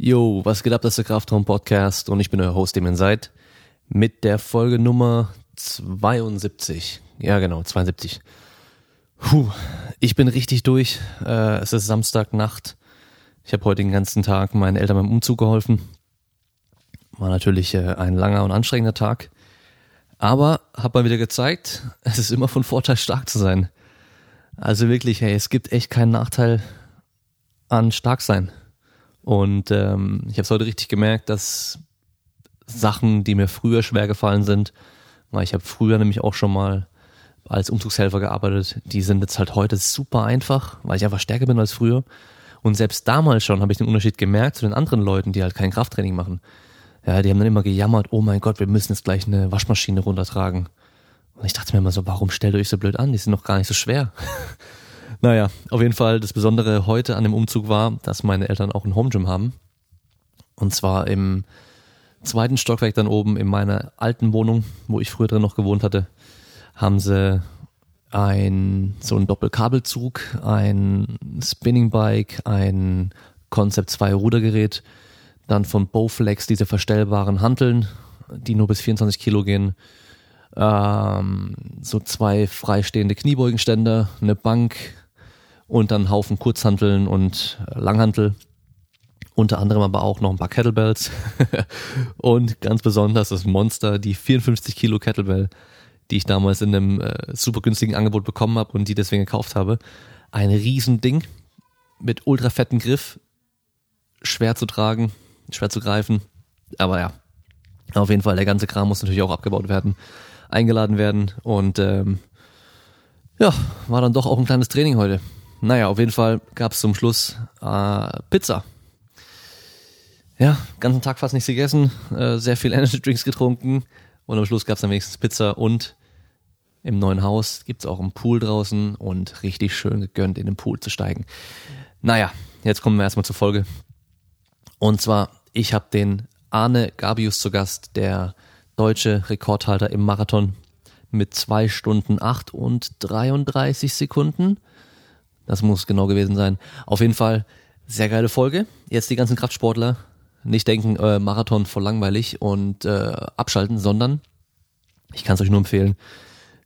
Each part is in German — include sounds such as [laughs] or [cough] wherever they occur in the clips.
Yo, was geht ab, das ist der Kraftraum Podcast und ich bin euer Host, dem ihr seid, mit der Folge Nummer 72. Ja, genau, 72. Puh, ich bin richtig durch. Äh, es ist Samstagnacht. Ich habe heute den ganzen Tag meinen Eltern beim Umzug geholfen. War natürlich äh, ein langer und anstrengender Tag. Aber hat mal wieder gezeigt, [laughs] es ist immer von Vorteil, stark zu sein. Also wirklich, hey, es gibt echt keinen Nachteil an stark sein. Und ähm, ich habe es heute richtig gemerkt, dass Sachen, die mir früher schwer gefallen sind, weil ich habe früher nämlich auch schon mal als Umzugshelfer gearbeitet, die sind jetzt halt heute super einfach, weil ich einfach stärker bin als früher. Und selbst damals schon habe ich den Unterschied gemerkt zu den anderen Leuten, die halt kein Krafttraining machen. Ja, die haben dann immer gejammert, oh mein Gott, wir müssen jetzt gleich eine Waschmaschine runtertragen. Und ich dachte mir immer so, warum stellt ihr euch so blöd an? Die sind doch gar nicht so schwer. [laughs] Naja, auf jeden Fall das Besondere heute an dem Umzug war, dass meine Eltern auch ein Home Gym haben. Und zwar im zweiten Stockwerk dann oben in meiner alten Wohnung, wo ich früher drin noch gewohnt hatte, haben sie ein so ein Doppelkabelzug, ein Spinning Bike, ein Concept 2 Rudergerät, dann von Bowflex diese verstellbaren Hanteln, die nur bis 24 Kilo gehen, ähm, so zwei freistehende Kniebeugenständer, eine Bank, und dann Haufen Kurzhanteln und Langhantel. Unter anderem aber auch noch ein paar Kettlebells [laughs] und ganz besonders das Monster, die 54 Kilo Kettlebell, die ich damals in einem äh, super günstigen Angebot bekommen habe und die deswegen gekauft habe. Ein Riesending mit ultra fetten Griff, schwer zu tragen, schwer zu greifen, aber ja, auf jeden Fall, der ganze Kram muss natürlich auch abgebaut werden, eingeladen werden und ähm, ja, war dann doch auch ein kleines Training heute. Naja, auf jeden Fall gab es zum Schluss äh, Pizza. Ja, ganzen Tag fast nichts gegessen, äh, sehr viel [laughs] Energy Drinks getrunken und am Schluss gab es dann wenigstens Pizza und im neuen Haus gibt's auch einen Pool draußen und richtig schön gegönnt, in den Pool zu steigen. Naja, jetzt kommen wir erstmal zur Folge. Und zwar, ich habe den Arne Gabius zu Gast, der deutsche Rekordhalter im Marathon mit zwei Stunden acht und 33 Sekunden. Das muss genau gewesen sein. Auf jeden Fall sehr geile Folge. Jetzt die ganzen Kraftsportler nicht denken, äh, Marathon voll langweilig und äh, abschalten, sondern ich kann es euch nur empfehlen.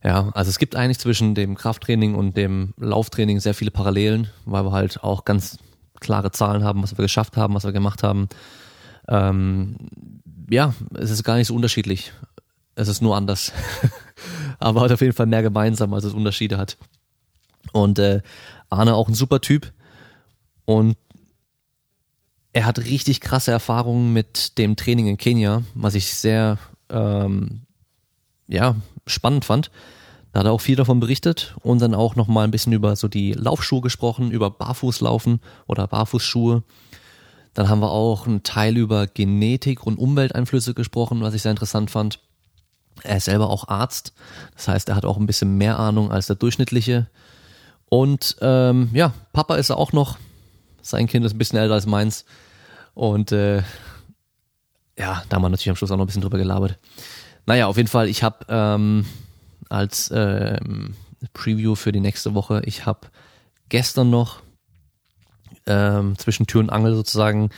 Ja, also es gibt eigentlich zwischen dem Krafttraining und dem Lauftraining sehr viele Parallelen, weil wir halt auch ganz klare Zahlen haben, was wir geschafft haben, was wir gemacht haben. Ähm, ja, es ist gar nicht so unterschiedlich. Es ist nur anders. [laughs] Aber hat auf jeden Fall mehr gemeinsam, als es Unterschiede hat. Und äh, Arne auch ein super Typ und er hat richtig krasse Erfahrungen mit dem Training in Kenia, was ich sehr ähm, ja spannend fand. Da hat er auch viel davon berichtet und dann auch noch mal ein bisschen über so die Laufschuhe gesprochen, über Barfußlaufen oder Barfußschuhe. Dann haben wir auch einen Teil über Genetik und Umwelteinflüsse gesprochen, was ich sehr interessant fand. Er ist selber auch Arzt, das heißt, er hat auch ein bisschen mehr Ahnung als der durchschnittliche und ähm, ja, Papa ist auch noch. Sein Kind ist ein bisschen älter als meins. Und äh, ja, da haben wir natürlich am Schluss auch noch ein bisschen drüber gelabert. Naja, auf jeden Fall, ich habe ähm, als ähm, Preview für die nächste Woche, ich habe gestern noch ähm, zwischen Tür und Angel sozusagen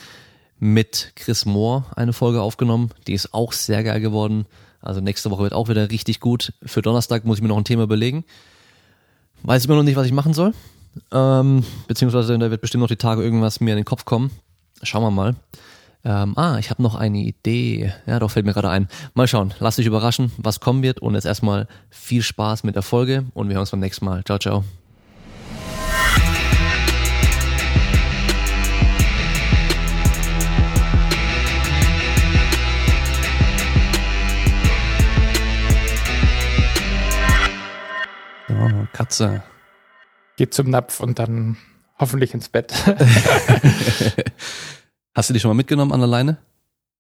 mit Chris Moore eine Folge aufgenommen. Die ist auch sehr geil geworden. Also nächste Woche wird auch wieder richtig gut. Für Donnerstag muss ich mir noch ein Thema überlegen. Weiß ich immer noch nicht, was ich machen soll. Ähm, beziehungsweise da wird bestimmt noch die Tage irgendwas mir in den Kopf kommen. Schauen wir mal. Ähm, ah, ich habe noch eine Idee. Ja, doch fällt mir gerade ein. Mal schauen. Lass dich überraschen, was kommen wird. Und jetzt erstmal viel Spaß mit der Folge und wir hören uns beim nächsten Mal. Ciao, ciao. Oh, Katze. Geht zum Napf und dann hoffentlich ins Bett. [laughs] Hast du die schon mal mitgenommen an der Leine?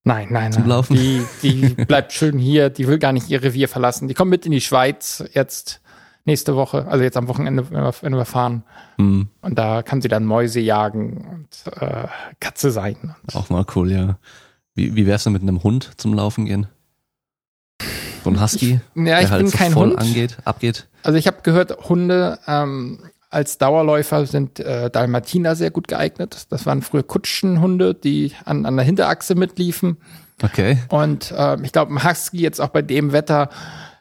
Nein, nein, Zum nein. Laufen? Die, die [laughs] bleibt schön hier. Die will gar nicht ihr Revier verlassen. Die kommt mit in die Schweiz jetzt nächste Woche, also jetzt am Wochenende, wenn wir, fahren. Hm, Und da kann sie dann Mäuse jagen und äh, Katze sein. auch mal cool, ja. Wie, wie wär's denn mit einem Hund zum Laufen gehen? So ein Husky, Ja, ich der halt bin so kein voll Hund. angeht, abgeht. Also ich habe gehört, Hunde, ähm, als Dauerläufer sind äh, Dalmatiner sehr gut geeignet. Das waren früher Kutschenhunde, die an, an der Hinterachse mitliefen. Okay. Und äh, ich glaube, ein Husky jetzt auch bei dem Wetter.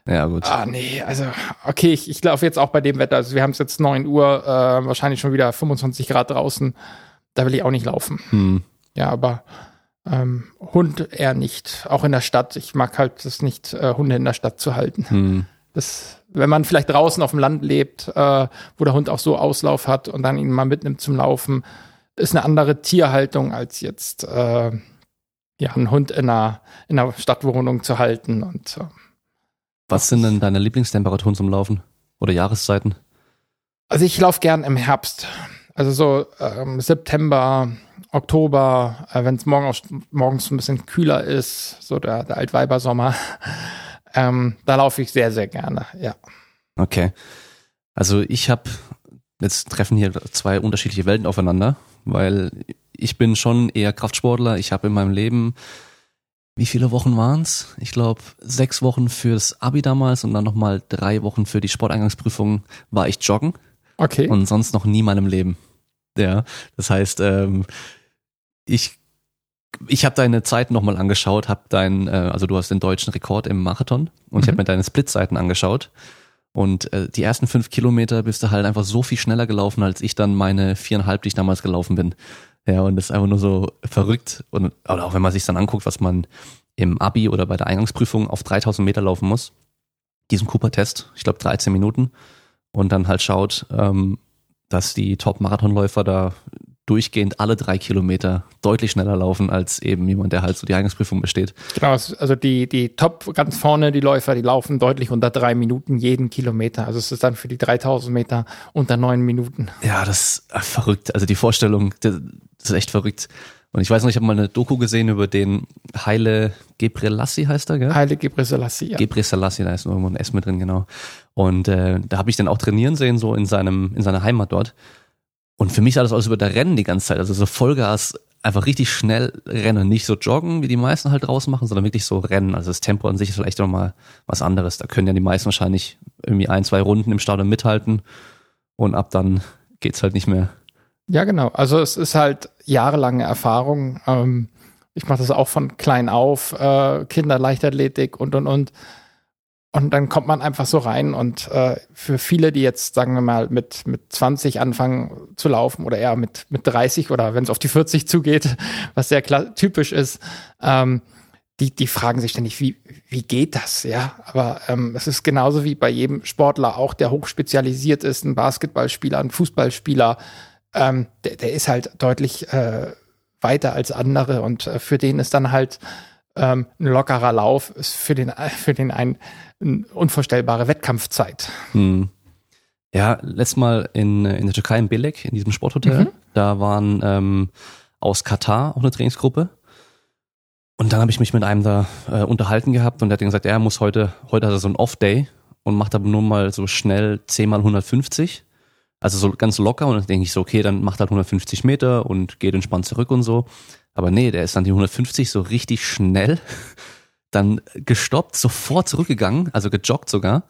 Ja, gut. Ah, nee, also, okay, ich, ich laufe jetzt auch bei dem Wetter. Also, wir haben es jetzt 9 Uhr, äh, wahrscheinlich schon wieder 25 Grad draußen. Da will ich auch nicht laufen. Hm. Ja, aber ähm, Hund eher nicht. Auch in der Stadt. Ich mag halt es nicht, äh, Hunde in der Stadt zu halten. Hm. Das, wenn man vielleicht draußen auf dem Land lebt, äh, wo der Hund auch so Auslauf hat und dann ihn mal mitnimmt zum Laufen, ist eine andere Tierhaltung als jetzt äh, ja, einen Hund in einer, in einer Stadtwohnung zu halten. Und äh, Was sind denn deine Lieblingstemperaturen zum Laufen? Oder Jahreszeiten? also ich laufe gern im Herbst. Also so ähm, September, Oktober, äh, wenn es morgen auch, morgens ein bisschen kühler ist, so der, der Altweibersommer, [laughs] ähm, da laufe ich sehr, sehr gerne, ja. Okay. Also ich habe, jetzt treffen hier zwei unterschiedliche Welten aufeinander, weil ich bin schon eher Kraftsportler. Ich habe in meinem Leben, wie viele Wochen waren's? Ich glaube, sechs Wochen fürs Abi damals und dann nochmal drei Wochen für die Sporteingangsprüfung war ich joggen Okay. und sonst noch nie in meinem Leben. Ja, das heißt, ähm, ich ich habe deine Zeiten nochmal angeschaut, habe dein, äh, also du hast den deutschen Rekord im Marathon und ich habe Mhm. mir deine Splitzeiten angeschaut und äh, die ersten fünf Kilometer bist du halt einfach so viel schneller gelaufen, als ich dann meine viereinhalb, die ich damals gelaufen bin. Ja, und das ist einfach nur so verrückt und oder auch wenn man sich dann anguckt, was man im Abi oder bei der Eingangsprüfung auf 3000 Meter laufen muss, diesen Cooper-Test, ich glaube 13 Minuten und dann halt schaut, ähm, dass die Top-Marathonläufer da durchgehend alle drei Kilometer deutlich schneller laufen als eben jemand, der halt so die Eingangsprüfung besteht. Genau, also die, die Top ganz vorne, die Läufer, die laufen deutlich unter drei Minuten jeden Kilometer. Also es ist dann für die 3000 Meter unter neun Minuten. Ja, das ist äh, verrückt. Also die Vorstellung, das ist echt verrückt. Und ich weiß noch, ich habe mal eine Doku gesehen über den Heile Gebrelassi heißt er, gell? Heilige Gebrselassie, ja. Gebre Selassie, da ist irgendwo ein S mit drin, genau. Und äh, da habe ich den auch trainieren sehen, so in seinem, in seiner Heimat dort. Und für mich sah das alles über der Rennen die ganze Zeit. Also so Vollgas, einfach richtig schnell rennen. Nicht so joggen, wie die meisten halt draußen machen, sondern wirklich so rennen. Also das Tempo an sich ist vielleicht nochmal was anderes. Da können ja die meisten wahrscheinlich irgendwie ein, zwei Runden im Stadion mithalten. Und ab dann geht's halt nicht mehr. Ja, genau. Also es ist halt jahrelange Erfahrung. Ähm, ich mache das auch von klein auf, äh, Kinder, Leichtathletik und und und. Und dann kommt man einfach so rein und äh, für viele, die jetzt, sagen wir mal, mit, mit 20 anfangen zu laufen oder eher mit, mit 30 oder wenn es auf die 40 zugeht, [laughs] was sehr typisch ist, ähm, die, die fragen sich ständig, wie, wie geht das? Ja, aber ähm, es ist genauso wie bei jedem Sportler auch, der hochspezialisiert ist, ein Basketballspieler, ein Fußballspieler, ähm, der, der ist halt deutlich äh, weiter als andere und äh, für den ist dann halt ähm, ein lockerer Lauf, ist für den, für den ein, ein unvorstellbare Wettkampfzeit. Hm. Ja, letztes Mal in, in der Türkei in Belek, in diesem Sporthotel, Mhm. da waren ähm, aus Katar auch eine Trainingsgruppe. Und dann habe ich mich mit einem da äh, unterhalten gehabt und der hat gesagt, er muss heute, heute hat er so einen Off-Day und macht aber nur mal so schnell 10 mal 150. Also so ganz locker und dann denke ich so, okay, dann macht halt 150 Meter und geht entspannt zurück und so. Aber nee, der ist dann die 150 so richtig schnell, dann gestoppt, sofort zurückgegangen, also gejoggt sogar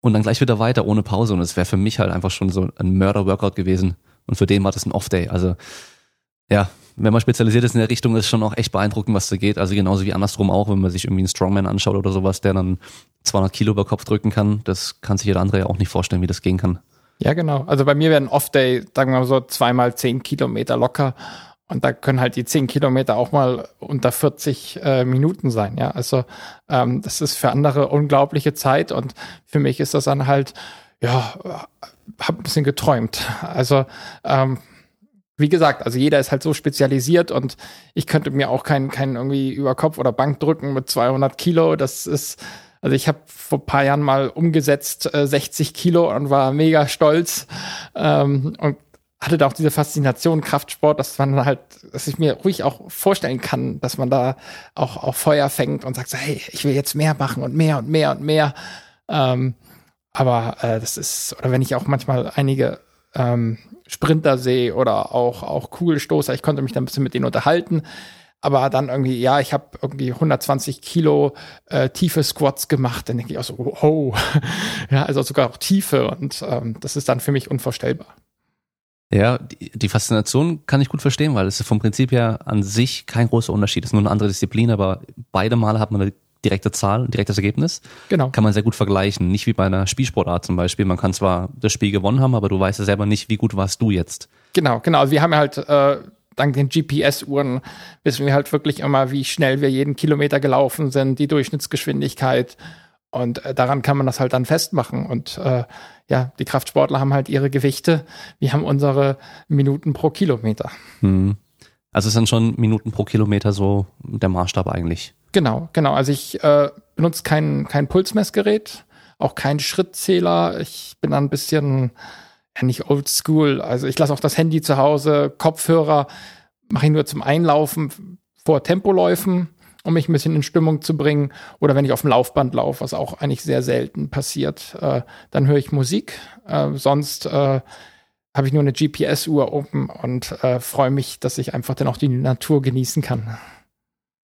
und dann gleich wieder weiter ohne Pause. Und es wäre für mich halt einfach schon so ein Mörder-Workout gewesen. Und für den war das ein Off-Day. Also ja, wenn man spezialisiert ist in der Richtung, ist schon auch echt beeindruckend, was da geht. Also genauso wie andersrum auch, wenn man sich irgendwie einen Strongman anschaut oder sowas, der dann 200 Kilo über Kopf drücken kann. Das kann sich jeder andere ja auch nicht vorstellen, wie das gehen kann. Ja, genau. Also bei mir wäre ein Off-Day, sagen wir mal so, zweimal zehn Kilometer locker. Und da können halt die zehn Kilometer auch mal unter 40 äh, Minuten sein. Ja, also ähm, das ist für andere unglaubliche Zeit und für mich ist das dann halt, ja, hab ein bisschen geträumt. Also ähm, wie gesagt, also jeder ist halt so spezialisiert und ich könnte mir auch keinen keinen irgendwie über Kopf oder Bank drücken mit 200 Kilo. Das ist, also ich habe vor paar Jahren mal umgesetzt äh, 60 Kilo und war mega stolz ähm, und hatte da auch diese Faszination Kraftsport, dass man halt, dass ich mir ruhig auch vorstellen kann, dass man da auch, auch Feuer fängt und sagt, so, hey, ich will jetzt mehr machen und mehr und mehr und mehr. Ähm, aber äh, das ist, oder wenn ich auch manchmal einige ähm, Sprinter sehe oder auch, auch Kugelstoßer, ich konnte mich da ein bisschen mit denen unterhalten. aber dann irgendwie, ja, ich habe irgendwie 120 Kilo äh, tiefe Squats gemacht, dann denke ich auch so, oh, [laughs] ja, also sogar auch Tiefe und ähm, das ist dann für mich unvorstellbar. Ja, die, die Faszination kann ich gut verstehen, weil es vom Prinzip her an sich kein großer Unterschied ist, nur eine andere Disziplin, aber beide Male hat man eine direkte Zahl, ein direktes Ergebnis. Genau. Kann man sehr gut vergleichen. Nicht wie bei einer Spielsportart zum Beispiel. Man kann zwar das Spiel gewonnen haben, aber du weißt ja selber nicht, wie gut warst du jetzt. Genau, genau. Also wir haben ja halt äh, dank den GPS-Uhren wissen wir halt wirklich immer, wie schnell wir jeden Kilometer gelaufen sind, die Durchschnittsgeschwindigkeit. Und äh, daran kann man das halt dann festmachen. Und äh, ja, die Kraftsportler haben halt ihre Gewichte. Wir haben unsere Minuten pro Kilometer. Hm. Also es sind schon Minuten pro Kilometer so der Maßstab eigentlich. Genau, genau. Also ich äh, benutze kein, kein Pulsmessgerät, auch keinen Schrittzähler. Ich bin ein bisschen ja, nicht old school. Also ich lasse auch das Handy zu Hause, Kopfhörer mache ich nur zum Einlaufen vor Tempoläufen, um mich ein bisschen in Stimmung zu bringen. Oder wenn ich auf dem Laufband laufe, was auch eigentlich sehr selten passiert, äh, dann höre ich Musik. Äh, sonst äh, habe ich nur eine GPS-Uhr oben und äh, freue mich, dass ich einfach dann auch die Natur genießen kann.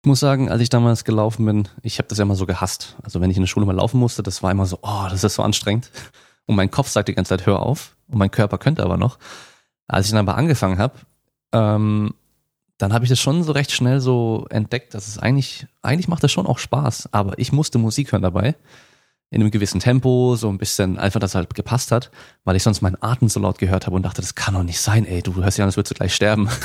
Ich muss sagen, als ich damals gelaufen bin, ich habe das ja immer so gehasst. Also wenn ich in der Schule mal laufen musste, das war immer so, oh, das ist so anstrengend. Und mein Kopf sagt die ganze Zeit, hör auf. Und mein Körper könnte aber noch. Als ich dann aber angefangen habe, ähm, dann habe ich das schon so recht schnell so entdeckt, dass es eigentlich, eigentlich macht das schon auch Spaß. Aber ich musste Musik hören dabei. In einem gewissen Tempo, so ein bisschen einfach, dass es halt gepasst hat, weil ich sonst meinen Atem so laut gehört habe und dachte, das kann doch nicht sein, ey, du hörst ja an, als würdest du gleich sterben. [laughs]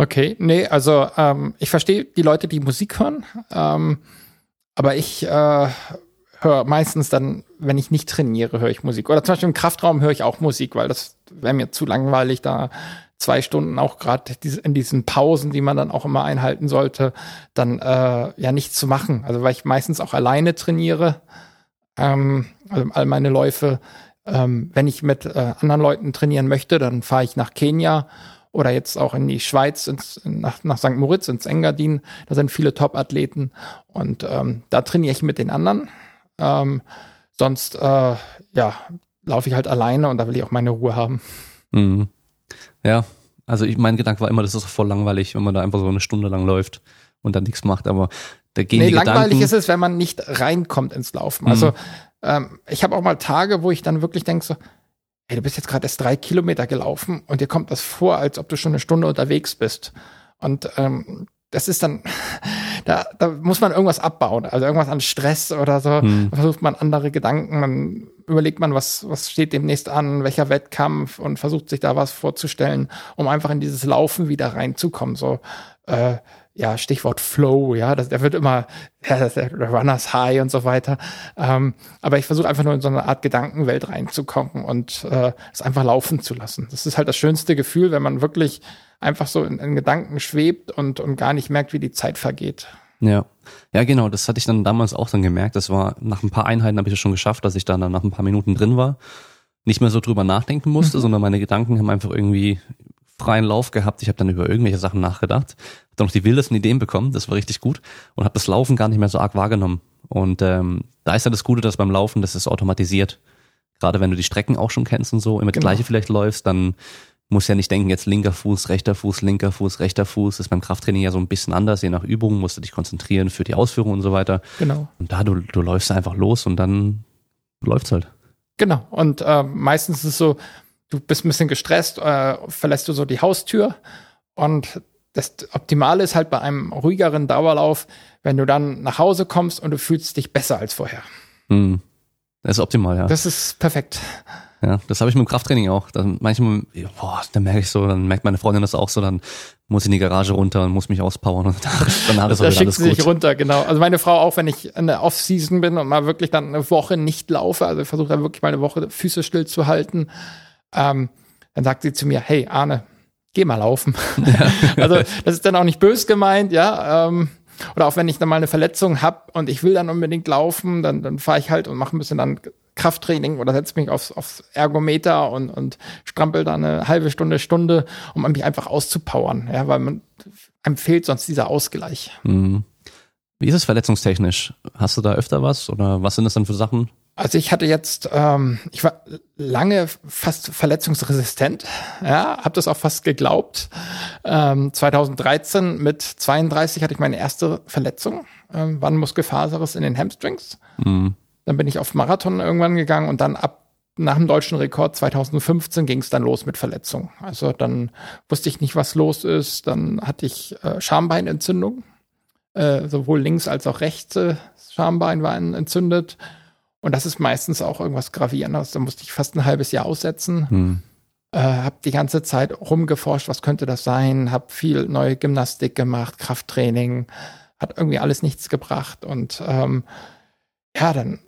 Okay, nee, also ähm, ich verstehe die Leute, die Musik hören, ähm, aber ich äh, höre meistens dann, wenn ich nicht trainiere, höre ich Musik. Oder zum Beispiel im Kraftraum höre ich auch Musik, weil das wäre mir zu langweilig, da zwei Stunden auch gerade in diesen Pausen, die man dann auch immer einhalten sollte, dann äh, ja nichts zu machen. Also weil ich meistens auch alleine trainiere, ähm, also all meine Läufe. Ähm, wenn ich mit äh, anderen Leuten trainieren möchte, dann fahre ich nach Kenia oder jetzt auch in die Schweiz, ins, nach, nach St. Moritz, ins Engadin. Da sind viele Top-Athleten und ähm, da trainiere ich mit den anderen. Ähm, sonst, äh, ja, laufe ich halt alleine und da will ich auch meine Ruhe haben. Mhm. Ja, also ich, mein Gedanke war immer, das ist voll langweilig, wenn man da einfach so eine Stunde lang läuft und dann nichts macht, aber da gehen nee, die langweilig Gedanken, ist es, wenn man nicht reinkommt ins Laufen. Also mhm. ähm, ich habe auch mal Tage, wo ich dann wirklich denke so, ey, du bist jetzt gerade erst drei Kilometer gelaufen und dir kommt das vor, als ob du schon eine Stunde unterwegs bist. Und ähm, das ist dann, [laughs] da, da muss man irgendwas abbauen, also irgendwas an Stress oder so. Hm. versucht man andere Gedanken, dann überlegt man, was, was steht demnächst an, welcher Wettkampf und versucht sich da was vorzustellen, um einfach in dieses Laufen wieder reinzukommen. So, äh, ja, Stichwort Flow, ja, das, der wird immer, [laughs] ja, das der Runners High und so weiter. Ähm, aber ich versuche einfach nur in so eine Art Gedankenwelt reinzukommen und äh, es einfach laufen zu lassen. Das ist halt das schönste Gefühl, wenn man wirklich einfach so in, in Gedanken schwebt und, und gar nicht merkt, wie die Zeit vergeht. Ja. Ja, genau, das hatte ich dann damals auch dann gemerkt. Das war nach ein paar Einheiten habe ich es schon geschafft, dass ich dann nach ein paar Minuten drin war, nicht mehr so drüber nachdenken musste, mhm. sondern meine Gedanken haben einfach irgendwie freien Lauf gehabt. Ich habe dann über irgendwelche Sachen nachgedacht, habe dann noch die wildesten Ideen bekommen, das war richtig gut und habe das Laufen gar nicht mehr so arg wahrgenommen. Und ähm, da ist ja das Gute, dass beim Laufen, das ist automatisiert. Gerade wenn du die Strecken auch schon kennst und so, immer genau. das gleiche vielleicht läufst, dann muss ja nicht denken, jetzt linker Fuß, rechter Fuß, linker Fuß, rechter Fuß. Das ist beim Krafttraining ja so ein bisschen anders. Je nach Übung musst du dich konzentrieren für die Ausführung und so weiter. Genau. Und da, du, du läufst einfach los und dann läuft's halt. Genau. Und äh, meistens ist es so, du bist ein bisschen gestresst, äh, verlässt du so die Haustür und das Optimale ist halt bei einem ruhigeren Dauerlauf, wenn du dann nach Hause kommst und du fühlst dich besser als vorher. Hm. Das ist optimal, ja. Das ist perfekt. Ja, das habe ich mit dem Krafttraining auch. Dann manchmal, boah, dann merke ich so, dann merkt meine Freundin das auch so, dann muss ich in die Garage runter und muss mich auspowern und [laughs] danach ist da schickt sie sich runter, genau. Also meine Frau auch, wenn ich in der Off-Season bin und mal wirklich dann eine Woche nicht laufe, also ich versuche da wirklich mal eine Woche Füße still zu halten, ähm, dann sagt sie zu mir, hey Arne, geh mal laufen. Ja. [laughs] also das ist dann auch nicht bös gemeint, ja. Ähm, oder auch wenn ich dann mal eine Verletzung habe und ich will dann unbedingt laufen, dann, dann fahre ich halt und mache ein bisschen dann Krafttraining oder setze mich aufs, aufs Ergometer und, und strampel da eine halbe Stunde, Stunde, um mich einfach auszupowern, ja, weil man, einem fehlt sonst dieser Ausgleich. Mhm. Wie ist es verletzungstechnisch? Hast du da öfter was oder was sind das dann für Sachen? Also ich hatte jetzt, ähm, ich war lange fast verletzungsresistent, ja, habe das auch fast geglaubt. Ähm, 2013 mit 32 hatte ich meine erste Verletzung, ähm, war ein Muskelfaserriss in den Hamstrings. Mhm. Dann bin ich auf Marathon irgendwann gegangen und dann ab nach dem deutschen Rekord 2015 ging es dann los mit Verletzungen. Also dann wusste ich nicht, was los ist. Dann hatte ich äh, Schambeinentzündung, äh, sowohl links als auch rechts Schambein war entzündet. Und das ist meistens auch irgendwas Gravierendes. Da musste ich fast ein halbes Jahr aussetzen. Hm. Äh, hab die ganze Zeit rumgeforscht, was könnte das sein. Hab viel neue Gymnastik gemacht, Krafttraining. Hat irgendwie alles nichts gebracht. Und ähm, ja, dann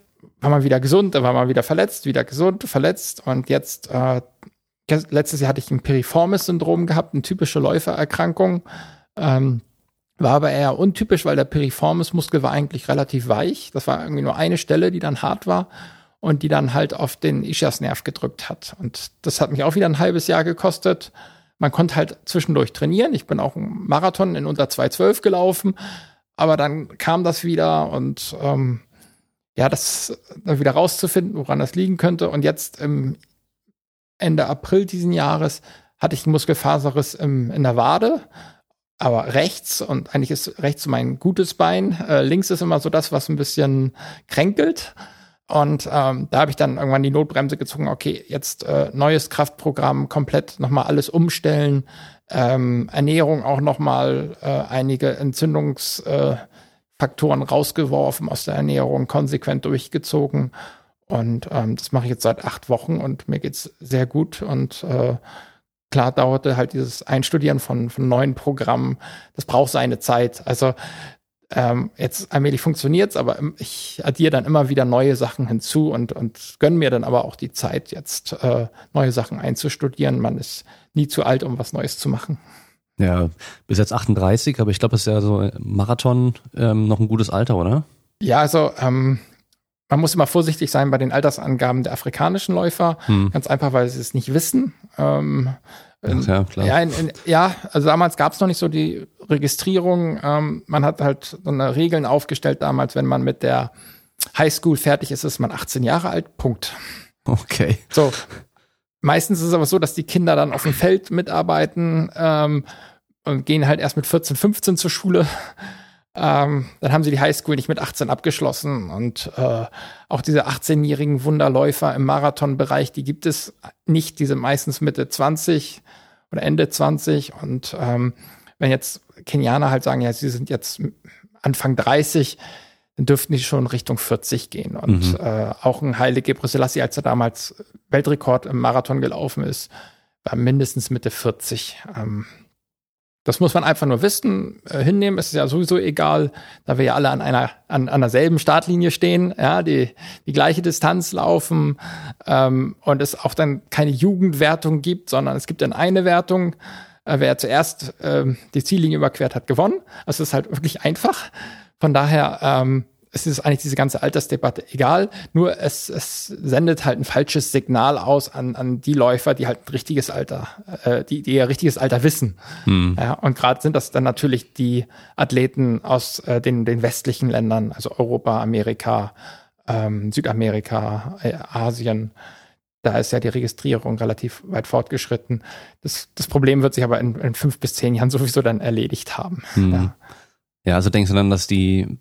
war man wieder gesund, dann war man wieder verletzt, wieder gesund, verletzt. Und jetzt, äh, letztes Jahr hatte ich ein Piriformis-Syndrom gehabt, eine typische Läufererkrankung. Ähm, war aber eher untypisch, weil der Piriformis-Muskel war eigentlich relativ weich. Das war irgendwie nur eine Stelle, die dann hart war und die dann halt auf den Ischiasnerv gedrückt hat. Und das hat mich auch wieder ein halbes Jahr gekostet. Man konnte halt zwischendurch trainieren. Ich bin auch einen Marathon in unter 2,12 gelaufen, aber dann kam das wieder und ähm, ja, das dann wieder rauszufinden, woran das liegen könnte. Und jetzt im Ende April diesen Jahres hatte ich einen Muskelfaserriss im, in der Wade aber rechts und eigentlich ist rechts mein gutes Bein. Äh, links ist immer so das, was ein bisschen kränkelt. Und ähm, da habe ich dann irgendwann die Notbremse gezogen. Okay, jetzt äh, neues Kraftprogramm, komplett nochmal alles umstellen. Ähm, Ernährung auch nochmal äh, einige Entzündungsfaktoren äh, rausgeworfen aus der Ernährung, konsequent durchgezogen. Und ähm, das mache ich jetzt seit acht Wochen und mir geht's sehr gut und äh, klar dauerte halt dieses Einstudieren von, von neuen Programmen, das braucht seine Zeit. Also ähm, jetzt allmählich funktioniert's, aber ich addiere dann immer wieder neue Sachen hinzu und, und gönne mir dann aber auch die Zeit, jetzt äh, neue Sachen einzustudieren. Man ist nie zu alt, um was Neues zu machen. Ja, bis jetzt 38, aber ich glaube, es ist ja so Marathon ähm, noch ein gutes Alter, oder? Ja, also ähm, man muss immer vorsichtig sein bei den Altersangaben der afrikanischen Läufer. Hm. Ganz einfach, weil sie es nicht wissen. Ähm, ja, klar. Ja, in, in, ja, also damals gab es noch nicht so die Registrierung. Ähm, man hat halt so eine Regeln aufgestellt damals, wenn man mit der Highschool fertig ist, ist man 18 Jahre alt. Punkt. Okay. So. Meistens ist es aber so, dass die Kinder dann auf dem Feld mitarbeiten ähm, und gehen halt erst mit 14, 15 zur Schule. [laughs] Ähm, dann haben sie die Highschool nicht mit 18 abgeschlossen. Und äh, auch diese 18-jährigen Wunderläufer im Marathonbereich, die gibt es nicht, diese meistens Mitte 20 oder Ende 20 und ähm, wenn jetzt Kenianer halt sagen, ja, sie sind jetzt Anfang 30, dann dürften die schon Richtung 40 gehen. Und mhm. äh, auch ein Heile Gebrselassie, als er damals Weltrekord im Marathon gelaufen ist, war mindestens Mitte 40. Ähm, das muss man einfach nur wissen, äh, hinnehmen. Es ist ja sowieso egal, da wir ja alle an einer an, an derselben Startlinie stehen, ja, die die gleiche Distanz laufen ähm, und es auch dann keine Jugendwertung gibt, sondern es gibt dann eine Wertung. Äh, wer zuerst äh, die Ziellinie überquert hat, gewonnen. Also es ist halt wirklich einfach. Von daher ähm, es ist eigentlich diese ganze Altersdebatte egal, nur es, es sendet halt ein falsches Signal aus an, an die Läufer, die halt ein richtiges Alter, äh, die, die ihr richtiges Alter wissen. Hm. Ja, und gerade sind das dann natürlich die Athleten aus äh, den, den westlichen Ländern, also Europa, Amerika, ähm, Südamerika, äh, Asien. Da ist ja die Registrierung relativ weit fortgeschritten. Das, das Problem wird sich aber in, in fünf bis zehn Jahren sowieso dann erledigt haben. Hm. Ja. Ja, also denkst du dann, dass die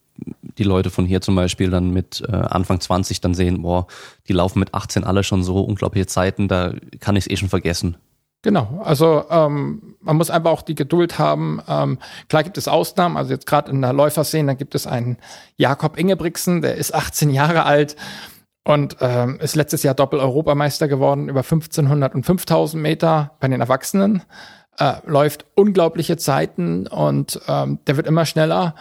die Leute von hier zum Beispiel dann mit äh, Anfang 20 dann sehen, boah, die laufen mit 18 alle schon so unglaubliche Zeiten, da kann ich es eh schon vergessen. Genau, also ähm, man muss einfach auch die Geduld haben. Ähm, klar gibt es Ausnahmen, also jetzt gerade in der Läuferszene, da gibt es einen Jakob Ingebrigtsen, der ist 18 Jahre alt und ähm, ist letztes Jahr Doppel-Europameister geworden über 1500 und 5000 Meter bei den Erwachsenen. Äh, läuft unglaubliche Zeiten und ähm, der wird immer schneller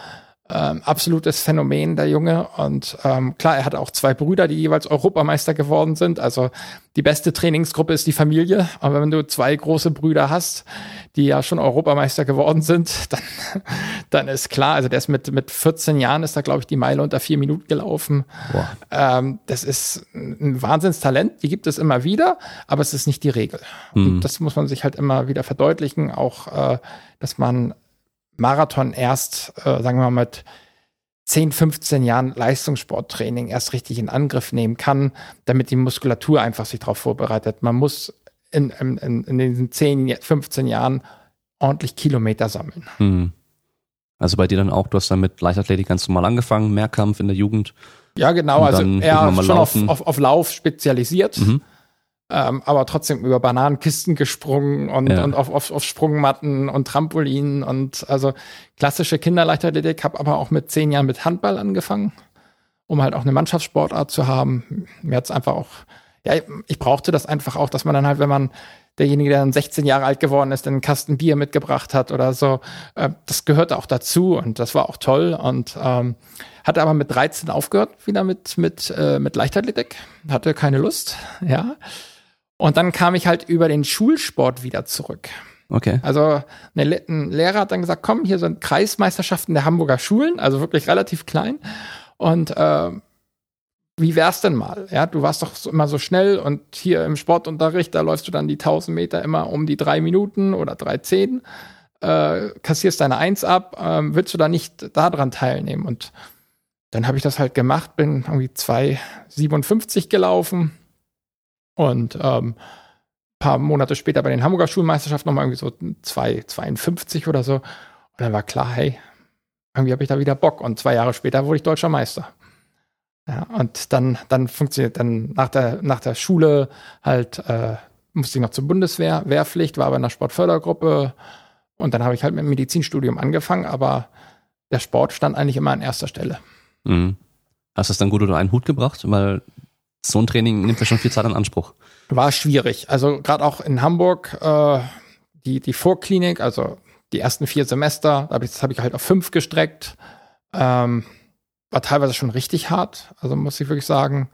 ähm, absolutes Phänomen, der Junge. Und ähm, klar, er hat auch zwei Brüder, die jeweils Europameister geworden sind. Also die beste Trainingsgruppe ist die Familie. Aber wenn du zwei große Brüder hast, die ja schon Europameister geworden sind, [laughs] dann, dann ist klar, also der ist mit, mit 14 Jahren ist da, glaube ich, die Meile unter vier Minuten gelaufen. Ähm, das ist ein Wahnsinnstalent, die gibt es immer wieder, aber es ist nicht die Regel. Mhm. Und das muss man sich halt immer wieder verdeutlichen, auch äh, dass man Marathon erst, äh, sagen wir mal, mit 10, 15 Jahren Leistungssporttraining erst richtig in Angriff nehmen kann, damit die Muskulatur einfach sich darauf vorbereitet. Man muss in, in, in diesen 10, 15 Jahren ordentlich Kilometer sammeln. Hm. Also bei dir dann auch, du hast dann mit Leichtathletik ganz normal angefangen, Mehrkampf in der Jugend. Ja, genau, also eher schon auf, auf, auf Lauf spezialisiert. Mhm ähm, aber trotzdem über Bananenkisten gesprungen und, ja. und auf, auf, auf Sprungmatten und Trampolinen und also klassische Kinderleichtathletik, habe aber auch mit zehn Jahren mit Handball angefangen, um halt auch eine Mannschaftssportart zu haben. Mir hat's einfach auch, ja, ich brauchte das einfach auch, dass man dann halt, wenn man derjenige, der dann 16 Jahre alt geworden ist, einen Kasten Bier mitgebracht hat oder so. Äh, das gehörte auch dazu und das war auch toll und ähm, hatte aber mit 13 aufgehört wieder mit mit äh, mit Leichtathletik, hatte keine Lust, ja. Und dann kam ich halt über den Schulsport wieder zurück. Okay. Also ein Lehrer hat dann gesagt, komm, hier sind Kreismeisterschaften der Hamburger Schulen, also wirklich relativ klein. Und äh, wie wär's denn mal? Ja, du warst doch immer so schnell und hier im Sportunterricht, da läufst du dann die 1000 Meter immer um die drei Minuten oder drei zehn, äh, kassierst deine Eins ab, äh, willst du da nicht daran teilnehmen? Und dann habe ich das halt gemacht, bin irgendwie 2,57 gelaufen, und ähm, paar Monate später bei den Hamburger Schulmeisterschaften nochmal irgendwie so 2,52 oder so. Und dann war klar, hey, irgendwie habe ich da wieder Bock. Und zwei Jahre später wurde ich deutscher Meister. Ja, und dann, dann funktioniert dann nach der, nach der Schule halt, äh, musste ich noch zur Bundeswehr, Wehrpflicht, war aber in der Sportfördergruppe. Und dann habe ich halt mit dem Medizinstudium angefangen, aber der Sport stand eigentlich immer an erster Stelle. Mhm. Hast du es dann gut unter einen Hut gebracht? Weil so ein Training nimmt ja schon viel Zeit in Anspruch. War schwierig. Also gerade auch in Hamburg, äh, die, die Vorklinik, also die ersten vier Semester, das habe ich halt auf fünf gestreckt. Ähm, war teilweise schon richtig hart, also muss ich wirklich sagen.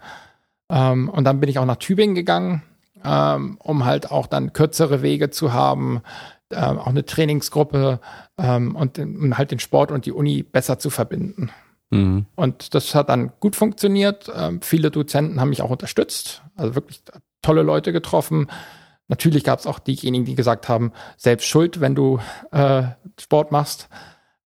Ähm, und dann bin ich auch nach Tübingen gegangen, ähm, um halt auch dann kürzere Wege zu haben, ähm, auch eine Trainingsgruppe ähm, und, und halt den Sport und die Uni besser zu verbinden. Mhm. Und das hat dann gut funktioniert. Ähm, viele Dozenten haben mich auch unterstützt, also wirklich tolle Leute getroffen. Natürlich gab es auch diejenigen, die gesagt haben, selbst schuld, wenn du äh, Sport machst.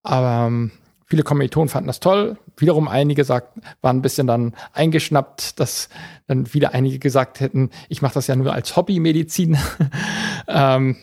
Aber ähm, viele Kommilitonen fanden das toll. Wiederum einige sagt, waren ein bisschen dann eingeschnappt, dass dann wieder einige gesagt hätten, ich mache das ja nur als Hobbymedizin. [laughs] ähm,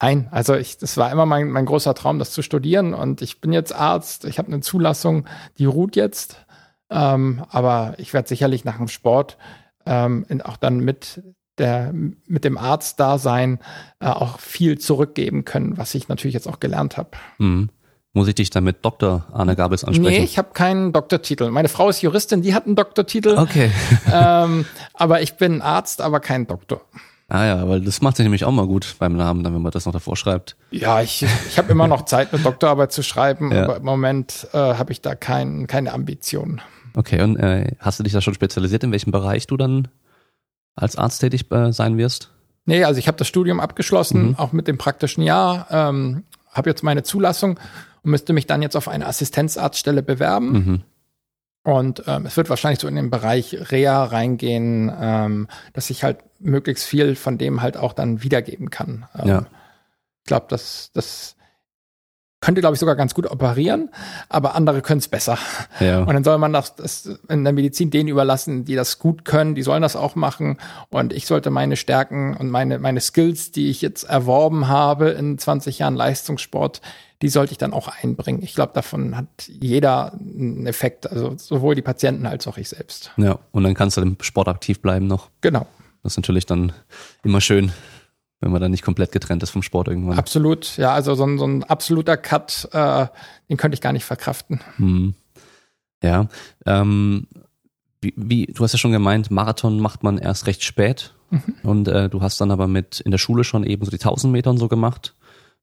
Nein, also ich, das war immer mein, mein großer Traum, das zu studieren. Und ich bin jetzt Arzt, ich habe eine Zulassung, die ruht jetzt. Ähm, aber ich werde sicherlich nach dem Sport ähm, auch dann mit der mit dem Arztdasein äh, auch viel zurückgeben können, was ich natürlich jetzt auch gelernt habe. Mhm. Muss ich dich dann mit Dr. Arne Gabels ansprechen? Nee, ich habe keinen Doktortitel. Meine Frau ist Juristin, die hat einen Doktortitel. Okay. [laughs] ähm, aber ich bin Arzt, aber kein Doktor. Ah ja, weil das macht sich nämlich auch mal gut beim Namen, dann wenn man das noch davor schreibt. Ja, ich, ich habe immer noch Zeit, eine Doktorarbeit zu schreiben, [laughs] ja. aber im Moment äh, habe ich da kein, keine Ambitionen. Okay, und äh, hast du dich da schon spezialisiert, in welchem Bereich du dann als Arzt tätig äh, sein wirst? Nee, also ich habe das Studium abgeschlossen, mhm. auch mit dem praktischen Jahr, ähm, habe jetzt meine Zulassung und müsste mich dann jetzt auf eine Assistenzarztstelle bewerben. Mhm. Und ähm, es wird wahrscheinlich so in den Bereich Rea reingehen, ähm, dass ich halt möglichst viel von dem halt auch dann wiedergeben kann. Ähm, ja. Ich glaube, das, das könnte, glaube ich, sogar ganz gut operieren, aber andere können es besser. Ja. Und dann soll man das, das in der Medizin denen überlassen, die das gut können, die sollen das auch machen. Und ich sollte meine Stärken und meine, meine Skills, die ich jetzt erworben habe in 20 Jahren Leistungssport, die sollte ich dann auch einbringen. Ich glaube, davon hat jeder einen Effekt, also sowohl die Patienten als auch ich selbst. Ja, und dann kannst du im Sport aktiv bleiben noch. Genau. Das ist natürlich dann immer schön, wenn man dann nicht komplett getrennt ist vom Sport irgendwann. Absolut, ja, also so ein, so ein absoluter Cut, äh, den könnte ich gar nicht verkraften. Hm. Ja, ähm, wie, wie, du hast ja schon gemeint, Marathon macht man erst recht spät mhm. und äh, du hast dann aber mit in der Schule schon eben so die 1000 Meter und so gemacht.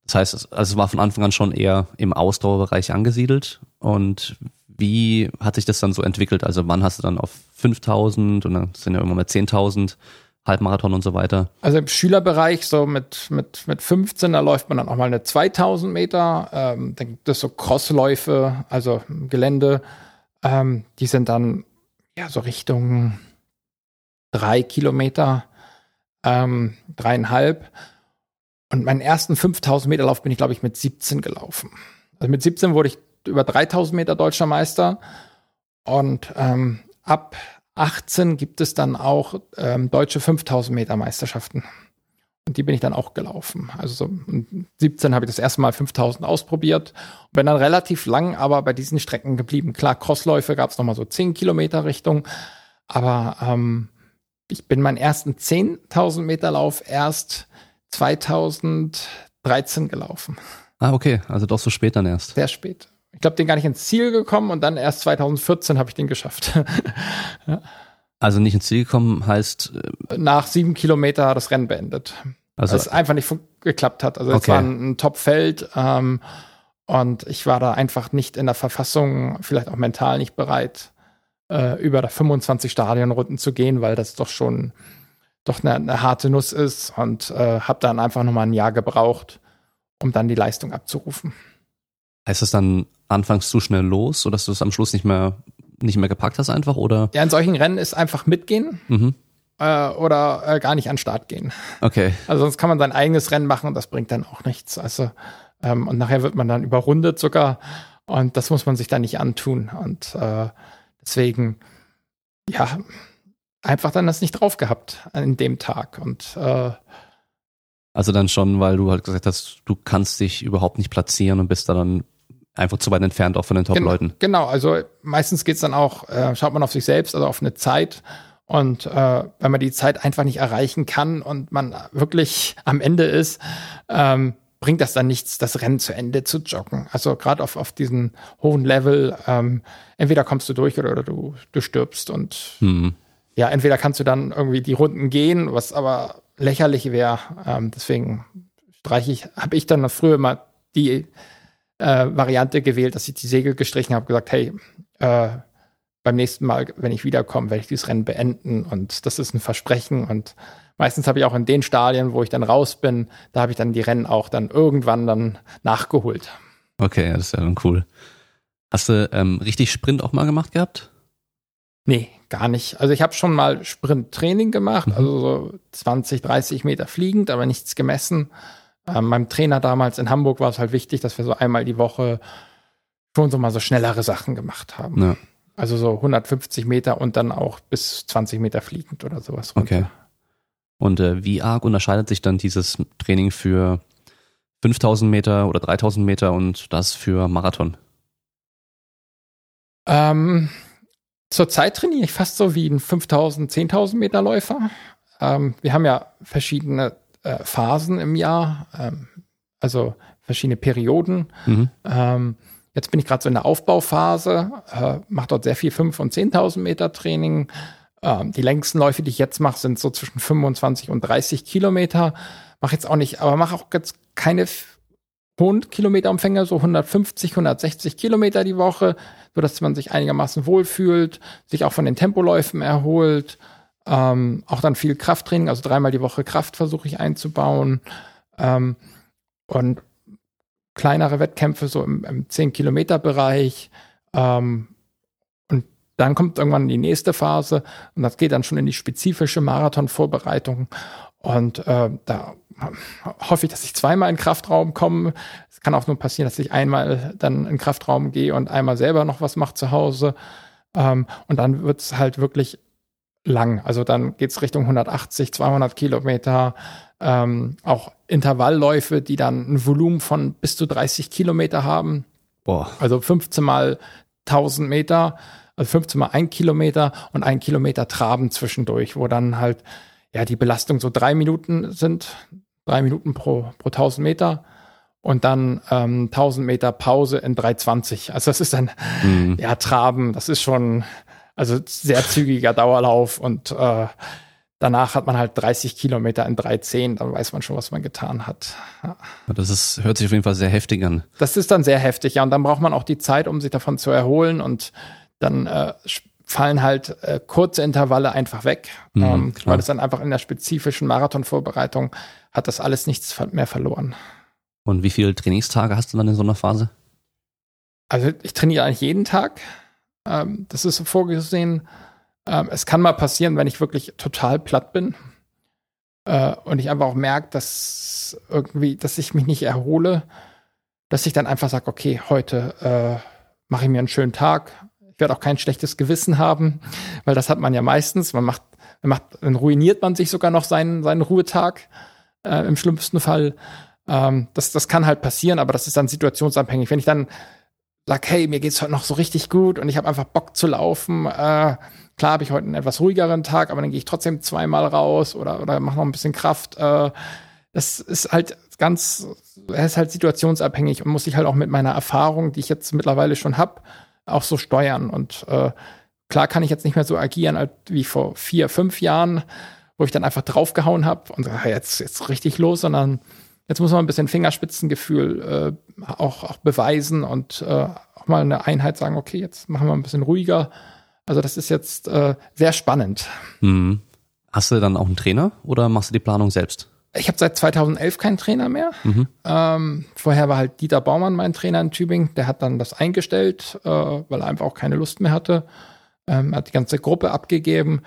Das heißt, es, also es war von Anfang an schon eher im Ausdauerbereich angesiedelt. Und wie hat sich das dann so entwickelt? Also wann hast du dann auf 5000 und dann sind ja irgendwann mal 10.000 Halbmarathon und so weiter? Also im Schülerbereich so mit, mit, mit 15, da läuft man dann auch mal eine 2000 Meter. Ähm, dann gibt es so Crossläufe, also Gelände. Ähm, die sind dann ja so Richtung drei Kilometer, ähm, dreieinhalb. Und meinen ersten 5000 Meter Lauf bin ich, glaube ich, mit 17 gelaufen. Also mit 17 wurde ich über 3000 Meter deutscher Meister. Und ähm, ab 18 gibt es dann auch ähm, deutsche 5000 Meter Meisterschaften. Und die bin ich dann auch gelaufen. Also so 17 habe ich das erste Mal 5000 ausprobiert. Bin dann relativ lang aber bei diesen Strecken geblieben. Klar, Crossläufe gab es nochmal so 10 Kilometer Richtung. Aber ähm, ich bin meinen ersten 10.000 Meter Lauf erst 2013 gelaufen. Ah, okay. Also doch so spät dann erst. Sehr spät. Ich glaube, den gar nicht ins Ziel gekommen und dann erst 2014 habe ich den geschafft. [laughs] ja. Also nicht ins Ziel gekommen heißt. Äh, Nach sieben Kilometer das Rennen beendet. Also es einfach nicht geklappt hat. Also es war ein, ein Top-Feld ähm, und ich war da einfach nicht in der Verfassung, vielleicht auch mental nicht bereit, äh, über 25 Stadionrunden zu gehen, weil das doch schon doch eine, eine harte Nuss ist und äh, habe dann einfach nochmal ein Jahr gebraucht, um dann die Leistung abzurufen. Heißt das dann anfangs zu schnell los, sodass du es am Schluss nicht mehr nicht mehr gepackt hast einfach oder? Ja, in solchen Rennen ist einfach mitgehen mhm. äh, oder äh, gar nicht an den Start gehen. Okay. Also sonst kann man sein eigenes Rennen machen und das bringt dann auch nichts. Also ähm, und nachher wird man dann überrundet sogar und das muss man sich dann nicht antun und äh, deswegen ja einfach dann das nicht drauf gehabt an dem Tag und äh, also dann schon, weil du halt gesagt hast, du kannst dich überhaupt nicht platzieren und bist da dann einfach zu weit entfernt auch von den Top-Leuten. Genau, also meistens geht's dann auch, äh, schaut man auf sich selbst, also auf eine Zeit. Und äh, wenn man die Zeit einfach nicht erreichen kann und man wirklich am Ende ist, ähm, bringt das dann nichts, das Rennen zu Ende zu joggen. Also gerade auf, auf diesem hohen Level, ähm, entweder kommst du durch oder, oder du, du stirbst. Und mhm. Ja, entweder kannst du dann irgendwie die Runden gehen, was aber lächerlich wäre. Ähm, deswegen streiche ich, habe ich dann früher mal die äh, Variante gewählt, dass ich die Segel gestrichen habe, gesagt, hey, äh, beim nächsten Mal, wenn ich wiederkomme, werde ich dieses Rennen beenden und das ist ein Versprechen und meistens habe ich auch in den Stadien, wo ich dann raus bin, da habe ich dann die Rennen auch dann irgendwann dann nachgeholt. Okay, das ist ja dann cool. Hast du ähm, richtig Sprint auch mal gemacht gehabt? Nee, gar nicht. Also ich habe schon mal Sprinttraining gemacht, mhm. also so 20, 30 Meter fliegend, aber nichts gemessen. Ähm, meinem Trainer damals in Hamburg war es halt wichtig, dass wir so einmal die Woche schon so mal so schnellere Sachen gemacht haben. Ja. Also so 150 Meter und dann auch bis 20 Meter fliegend oder sowas. Runter. Okay. Und äh, wie arg unterscheidet sich dann dieses Training für 5000 Meter oder 3000 Meter und das für Marathon? Ähm, Zurzeit trainiere ich fast so wie ein 5000, 10.000 Meter Läufer. Ähm, wir haben ja verschiedene äh, Phasen im Jahr, ähm, also verschiedene Perioden. Mhm. Ähm, jetzt bin ich gerade so in der Aufbauphase, äh, mache dort sehr viel 5.000 und 10.000 Meter Training. Ähm, die längsten Läufe, die ich jetzt mache, sind so zwischen 25 und 30 Kilometer. Mache jetzt auch nicht, aber mache auch jetzt keine hohen Kilometerumfänge, so 150, 160 Kilometer die Woche, so dass man sich einigermaßen wohlfühlt, sich auch von den Tempoläufen erholt. Ähm, auch dann viel Krafttraining, also dreimal die Woche Kraft versuche ich einzubauen. Ähm, und kleinere Wettkämpfe so im, im 10-Kilometer-Bereich. Ähm, und dann kommt irgendwann die nächste Phase und das geht dann schon in die spezifische Marathonvorbereitung. Und äh, da hoffe ich, dass ich zweimal in Kraftraum komme. Es kann auch nur passieren, dass ich einmal dann in Kraftraum gehe und einmal selber noch was mache zu Hause. Ähm, und dann wird es halt wirklich lang. Also dann geht's Richtung 180, 200 Kilometer. Ähm, auch Intervallläufe, die dann ein Volumen von bis zu 30 Kilometer haben. Boah. Also 15 mal 1000 Meter, also 15 mal ein Kilometer und ein Kilometer Traben zwischendurch, wo dann halt ja die Belastung so drei Minuten sind, drei Minuten pro, pro 1000 Meter und dann ähm, 1000 Meter Pause in 320. Also das ist dann mhm. ja Traben, das ist schon also sehr zügiger Dauerlauf und äh, danach hat man halt 30 Kilometer in 3,10, dann weiß man schon, was man getan hat. Ja. Das ist, hört sich auf jeden Fall sehr heftig an. Das ist dann sehr heftig, ja. Und dann braucht man auch die Zeit, um sich davon zu erholen und dann äh, fallen halt äh, kurze Intervalle einfach weg, mhm, ähm, weil es dann einfach in der spezifischen Marathonvorbereitung hat das alles nichts mehr verloren. Und wie viele Trainingstage hast du dann in so einer Phase? Also ich trainiere eigentlich jeden Tag. Ähm, das ist so vorgesehen. Ähm, es kann mal passieren, wenn ich wirklich total platt bin äh, und ich einfach auch merke, dass irgendwie, dass ich mich nicht erhole, dass ich dann einfach sage, okay, heute mache ich mir einen schönen Tag. Ich werde auch kein schlechtes Gewissen haben, weil das hat man ja meistens. Man macht, man macht dann ruiniert man sich sogar noch seinen, seinen Ruhetag äh, im schlimmsten Fall. Ähm, das, das kann halt passieren, aber das ist dann situationsabhängig. Wenn ich dann sage, hey, mir geht's heute noch so richtig gut und ich habe einfach Bock zu laufen, äh, klar habe ich heute einen etwas ruhigeren Tag, aber dann gehe ich trotzdem zweimal raus oder, oder mache noch ein bisschen Kraft. Äh, das ist halt ganz, er ist halt situationsabhängig und muss ich halt auch mit meiner Erfahrung, die ich jetzt mittlerweile schon habe, auch so steuern. Und äh, klar kann ich jetzt nicht mehr so agieren wie vor vier, fünf Jahren, wo ich dann einfach draufgehauen habe und sage, jetzt jetzt richtig los, sondern jetzt muss man ein bisschen Fingerspitzengefühl äh, auch, auch beweisen und äh, auch mal eine Einheit sagen, okay, jetzt machen wir ein bisschen ruhiger. Also das ist jetzt äh, sehr spannend. Mhm. Hast du dann auch einen Trainer oder machst du die Planung selbst? Ich habe seit 2011 keinen Trainer mehr. Mhm. Ähm, vorher war halt Dieter Baumann mein Trainer in Tübingen. Der hat dann das eingestellt, äh, weil er einfach auch keine Lust mehr hatte. Ähm, hat die ganze Gruppe abgegeben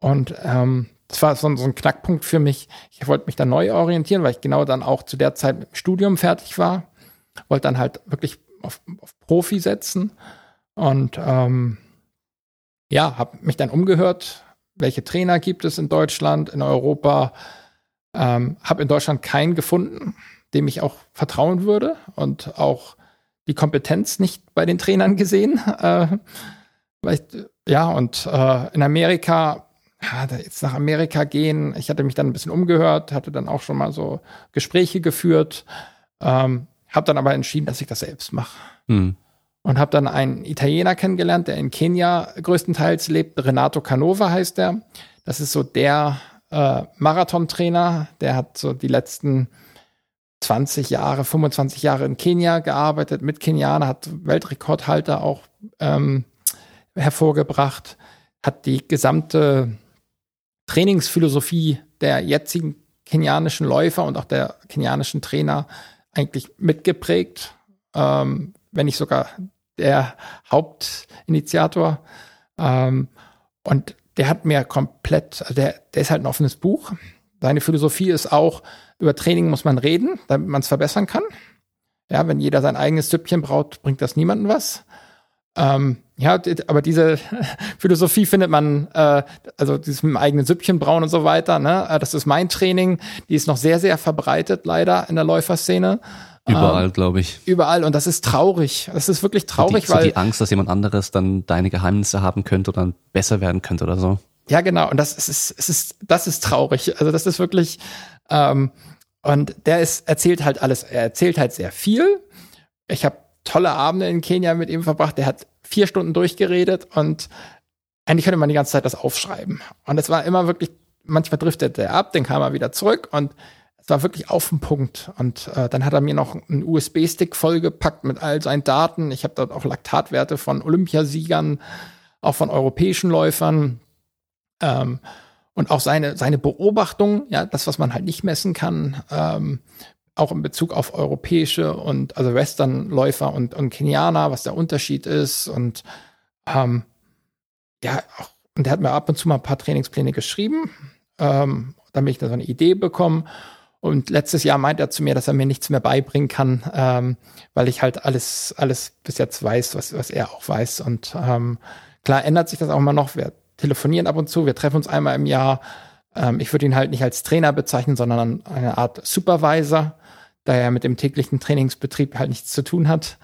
und ähm, das war so, so, ein Knackpunkt für mich. Ich wollte mich dann neu orientieren, weil ich genau dann auch zu der Zeit mit dem Studium fertig war. Wollte dann halt wirklich auf, auf Profi setzen und ähm, ja, habe mich dann umgehört, welche Trainer gibt es in Deutschland, in Europa, ähm, habe in Deutschland keinen gefunden, dem ich auch vertrauen würde und auch die Kompetenz nicht bei den Trainern gesehen. Äh, ja, und äh, in Amerika, ja, jetzt nach Amerika gehen, ich hatte mich dann ein bisschen umgehört, hatte dann auch schon mal so Gespräche geführt, ähm, habe dann aber entschieden, dass ich das selbst mache. Hm. Und habe dann einen Italiener kennengelernt, der in Kenia größtenteils lebt. Renato Canova heißt der. Das ist so der äh, Marathontrainer, der hat so die letzten 20 Jahre, 25 Jahre in Kenia gearbeitet, mit Kenianer, hat Weltrekordhalter auch ähm, hervorgebracht, hat die gesamte Trainingsphilosophie der jetzigen kenianischen Läufer und auch der kenianischen Trainer eigentlich mitgeprägt, ähm, wenn nicht sogar der Hauptinitiator. Ähm, und der hat mir komplett, also der, der ist halt ein offenes Buch. Seine Philosophie ist auch, über Training muss man reden, damit man es verbessern kann. Ja, wenn jeder sein eigenes Süppchen braut, bringt das niemandem was. Ähm, ja, aber diese [laughs] Philosophie findet man, äh, also dieses mit dem eigenen Süppchen brauen und so weiter, ne? Äh, das ist mein Training, die ist noch sehr, sehr verbreitet, leider in der Läuferszene. Überall, ähm, glaube ich. Überall. Und das ist traurig. Das ist wirklich traurig, die, weil. So die Angst, dass jemand anderes dann deine Geheimnisse haben könnte oder dann besser werden könnte oder so. Ja, genau. Und das ist, es ist, das ist traurig. Also das ist wirklich, ähm, und der ist, erzählt halt alles, er erzählt halt sehr viel. Ich habe tolle Abende in Kenia mit ihm verbracht. Der hat vier Stunden durchgeredet und eigentlich könnte man die ganze Zeit das aufschreiben. Und es war immer wirklich, manchmal driftete er ab, dann kam er wieder zurück und es war wirklich auf den Punkt. Und äh, dann hat er mir noch einen USB-Stick vollgepackt mit all seinen Daten. Ich habe dort auch Laktatwerte von Olympiasiegern, auch von europäischen Läufern. Ähm, und auch seine, seine Beobachtung, ja, das, was man halt nicht messen kann, ähm, auch in Bezug auf europäische und also Western-Läufer und, und Kenianer, was der Unterschied ist. Und ähm, ja, auch, und der hat mir ab und zu mal ein paar Trainingspläne geschrieben, ähm, damit ich da so eine Idee bekomme. Und letztes Jahr meint er zu mir, dass er mir nichts mehr beibringen kann, ähm, weil ich halt alles, alles bis jetzt weiß, was, was er auch weiß. Und ähm, klar ändert sich das auch immer noch. Wir telefonieren ab und zu, wir treffen uns einmal im Jahr. Ähm, ich würde ihn halt nicht als Trainer bezeichnen, sondern eine Art Supervisor, da er mit dem täglichen Trainingsbetrieb halt nichts zu tun hat.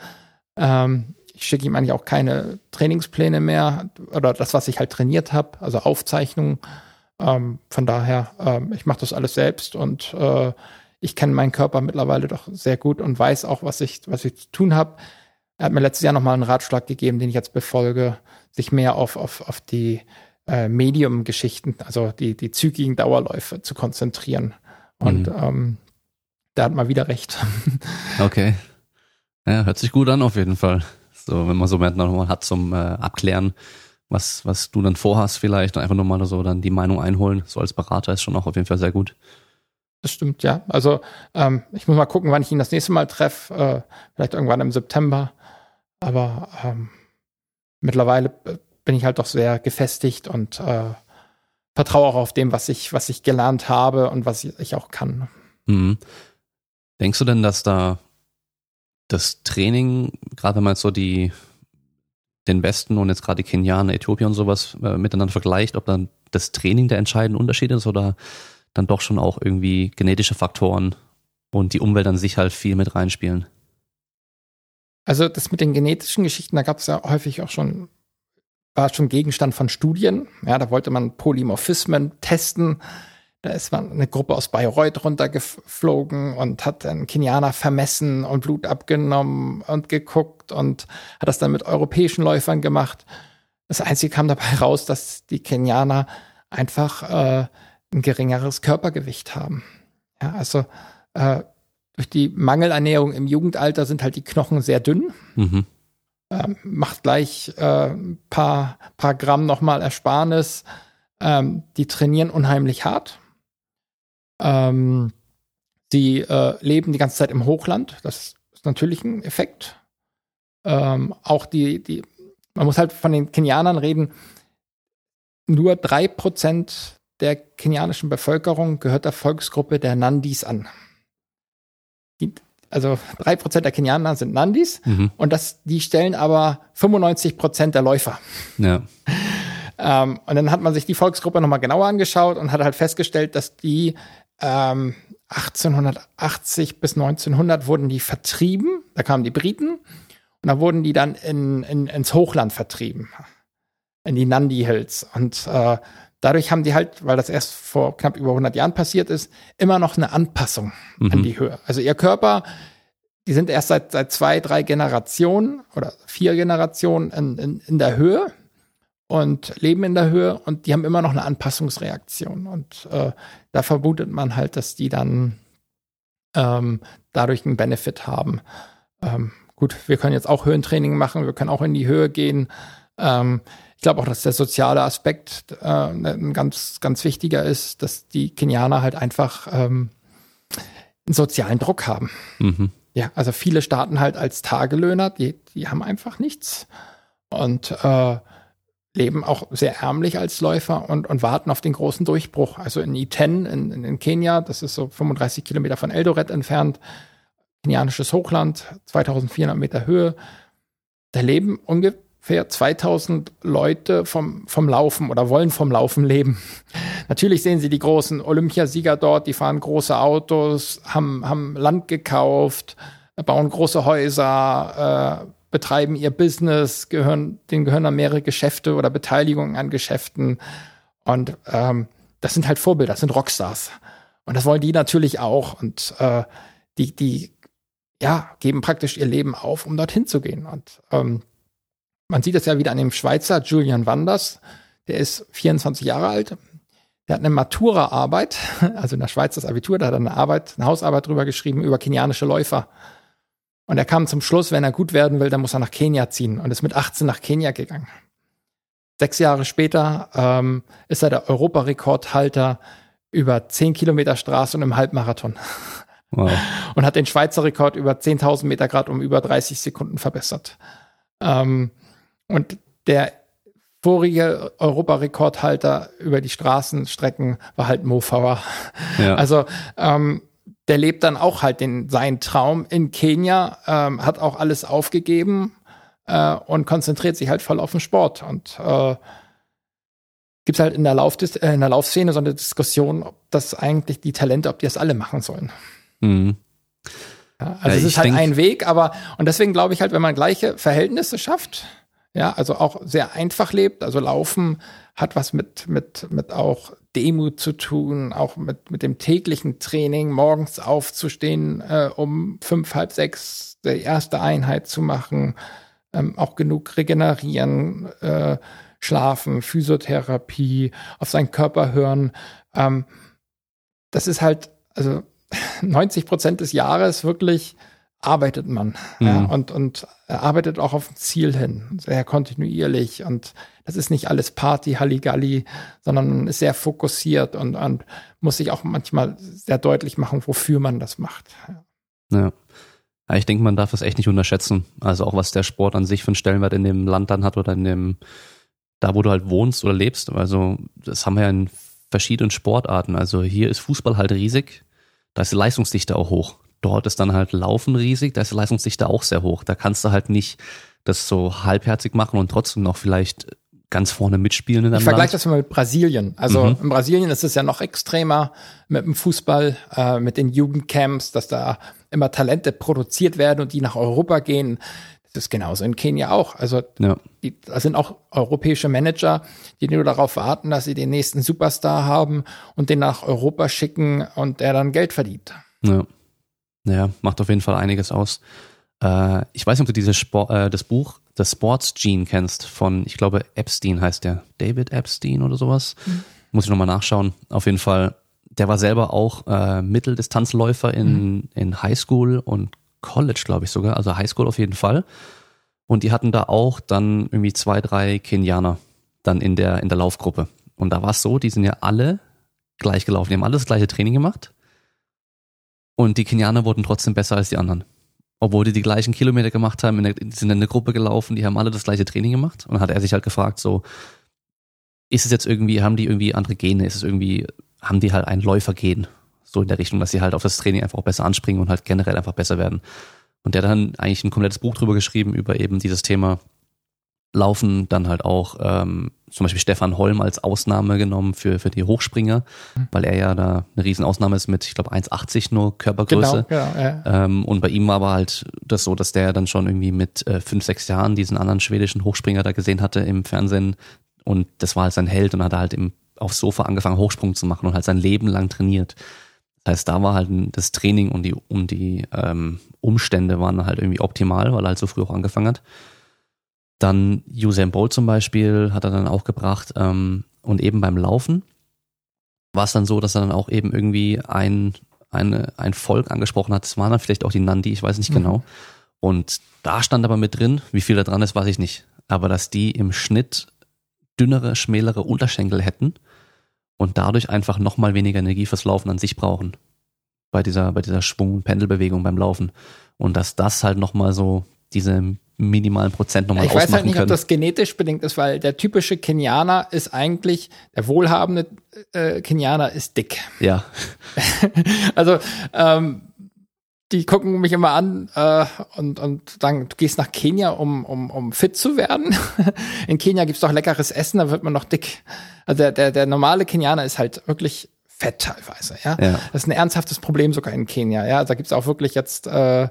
Ähm, ich schicke ihm eigentlich auch keine Trainingspläne mehr oder das, was ich halt trainiert habe, also Aufzeichnungen. Ähm, von daher, ähm, ich mache das alles selbst und äh, ich kenne meinen Körper mittlerweile doch sehr gut und weiß auch, was ich, was ich zu tun habe. Er hat mir letztes Jahr nochmal einen Ratschlag gegeben, den ich jetzt befolge, sich mehr auf, auf, auf die äh, Medium-Geschichten, also die, die zügigen Dauerläufe zu konzentrieren. Und mhm. ähm, der hat mal wieder recht. [laughs] okay. Ja, hört sich gut an auf jeden Fall. So, wenn man so Momente nochmal hat zum äh, Abklären, was, was du dann vorhast vielleicht und einfach nur mal so dann die Meinung einholen, so als Berater ist schon auch auf jeden Fall sehr gut. Das stimmt, ja. Also ähm, ich muss mal gucken, wann ich ihn das nächste Mal treffe. Äh, vielleicht irgendwann im September. Aber ähm, mittlerweile äh, bin ich halt doch sehr gefestigt und äh, vertraue auch auf dem, was ich, was ich gelernt habe und was ich, ich auch kann. Mhm. Denkst du denn, dass da das Training, gerade wenn man jetzt so die den Westen und jetzt gerade Kenianer, Äthiopien und sowas äh, miteinander vergleicht, ob dann das Training der entscheidende Unterschied ist oder dann doch schon auch irgendwie genetische Faktoren und die Umwelt an sich halt viel mit reinspielen. Also das mit den genetischen Geschichten, da gab es ja häufig auch schon, war schon Gegenstand von Studien. Ja, da wollte man Polymorphismen testen. Da ist eine Gruppe aus Bayreuth runtergeflogen und hat einen Kenianer vermessen und Blut abgenommen und geguckt und hat das dann mit europäischen Läufern gemacht. Das Einzige kam dabei [laughs] raus, dass die Kenianer einfach äh, ein geringeres Körpergewicht haben. Ja, also äh, durch die Mangelernährung im Jugendalter sind halt die Knochen sehr dünn. Mhm. Ähm, macht gleich äh, ein paar, paar Gramm nochmal Ersparnis. Ähm, die trainieren unheimlich hart. Ähm, sie äh, leben die ganze Zeit im Hochland. Das ist natürlich ein Effekt. Ähm, auch die, die, man muss halt von den Kenianern reden. Nur drei Prozent der kenianischen Bevölkerung gehört der Volksgruppe der Nandis an. Also drei Prozent der Kenianer sind Nandis mhm. und das, die stellen aber 95 Prozent der Läufer. Ja. [laughs] ähm, und dann hat man sich die Volksgruppe nochmal genauer angeschaut und hat halt festgestellt, dass die ähm, 1880 bis 1900 wurden die vertrieben. Da kamen die Briten und da wurden die dann in, in, ins Hochland vertrieben, in die Nandi Hills. Und äh, dadurch haben die halt, weil das erst vor knapp über 100 Jahren passiert ist, immer noch eine Anpassung mhm. an die Höhe. Also ihr Körper, die sind erst seit, seit zwei, drei Generationen oder vier Generationen in, in, in der Höhe und leben in der Höhe und die haben immer noch eine Anpassungsreaktion. Und äh, da vermutet man halt, dass die dann ähm, dadurch einen Benefit haben. Ähm, gut, wir können jetzt auch Höhentraining machen, wir können auch in die Höhe gehen. Ähm, ich glaube auch, dass der soziale Aspekt äh, ein ganz, ganz wichtiger ist, dass die Kenianer halt einfach ähm, einen sozialen Druck haben. Mhm. Ja, also viele starten halt als Tagelöhner, die, die haben einfach nichts und äh, leben auch sehr ärmlich als Läufer und, und warten auf den großen Durchbruch. Also in Iten in, in Kenia, das ist so 35 Kilometer von Eldoret entfernt, kenianisches Hochland, 2400 Meter Höhe. Da leben ungefähr ungefähr 2000 Leute vom, vom Laufen oder wollen vom Laufen leben. [laughs] Natürlich sehen Sie die großen Olympiasieger dort, die fahren große Autos, haben, haben Land gekauft, bauen große Häuser, äh, betreiben ihr Business, gehören, denen gehören dann mehrere Geschäfte oder Beteiligungen an Geschäften. Und ähm, das sind halt Vorbilder, das sind Rockstars. Und das wollen die natürlich auch. Und äh, die, die ja, geben praktisch ihr Leben auf, um dorthin zu gehen. Und ähm, man sieht es ja wieder an dem Schweizer Julian Wanders, der ist 24 Jahre alt. Der hat eine Matura-Arbeit, [laughs] also in der Schweiz das Abitur, da hat er eine Arbeit, eine Hausarbeit drüber geschrieben über kenianische Läufer. Und er kam zum Schluss, wenn er gut werden will, dann muss er nach Kenia ziehen und ist mit 18 nach Kenia gegangen. Sechs Jahre später ähm, ist er der Europarekordhalter über 10 Kilometer Straße und im Halbmarathon. Wow. [laughs] Und hat den Schweizer Rekord über 10.000 Meter Grad um über 30 Sekunden verbessert. Ähm, und der vorige Europarekordhalter über die Straßenstrecken war halt Mo Farah. Ja. Also ähm, der lebt dann auch halt den, seinen Traum in Kenia, ähm, hat auch alles aufgegeben äh, und konzentriert sich halt voll auf den Sport. Und äh, gibt halt in der, Lauf äh, in der Laufszene so eine Diskussion, ob das eigentlich die Talente, ob die das alle machen sollen. Mhm. Ja, also ja, es ist halt ein Weg, aber und deswegen glaube ich halt, wenn man gleiche Verhältnisse schafft, ja, also auch sehr einfach lebt. Also Laufen hat was mit, mit, mit auch Demut zu tun, auch mit, mit dem täglichen Training, morgens aufzustehen, äh, um fünf, halb sechs die erste Einheit zu machen, ähm, auch genug regenerieren, äh, schlafen, Physiotherapie, auf seinen Körper hören. Ähm, das ist halt, also [laughs] 90 Prozent des Jahres wirklich arbeitet man mhm. ja, und, und arbeitet auch auf ein Ziel hin, sehr kontinuierlich. Und das ist nicht alles Party, Halligalli, sondern man ist sehr fokussiert und, und muss sich auch manchmal sehr deutlich machen, wofür man das macht. Ja. ja. ich denke, man darf das echt nicht unterschätzen. Also auch was der Sport an sich für einen Stellenwert in dem Land dann hat oder in dem, da wo du halt wohnst oder lebst. Also das haben wir ja in verschiedenen Sportarten. Also hier ist Fußball halt riesig. Da ist die Leistungsdichte auch hoch. Dort ist dann halt Laufen riesig, da ist die Leistungsdichte auch sehr hoch. Da kannst du halt nicht das so halbherzig machen und trotzdem noch vielleicht ganz vorne mitspielen in einem Ich vergleiche das mal mit Brasilien. Also mhm. in Brasilien ist es ja noch extremer mit dem Fußball, äh, mit den Jugendcamps, dass da immer Talente produziert werden und die nach Europa gehen. Das ist genauso in Kenia auch. Also ja. die, da sind auch europäische Manager, die nur darauf warten, dass sie den nächsten Superstar haben und den nach Europa schicken und der dann Geld verdient. Ja. Ja, macht auf jeden Fall einiges aus. Äh, ich weiß nicht, ob du dieses Sport, äh, das Buch The Sports Gene kennst von, ich glaube, Epstein heißt der. David Epstein oder sowas. Mhm. Muss ich nochmal nachschauen. Auf jeden Fall, der war selber auch äh, Mitteldistanzläufer in, mhm. in Highschool und College, glaube ich sogar. Also Highschool auf jeden Fall. Und die hatten da auch dann irgendwie zwei, drei Kenianer dann in der, in der Laufgruppe. Und da war es so, die sind ja alle gleich gelaufen. Die haben alle das gleiche Training gemacht. Und die Kenianer wurden trotzdem besser als die anderen obwohl die die gleichen Kilometer gemacht haben, sind in eine Gruppe gelaufen, die haben alle das gleiche Training gemacht. Und dann hat er sich halt gefragt, so, ist es jetzt irgendwie, haben die irgendwie andere Gene? Ist es irgendwie, haben die halt ein Läufergen? So in der Richtung, dass sie halt auf das Training einfach auch besser anspringen und halt generell einfach besser werden. Und der hat dann eigentlich ein komplettes Buch drüber geschrieben, über eben dieses Thema Laufen, dann halt auch ähm, zum Beispiel Stefan Holm als Ausnahme genommen für, für die Hochspringer, mhm. weil er ja da eine riesen Ausnahme ist mit, ich glaube, 1,80 nur Körpergröße. Genau, ja, ja. Ähm, und bei ihm war aber halt das so, dass der dann schon irgendwie mit äh, fünf, sechs Jahren diesen anderen schwedischen Hochspringer da gesehen hatte im Fernsehen und das war halt sein Held und hat halt im, aufs Sofa angefangen, Hochsprung zu machen und halt sein Leben lang trainiert. Das heißt, da war halt das Training und die, um die ähm, Umstände waren halt irgendwie optimal, weil er halt so früh auch angefangen hat. Dann Usain Bolt zum Beispiel hat er dann auch gebracht. Ähm, und eben beim Laufen war es dann so, dass er dann auch eben irgendwie ein, eine, ein Volk angesprochen hat. Das waren dann vielleicht auch die Nandi, ich weiß nicht mhm. genau. Und da stand aber mit drin, wie viel da dran ist, weiß ich nicht. Aber dass die im Schnitt dünnere, schmälere Unterschenkel hätten und dadurch einfach nochmal weniger Energie fürs Laufen an sich brauchen. Bei dieser, bei dieser Schwung- und Pendelbewegung beim Laufen. Und dass das halt nochmal so diese minimalen Prozent nochmal ich ausmachen Ich weiß halt nicht, können. ob das genetisch bedingt ist, weil der typische Kenianer ist eigentlich, der wohlhabende äh, Kenianer ist dick. Ja. [laughs] also ähm, die gucken mich immer an äh, und, und sagen, du gehst nach Kenia, um, um, um fit zu werden. [laughs] In Kenia gibt's doch leckeres Essen, da wird man noch dick. Also der, der, der normale Kenianer ist halt wirklich fett teilweise. Ja? ja, das ist ein ernsthaftes Problem sogar in Kenia. Ja, da gibt's auch wirklich jetzt äh, äh,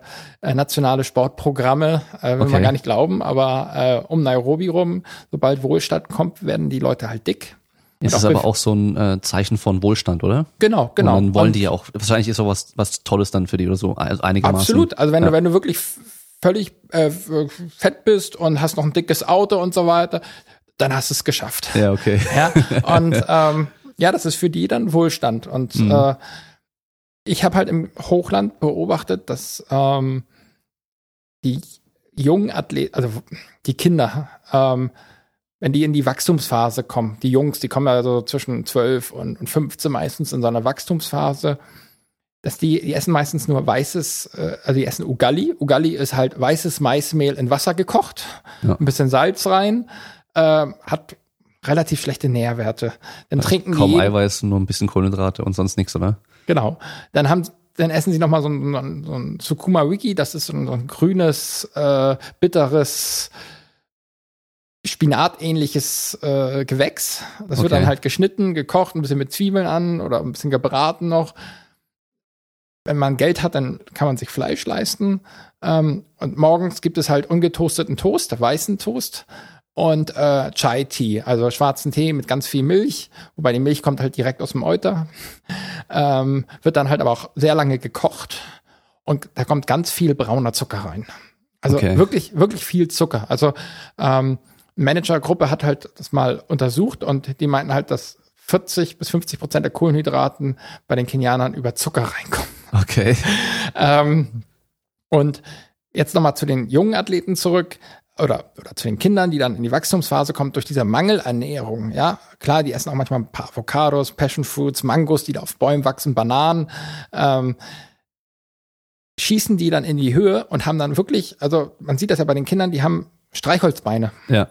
nationale Sportprogramme, äh, will okay. man gar nicht glauben. Aber äh, um Nairobi rum, sobald Wohlstand kommt, werden die Leute halt dick. Ist das aber auch so ein äh, Zeichen von Wohlstand, oder? Genau, genau. Und dann wollen Und die ja auch, wahrscheinlich ist sowas was Tolles dann für die oder so, also einigermaßen. Absolut. Also wenn ja. du, wenn du wirklich völlig äh, fett bist und hast noch ein dickes Auto und so weiter, dann hast du es geschafft. Ja, okay. Ja, und [laughs] ähm, ja, das ist für die dann Wohlstand. Und mhm. äh, ich habe halt im Hochland beobachtet, dass ähm, die jungen Athleten, also die Kinder, ähm, wenn die in die Wachstumsphase kommen, die Jungs, die kommen ja so zwischen 12 und, und 15 meistens in so einer Wachstumsphase, dass die, die essen meistens nur weißes, äh, also die essen Ugali. Ugali ist halt weißes Maismehl in Wasser gekocht, ja. ein bisschen Salz rein, äh, hat relativ schlechte Nährwerte. Dann also trinken kaum die Eiweiß, nur ein bisschen Kohlenhydrate und sonst nichts, oder? Genau. Dann haben dann essen sie noch mal so ein, so ein Sukuma Wiki, das ist so ein, so ein grünes, äh, bitteres Spinatähnliches äh, Gewächs. Das okay. wird dann halt geschnitten, gekocht, ein bisschen mit Zwiebeln an oder ein bisschen gebraten noch. Wenn man Geld hat, dann kann man sich Fleisch leisten. Ähm, und morgens gibt es halt ungetoasteten Toast, weißen Toast und äh, Chai Tea, also schwarzen Tee mit ganz viel Milch, wobei die Milch kommt halt direkt aus dem Euter, [laughs] ähm, wird dann halt aber auch sehr lange gekocht und da kommt ganz viel brauner Zucker rein. Also okay. wirklich, wirklich viel Zucker. Also ähm, Managergruppe hat halt das mal untersucht und die meinten halt, dass 40 bis 50 Prozent der Kohlenhydraten bei den Kenianern über Zucker reinkommen. Okay. [laughs] ähm, und jetzt nochmal zu den jungen Athleten zurück oder, oder zu den Kindern, die dann in die Wachstumsphase kommen, durch diese Mangelernährung, ja, klar, die essen auch manchmal ein paar Avocados, Passion Fruits, Mangos, die da auf Bäumen wachsen, Bananen, ähm, schießen die dann in die Höhe und haben dann wirklich, also man sieht das ja bei den Kindern, die haben Streichholzbeine. Ja.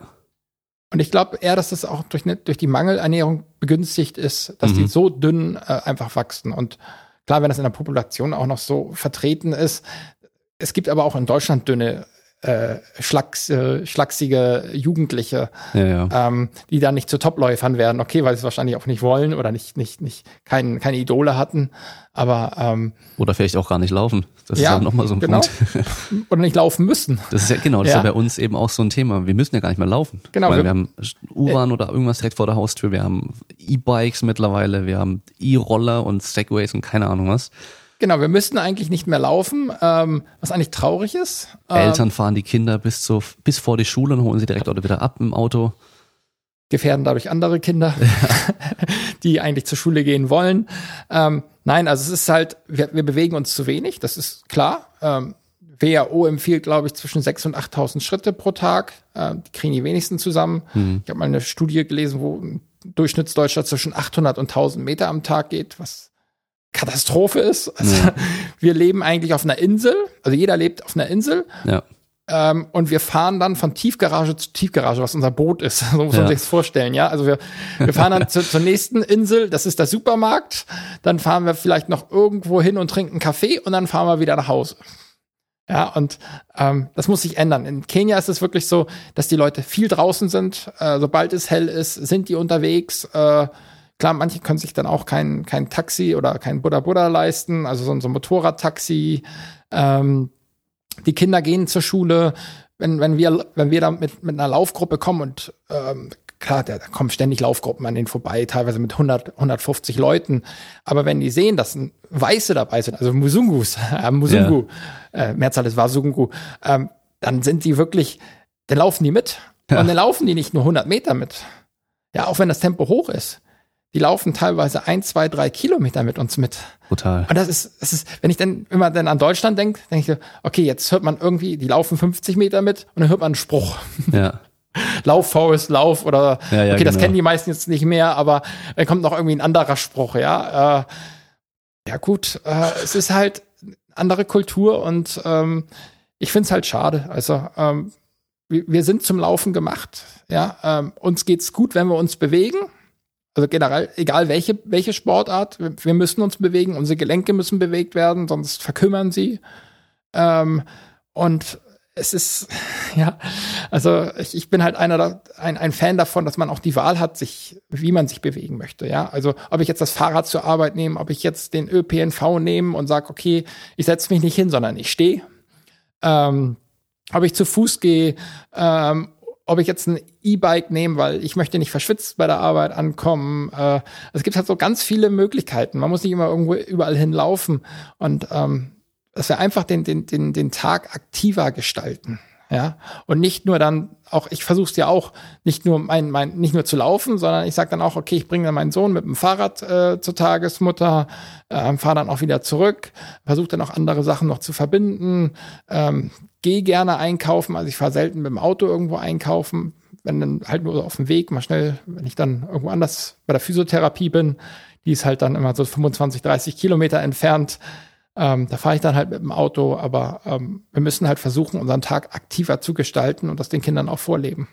Und ich glaube eher, dass das auch durch, ne, durch die Mangelernährung begünstigt ist, dass mhm. die so dünn äh, einfach wachsen. Und klar, wenn das in der Population auch noch so vertreten ist, es gibt aber auch in Deutschland dünne äh, schlacks, äh, schlachsige Jugendliche, Ja, ja. ähm, die dann nicht zu Topläufern werden. Okay, weil sie es wahrscheinlich auch nicht wollen oder nicht, nicht, nicht, kein, keine Idole hatten. Aber ähm, Oder vielleicht auch gar nicht laufen. Das Ja, ist auch nochmal so ein genau. Punkt. [laughs] oder nicht laufen müssen. Das ist ja genau, das Ja. ist ja bei uns eben auch so ein Thema. Wir müssen ja gar nicht mehr laufen. Genau, Weil wir- wir haben U-Bahn oder irgendwas direkt vor der Haustür. Wir haben E-Bikes mittlerweile. Wir haben E-Roller und Segways und keine Ahnung was. Genau, wir müssten eigentlich nicht mehr laufen, ähm, was eigentlich traurig ist. Ähm, Eltern fahren die Kinder bis, zu, bis vor die Schule und holen sie direkt oder wieder ab im Auto. gefährden dadurch andere Kinder, [laughs] die eigentlich zur Schule gehen wollen. Ähm, nein, also es ist halt, wir, wir bewegen uns zu wenig, das ist klar. Ähm, WHO empfiehlt, glaube ich, zwischen 6.000 und 8.000 Schritte pro Tag. Ähm, die kriegen die wenigsten zusammen. Ich habe mal eine Studie gelesen, wo ein Durchschnittsdeutscher zwischen 800 und 1.000 Meter am Tag geht, was Katastrophe ist. Also, [laughs] Wir leben eigentlich auf einer Insel, also jeder lebt auf einer Insel Ja. ähm, und wir fahren dann von Tiefgarage zu Tiefgarage, was unser Boot ist. [laughs] So muss man Ja. sich das vorstellen, ja. Also wir, wir fahren dann [laughs] zu, zur nächsten Insel, das ist der Supermarkt. Dann fahren wir vielleicht noch irgendwo hin und trinken Kaffee und dann fahren wir wieder nach Hause. Ja, und ähm, das muss sich ändern. In Kenia ist es wirklich so, dass die Leute viel draußen sind. Äh, sobald es hell ist, sind die unterwegs. Äh, klar, manche können sich dann auch kein, kein Taxi oder kein Buddha Buddha leisten, also so, so ein Motorradtaxi. Ähm, die Kinder gehen zur Schule. Wenn, wenn wir, wenn wir da mit, mit einer Laufgruppe kommen und ähm, klar, da, da kommen ständig Laufgruppen an denen vorbei, teilweise mit 100, 150 Leuten. Aber wenn die sehen, dass ein Weiße dabei sind, also Musungus, [laughs] äh, Musungu, äh, Mehrzahl ist Wasungu, ähm, dann sind die wirklich, dann laufen die mit. Ja. Und dann laufen die nicht nur 100 Meter mit. Ja, auch wenn das Tempo hoch ist. Die laufen teilweise ein, zwei, drei Kilometer mit uns mit. Brutal. Und das ist, das ist, wenn ich dann immer dann an Deutschland denke, denke ich, okay, jetzt hört man irgendwie, die laufen 50 Meter mit und dann hört man einen Spruch. Ja. [laughs] Lauf, Forest, Lauf oder Ja, ja, okay, das genau. kennen die meisten jetzt nicht mehr, aber dann kommt noch irgendwie ein anderer Spruch, ja. Äh, ja, gut, äh, es ist halt eine andere Kultur und ähm, ich finde es halt schade. Also ähm, wir, wir sind zum Laufen gemacht, ja. Ähm, uns geht's gut, wenn wir uns bewegen. Also generell, egal welche, welche Sportart, wir, müssen uns bewegen, unsere Gelenke müssen bewegt werden, sonst verkümmern sie. Ähm, und es ist, [laughs] ja, also ich, ich bin halt einer, da- ein, ein Fan davon, dass man auch die Wahl hat, sich, wie man sich bewegen möchte, ja. Also ob ich jetzt das Fahrrad zur Arbeit nehme, ob ich jetzt den ÖPNV nehme und sage, okay, ich setze mich nicht hin, sondern ich stehe. Ähm, ob ich zu Fuß gehe, ähm, ob ich jetzt ein E-Bike nehme, weil ich möchte nicht verschwitzt bei der Arbeit ankommen. Äh, es gibt halt so ganz viele Möglichkeiten. Man muss nicht immer irgendwo überall hinlaufen. Und ähm, dass wir einfach den, den, den, den Tag aktiver gestalten. Ja, und nicht nur dann auch, ich versuche es ja auch, nicht nur mein, mein, nicht nur zu laufen, sondern ich sage dann auch, okay, ich bringe dann meinen Sohn mit dem Fahrrad äh, zur Tagesmutter, äh, fahre dann auch wieder zurück, versuche dann auch andere Sachen noch zu verbinden, ähm, gehe gerne einkaufen, also ich fahre selten mit dem Auto irgendwo einkaufen, wenn dann halt nur auf dem Weg, mal schnell, wenn ich dann irgendwo anders bei der Physiotherapie bin, die ist halt dann immer so 25, 30 Kilometer entfernt, ähm, da fahre ich dann halt mit dem Auto, aber ähm, wir müssen halt versuchen, unseren Tag aktiver zu gestalten und das den Kindern auch vorleben.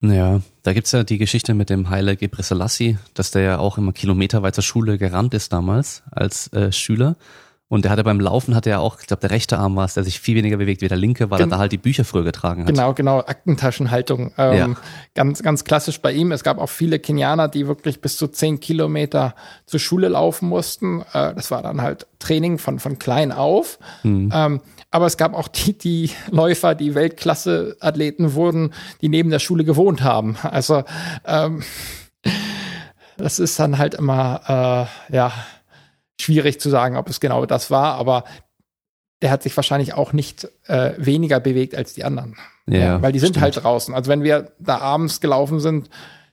Ja, da gibt's ja die Geschichte mit dem Haile Gebrselassie, dass der ja auch immer kilometerweit zur Schule gerannt ist damals als äh, Schüler. Und der hatte beim Laufen hatte er auch, ich glaube, der rechte Arm war es, der sich viel weniger bewegt wie der linke, weil Gen- er da halt die Bücher früher getragen hat. Genau, genau, Aktentaschenhaltung. Ähm, Ja. Ganz, ganz klassisch bei ihm. Es gab auch viele Kenianer, die wirklich bis zu zehn Kilometer zur Schule laufen mussten. Äh, das war dann halt Training von, von klein auf. Ähm, aber es gab auch die, die Läufer, die Weltklasse-Athleten wurden, die neben der Schule gewohnt haben. Also ähm, das ist dann halt immer, äh, ja, schwierig zu sagen, ob es genau das war, aber der hat sich wahrscheinlich auch nicht äh, weniger bewegt als die anderen. Ja, weil die sind stimmt. halt draußen. Also wenn wir da abends gelaufen sind,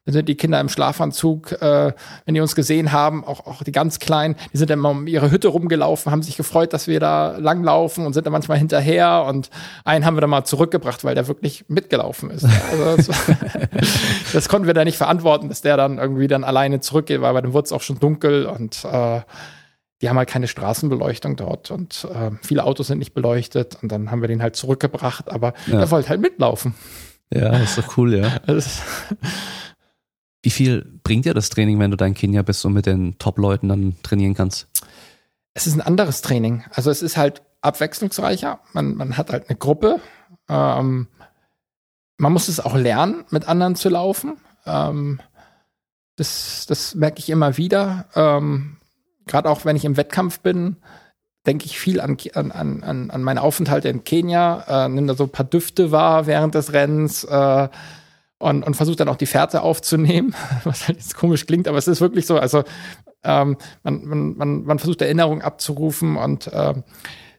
dann sind die Kinder im Schlafanzug, äh, wenn die uns gesehen haben, auch, auch die ganz Kleinen, die sind dann mal um ihre Hütte rumgelaufen, haben sich gefreut, dass wir da langlaufen und sind dann manchmal hinterher und einen haben wir dann mal zurückgebracht, weil der wirklich mitgelaufen ist. Also das, [laughs] das konnten wir da nicht verantworten, dass der dann irgendwie dann alleine zurückgeht, weil dann wurde es auch schon dunkel und äh, die haben halt keine Straßenbeleuchtung dort und äh, viele Autos sind nicht beleuchtet und dann haben wir den halt zurückgebracht, aber Ja. er wollte halt mitlaufen. Ja, ist doch cool, ja. [laughs] Also, Wie viel bringt dir das Training, wenn du da in Kenia bist und mit den Top-Leuten dann trainieren kannst? es ist ein anderes Training. Also es ist halt abwechslungsreicher. Man, man hat halt eine Gruppe. Ähm, man muss es auch lernen, mit anderen zu laufen. Ähm, das, das merke ich immer wieder. Ähm, Gerade auch wenn ich im Wettkampf bin, denke ich viel an, an, an, an meine Aufenthalte in Kenia, äh, nehme da so ein paar Düfte wahr während des Rennens äh, und, und versuche dann auch die Fährte aufzunehmen, [laughs] was halt jetzt komisch klingt, aber es ist wirklich so. Also ähm, man, man, man, man versucht Erinnerungen abzurufen und äh,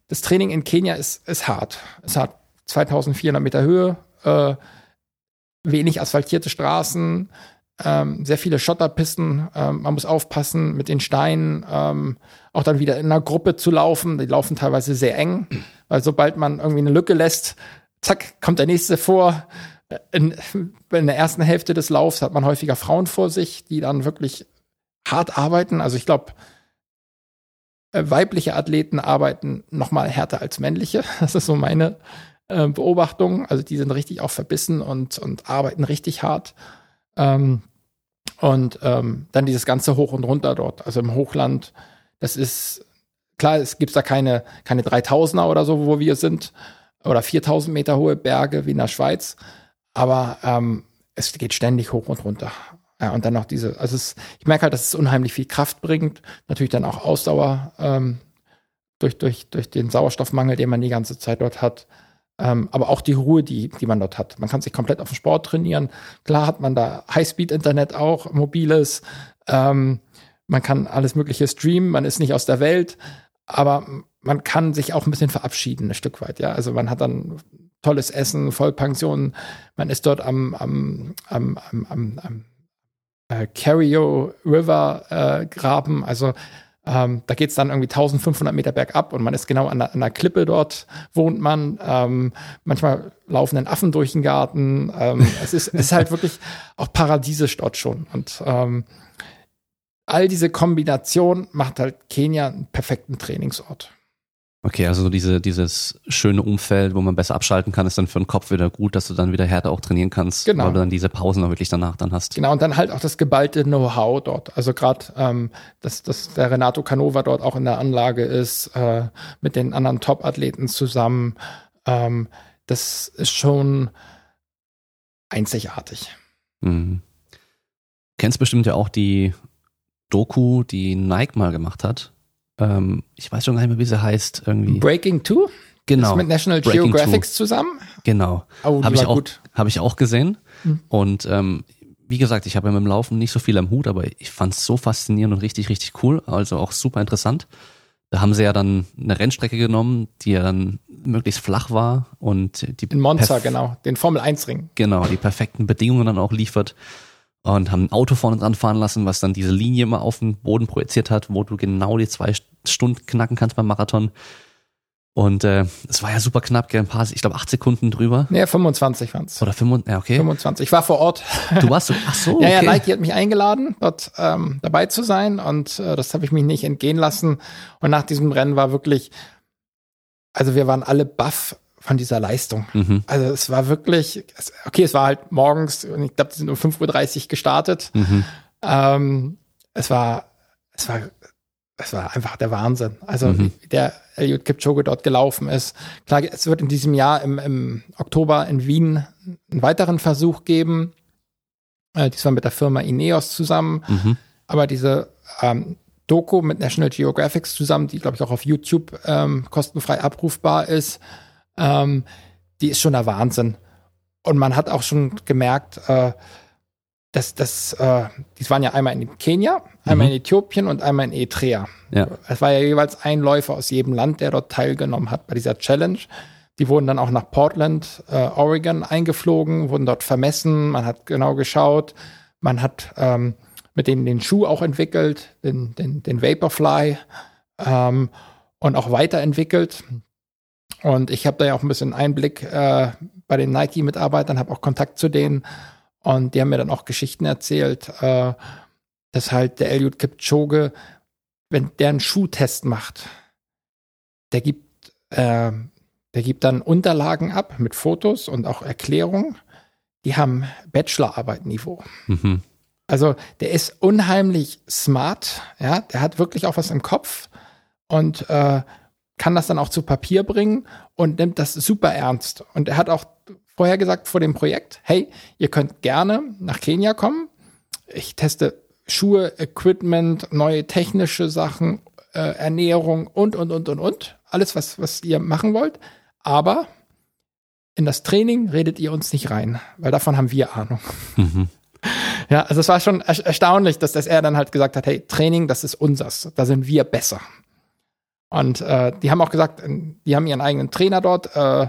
das Training in Kenia ist, ist hart. Es hat 2400 Meter Höhe, äh, wenig asphaltierte Straßen, ähm, sehr viele Schotterpisten. Ähm, man muss aufpassen mit den Steinen, ähm, auch dann wieder in einer Gruppe zu laufen. Die laufen teilweise sehr eng, weil sobald man irgendwie eine Lücke lässt, zack, kommt der nächste vor. In, in der ersten Hälfte des Laufs hat man häufiger Frauen vor sich, die dann wirklich hart arbeiten. Also ich glaube, äh, weibliche Athleten arbeiten noch mal härter als männliche. [laughs] Das ist so meine äh, Beobachtung. Also die sind richtig auch verbissen und, und arbeiten richtig hart. Ähm, und ähm, dann dieses ganze Hoch und Runter dort, also im Hochland, das ist, klar, es gibt da keine, keine 3000er oder so, wo wir sind, oder 4000 Meter hohe Berge wie in der Schweiz, aber ähm, es geht ständig hoch und runter. Ja, und dann noch diese, also es, ich merke halt, dass es unheimlich viel Kraft bringt, natürlich dann auch Ausdauer ähm, durch, durch, durch den Sauerstoffmangel, den man die ganze Zeit dort hat. Ähm, aber auch die Ruhe, die, die man dort hat. Man kann sich komplett auf den Sport trainieren. Klar hat man da Highspeed-Internet auch, mobiles. Ähm, man kann alles Mögliche streamen. Man ist nicht aus der Welt. Aber man kann sich auch ein bisschen verabschieden, ein Stück weit. Ja, also man hat dann tolles Essen, Vollpension. Man ist dort am, am, am, am, am, am äh, Carrio River äh, Graben. Also ähm, da geht es dann irgendwie 1500 Meter bergab und man ist genau an der Klippe dort, wohnt man. Ähm, manchmal laufen dann Affen durch den Garten. Ähm, [laughs] es, ist, ist halt wirklich auch paradiesisch dort schon. Und ähm, all diese Kombination macht halt Kenia einen perfekten Trainingsort. Okay, also diese, dieses schöne Umfeld, wo man besser abschalten kann, ist dann für den Kopf wieder gut, dass du dann wieder härter auch trainieren kannst, genau. weil du dann diese Pausen auch wirklich danach dann hast. Genau, und dann halt auch das geballte Know-how dort. Also gerade, ähm, dass, dass der Renato Canova dort auch in der Anlage ist, äh, mit den anderen Top-Athleten zusammen. Ähm, das ist schon einzigartig. Mhm. Kennst bestimmt ja auch die Doku, die Nike mal gemacht hat ähm, ich weiß schon gar nicht mehr, wie sie heißt. Irgendwie. Breaking Two? Genau. Ist mit National Breaking Geographic zusammen? Genau. Oh, Habe ich, auch, hab ich auch gesehen. Hm. Und ähm, wie gesagt, ich habe ja mit dem Laufen nicht so viel am Hut, aber ich fand es so faszinierend und richtig, richtig cool. Also auch super interessant. Da haben sie ja dann eine Rennstrecke genommen, die ja dann möglichst flach war und die in Monza genau, den Formel 1 Ring. Genau, die perfekten Bedingungen dann auch liefert und haben ein Auto vorne dran fahren lassen, was dann diese Linie immer auf den Boden projiziert hat, wo du genau die zwei Stunden knacken kannst beim Marathon. Und äh, es war ja super knapp, gell, ein paar, ich glaube acht Sekunden drüber. Ja, 25 waren's. Oder 25, ja, okay. 25. Ich war vor Ort. Du warst so, ach so, okay. [laughs] Ja, ja, Nike hat mich eingeladen, dort ähm, dabei zu sein und äh, das habe ich mich nicht entgehen lassen. Und nach diesem Rennen war wirklich, also wir waren alle baff, von dieser Leistung. Mhm. Also es war wirklich, okay, es war halt morgens und ich glaube, die sind um 5.30 Uhr gestartet. Mhm. Ähm, es war, es war, es war einfach der Wahnsinn. Also mhm. der Eliud Kipchoge dort gelaufen ist. Klar, es wird in diesem Jahr im, im Oktober in Wien einen weiteren Versuch geben. Äh, diesmal mit der Firma Ineos zusammen. Mhm. Aber diese ähm, Doku mit National Geographic zusammen, die glaube ich auch auf YouTube ähm, kostenfrei abrufbar ist, ähm, die ist schon der Wahnsinn. Und man hat auch schon gemerkt, äh, dass das, äh, die waren ja einmal in Kenia, einmal mhm. in Äthiopien und einmal in Eritrea. Ja. Es war ja jeweils ein Läufer aus jedem Land, der dort teilgenommen hat bei dieser Challenge. Die wurden dann auch nach Portland, äh, Oregon eingeflogen, wurden dort vermessen. Man hat genau geschaut. Man hat ähm, mit denen den Schuh auch entwickelt, den, den, den Vaporfly ähm, und auch weiterentwickelt. Und ich habe da ja auch ein bisschen Einblick äh, bei den Nike-Mitarbeitern, habe auch Kontakt zu denen. Und die haben mir dann auch Geschichten erzählt, äh, dass halt der Eliud Kipchoge, wenn der einen Schuhtest macht, der gibt, äh, der gibt dann Unterlagen ab mit Fotos und auch Erklärungen. Die haben Bachelorarbeit-Niveau. Mhm. Also der ist unheimlich smart, ja, der hat wirklich auch was im Kopf und äh, kann das dann auch zu Papier bringen und nimmt das super ernst. Und er hat auch vorher gesagt vor dem Projekt, hey, ihr könnt gerne nach Kenia kommen. Ich teste Schuhe, Equipment, neue technische Sachen, äh, Ernährung und, und, und, und, und. Alles, was, was ihr machen wollt. Aber in das Training redet ihr uns nicht rein, weil davon haben wir Ahnung. Mhm. [laughs] Ja, also es war schon erstaunlich, dass das er dann halt gesagt hat, hey, Training, das ist unsers, da sind wir besser. Und äh, die haben auch gesagt, die haben ihren eigenen Trainer dort, äh,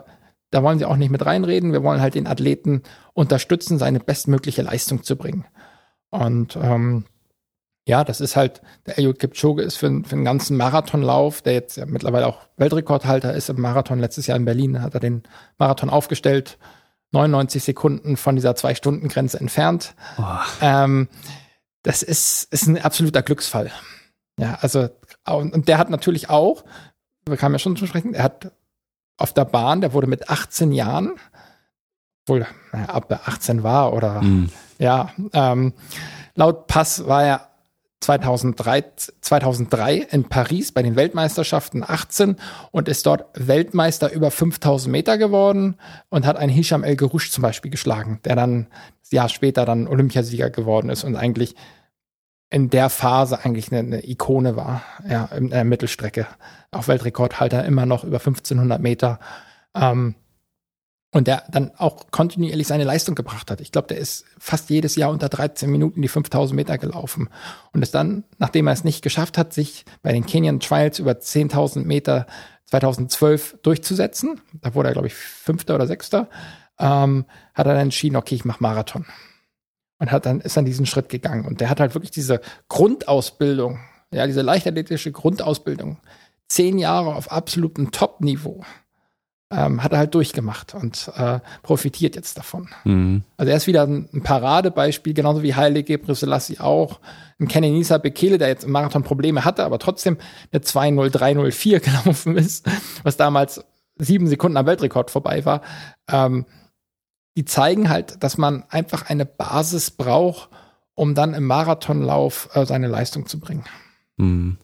da wollen sie auch nicht mit reinreden, wir wollen halt den Athleten unterstützen, seine bestmögliche Leistung zu bringen. Und ähm, ja, das ist halt, der Eliud Kipchoge ist für, für einen ganzen Marathonlauf, der jetzt ja mittlerweile auch Weltrekordhalter ist im Marathon. Letztes Jahr in Berlin hat er den Marathon aufgestellt, 99 Sekunden von dieser Zwei-Stunden-Grenze entfernt. Ähm, das ist, ist ein absoluter Glücksfall. Ja, also, und der hat natürlich auch, wir kamen ja schon zu sprechen, er hat auf der Bahn, der wurde mit 18 Jahren, wohl naja, ab 18 war oder mm. ja, ähm, laut Pass war er 2003, 2003 in Paris bei den Weltmeisterschaften 18 und ist dort Weltmeister über 5000 Meter geworden und hat einen Hisham El Gerouche zum Beispiel geschlagen, der dann das Jahr später dann Olympiasieger geworden ist und eigentlich in der Phase eigentlich eine, eine Ikone war, ja, in der Mittelstrecke. Auch Weltrekordhalter immer noch über 1500 Meter. Ähm, und der dann auch kontinuierlich seine Leistung gebracht hat. Ich glaube, der ist fast jedes Jahr unter 13 Minuten die 5000 Meter gelaufen. Und ist dann, nachdem er es nicht geschafft hat, sich bei den Kenyan Trials über 10.000 Meter 2012 durchzusetzen, da wurde er, glaube ich, Fünfter oder Sechster, ähm, hat er dann entschieden, okay, ich mache Marathon. Und hat dann, ist dann diesen Schritt gegangen. Und der hat halt wirklich diese Grundausbildung, ja, diese leichtathletische Grundausbildung, zehn Jahre auf absolutem Top-Niveau ähm, hat er halt durchgemacht und äh, profitiert jetzt davon. Mhm. Also er ist wieder ein, Paradebeispiel, genauso wie Haile Gebrselassie auch. Ein Kenenisa Bekele, der jetzt im Marathon Probleme hatte, aber trotzdem eine 2.03.04 gelaufen [laughs] ist, was damals sieben Sekunden am Weltrekord vorbei war. Ähm, die zeigen halt, dass man einfach eine Basis braucht, um dann im Marathonlauf äh, seine Leistung zu bringen. Mhm.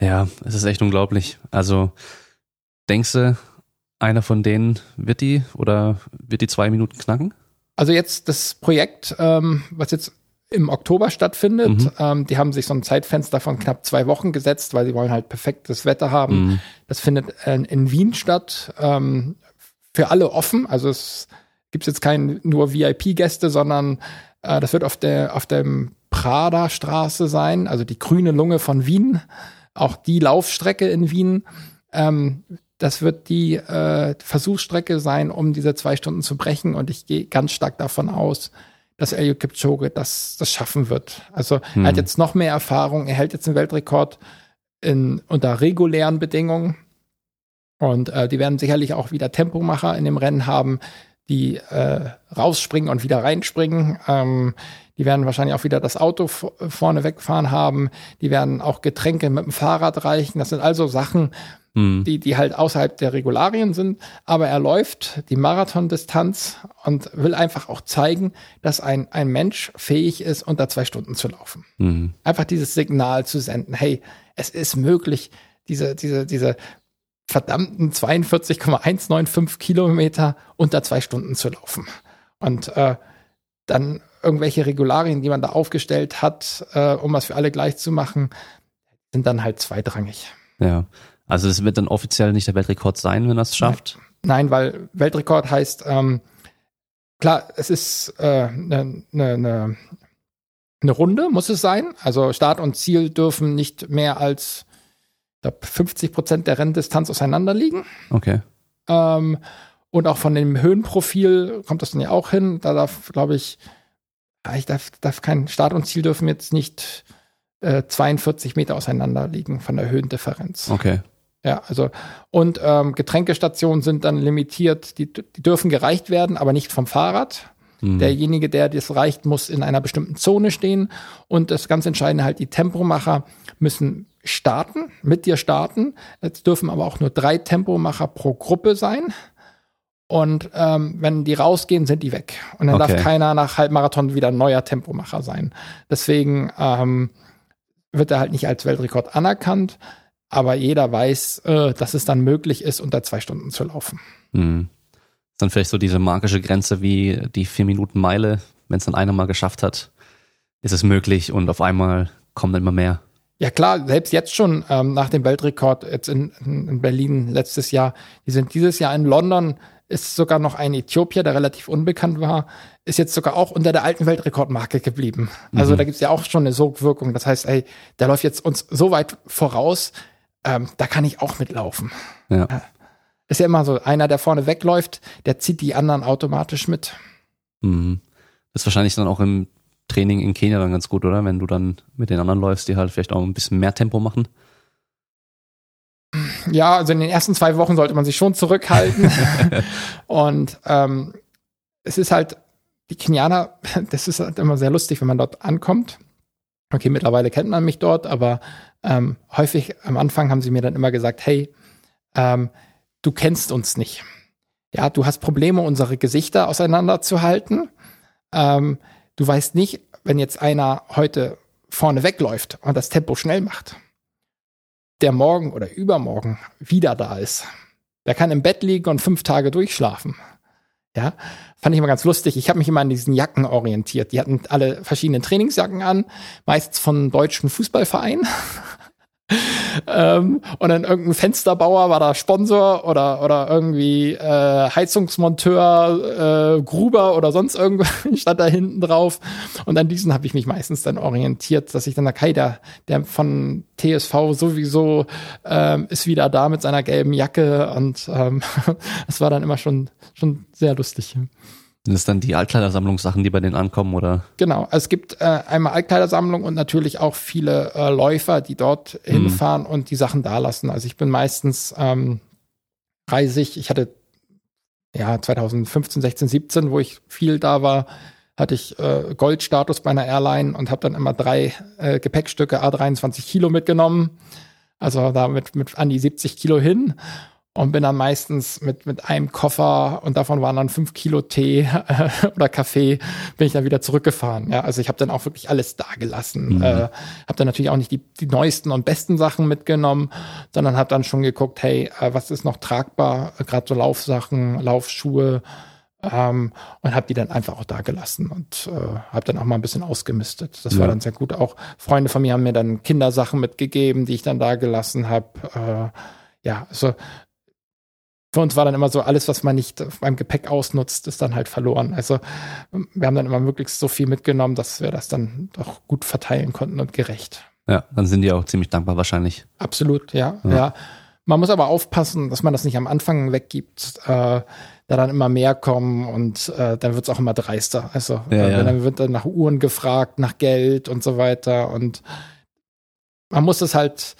Ja, es ist echt unglaublich. Also denkst du, einer von denen wird die oder wird die zwei Minuten knacken? Also jetzt das Projekt, ähm, was jetzt im Oktober stattfindet, mhm. ähm, die haben sich so ein Zeitfenster von knapp zwei Wochen gesetzt, weil sie wollen halt perfektes Wetter haben. Mhm. Das findet in, in Wien statt, ähm, für alle offen. Also es gibt jetzt kein nur VIP-Gäste, sondern äh, das wird auf der auf dem Prada Straße sein, also die grüne Lunge von Wien, auch die Laufstrecke in Wien. Ähm, das wird die äh, Versuchsstrecke sein, um diese zwei Stunden zu brechen. Und ich gehe ganz stark davon aus, dass Eliud Kipchoge das, das schaffen wird. Also hm. er hat hm. jetzt noch mehr Erfahrung. Er hält jetzt den Weltrekord in, unter regulären Bedingungen. Und äh, die werden sicherlich auch wieder Tempomacher in dem Rennen haben, die äh, rausspringen und wieder reinspringen. Ähm, die werden wahrscheinlich auch wieder das Auto vorne wegfahren haben. Die werden auch Getränke mit dem Fahrrad reichen. Das sind also Sachen, mhm. die, die halt außerhalb der Regularien sind. Aber er läuft die Marathondistanz und will einfach auch zeigen, dass ein, ein Mensch fähig ist, unter zwei Stunden zu laufen. Mhm. Einfach dieses Signal zu senden. Hey, es ist möglich, diese, diese, diese verdammten 42,195 Kilometer unter zwei Stunden zu laufen. Und äh, dann irgendwelche Regularien, die man da aufgestellt hat, äh, um was für alle gleich zu machen, sind dann halt zweitrangig. Ja. Also es wird dann offiziell nicht der Weltrekord sein, wenn er es schafft? Nein, weil Weltrekord heißt, ähm, klar, es ist eine äh, ne, ne, ne, ne Runde, muss es sein. Also Start und Ziel dürfen nicht mehr als glaub, 50 Prozent der Renndistanz auseinander liegen. Okay. Ähm, und auch von dem Höhenprofil kommt das dann ja auch hin. Da darf, glaube ich, ich darf, darf kein Start und Ziel dürfen jetzt nicht äh, 42 Meter auseinander liegen von der Höhendifferenz. Okay. Ja, also und ähm, Getränkestationen sind dann limitiert, die, die dürfen gereicht werden, aber nicht vom Fahrrad. Mhm. Derjenige, der das reicht, muss in einer bestimmten Zone stehen. Und das ganz Entscheidende halt, die Tempomacher müssen starten, mit dir starten. Es dürfen aber auch nur drei Tempomacher pro Gruppe sein. Und ähm, wenn die rausgehen, sind die weg. Und dann okay. darf keiner nach Halbmarathon wieder ein neuer Tempomacher sein. Deswegen ähm, wird er halt nicht als Weltrekord anerkannt. aber jeder weiß, äh, dass es dann möglich ist, unter zwei Stunden zu laufen. Mhm. Dann vielleicht so diese magische Grenze wie die vier Minuten Meile, wenn es dann einer mal geschafft hat, ist es möglich und auf einmal kommen dann immer mehr. Ja klar, selbst jetzt schon ähm, nach dem Weltrekord jetzt in, in Berlin letztes Jahr, die sind dieses Jahr in London, ist sogar noch ein Äthiopier, der relativ unbekannt war, ist jetzt sogar auch unter der alten Weltrekordmarke geblieben. Also mhm. da gibt's ja auch schon eine Sogwirkung. Das heißt, ey, der läuft jetzt uns so weit voraus, ähm, da kann ich auch mitlaufen. Ja. Ist ja immer so, einer, der vorne wegläuft, der zieht die anderen automatisch mit. Mhm. Ist wahrscheinlich dann auch im Training in Kenia dann ganz gut, oder? Wenn du dann mit den anderen läufst, die halt vielleicht auch ein bisschen mehr Tempo machen. Ja, also in den ersten zwei Wochen sollte man sich schon zurückhalten. [laughs] und ähm, es ist halt, die Kenianer, [laughs] das ist halt immer sehr lustig, wenn man dort ankommt. Okay, mittlerweile kennt man mich dort, aber ähm, häufig am Anfang haben sie mir dann immer gesagt, hey, ähm, du kennst uns nicht. Ja, du hast Probleme, unsere Gesichter auseinanderzuhalten. Ähm, du weißt nicht, wenn jetzt einer heute vorne wegläuft und das Tempo schnell macht, der morgen oder übermorgen wieder da ist. Der kann im Bett liegen und fünf Tage durchschlafen. Ja, fand ich immer ganz lustig. Ich habe mich immer an diesen Jacken orientiert. Die hatten alle verschiedene Trainingsjacken an, meistens von deutschen Fußballvereinen. Ähm, und dann irgendein Fensterbauer war da Sponsor oder oder irgendwie äh, Heizungsmonteur, äh, Gruber oder sonst irgendwas [laughs] stand da hinten drauf. Und an diesen habe ich mich meistens dann orientiert, dass ich dann okay, der, der von TSV sowieso ähm, ist wieder da mit seiner gelben Jacke und ähm, [laughs] das war dann immer schon schon sehr lustig. Sind es dann die Altkleidersammlungssachen, die bei denen ankommen, oder? Genau. Es gibt äh, einmal Altkleidersammlung und natürlich auch viele äh, Läufer, die dort mhm. hinfahren und die Sachen da lassen. Also ich bin meistens ähm, reisig. Ich hatte ja 2015, 16, 17, wo ich viel da war, hatte ich äh, Goldstatus bei einer Airline und habe dann immer drei äh, Gepäckstücke A23 Kilo mitgenommen. Also da mit, mit an die 70 Kilo hin und bin dann meistens mit, mit einem Koffer und davon waren dann fünf Kilo Tee äh, [laughs] oder Kaffee, bin ich dann wieder zurückgefahren. Ja, also ich habe dann auch wirklich alles da gelassen. Mhm. Äh, habe dann natürlich auch nicht die, die neuesten und besten Sachen mitgenommen, sondern habe dann schon geguckt, hey, äh, was ist noch tragbar? Äh, Gerade so Laufsachen, Laufschuhe. Ähm, und habe die dann einfach auch da gelassen und äh, habe dann auch mal ein bisschen ausgemistet. Das ja. war dann sehr gut. Auch Freunde von mir haben mir dann Kindersachen mitgegeben, die ich dann da gelassen habe. Äh, ja, also für uns war dann immer so, alles, was man nicht beim Gepäck ausnutzt, ist dann halt verloren. Also wir haben dann immer möglichst so viel mitgenommen, dass wir das dann doch gut verteilen konnten und gerecht. Ja, dann sind die auch ziemlich dankbar wahrscheinlich. Absolut, ja. ja. ja. Man muss aber aufpassen, dass man das nicht am Anfang weggibt, äh, da dann immer mehr kommen und äh, dann wird es auch immer dreister. Also ja, äh, ja. dann wird dann nach Uhren gefragt, nach Geld und so weiter. Und man muss es halt,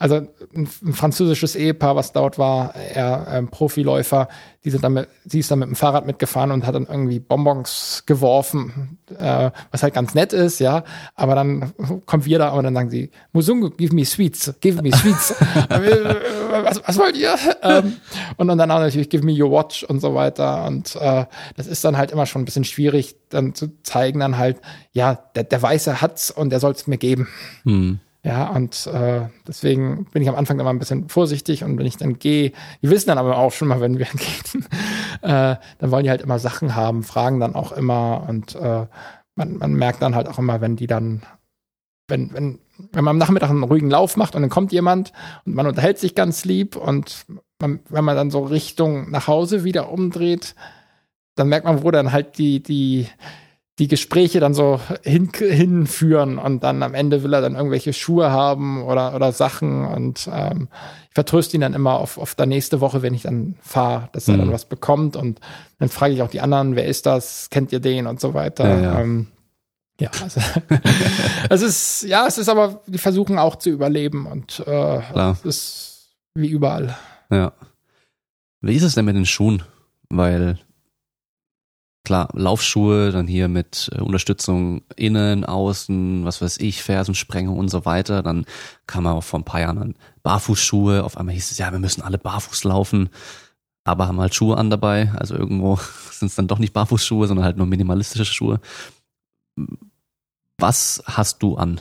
also ein, ein, französisches Ehepaar, was dort war, er ähm, Profiläufer, die sind dann mit, sie ist dann mit dem Fahrrad mitgefahren und hat dann irgendwie Bonbons geworfen, äh, was halt ganz nett ist, ja. Aber dann kommt wir da und dann sagen sie, Musungu, give me sweets, give me sweets. [laughs] was, was wollt ihr? Ähm, und dann danach natürlich give me your watch und so weiter. Und äh, das ist dann halt immer schon ein bisschen schwierig, dann zu zeigen, dann halt, ja, der, der Weiße hat's und der soll es mir geben. Hm. Ja, und äh, deswegen bin ich am Anfang immer ein bisschen vorsichtig und wenn ich dann gehe, die wissen dann aber auch schon mal, wenn wir [laughs] gehen, äh, dann wollen die halt immer Sachen haben, fragen dann auch immer und äh, man, man merkt dann halt auch immer, wenn die dann, wenn, wenn, wenn man am Nachmittag einen ruhigen Lauf macht und dann kommt jemand und man unterhält sich ganz lieb und man, wenn man dann so Richtung nach Hause wieder umdreht, dann merkt man, wo dann halt die, die, die Gespräche dann so hin, hinführen und dann am Ende will er dann irgendwelche Schuhe haben oder, oder Sachen und ähm, ich vertröste ihn dann immer auf, auf der nächste Woche, wenn ich dann fahre, dass er mhm. dann was bekommt und dann frage ich auch die anderen, wer ist das, kennt ihr den und so weiter. Ja, ja. Ähm, ja, also, [laughs] es ist, ja, es ist aber, die versuchen auch zu überleben und äh, es ist wie überall. Ja. Wie ist es denn mit den Schuhen? Weil klar, Laufschuhe, dann hier mit äh, Unterstützung innen, außen, was weiß ich, Fersensprengung und so weiter. Dann kam man auch vor ein paar Jahren dann Barfußschuhe. Auf einmal hieß es, ja, wir müssen alle barfuß laufen, aber haben halt Schuhe an dabei. Also irgendwo [laughs] sind es dann doch nicht Barfußschuhe, sondern halt nur minimalistische Schuhe. Was hast du an?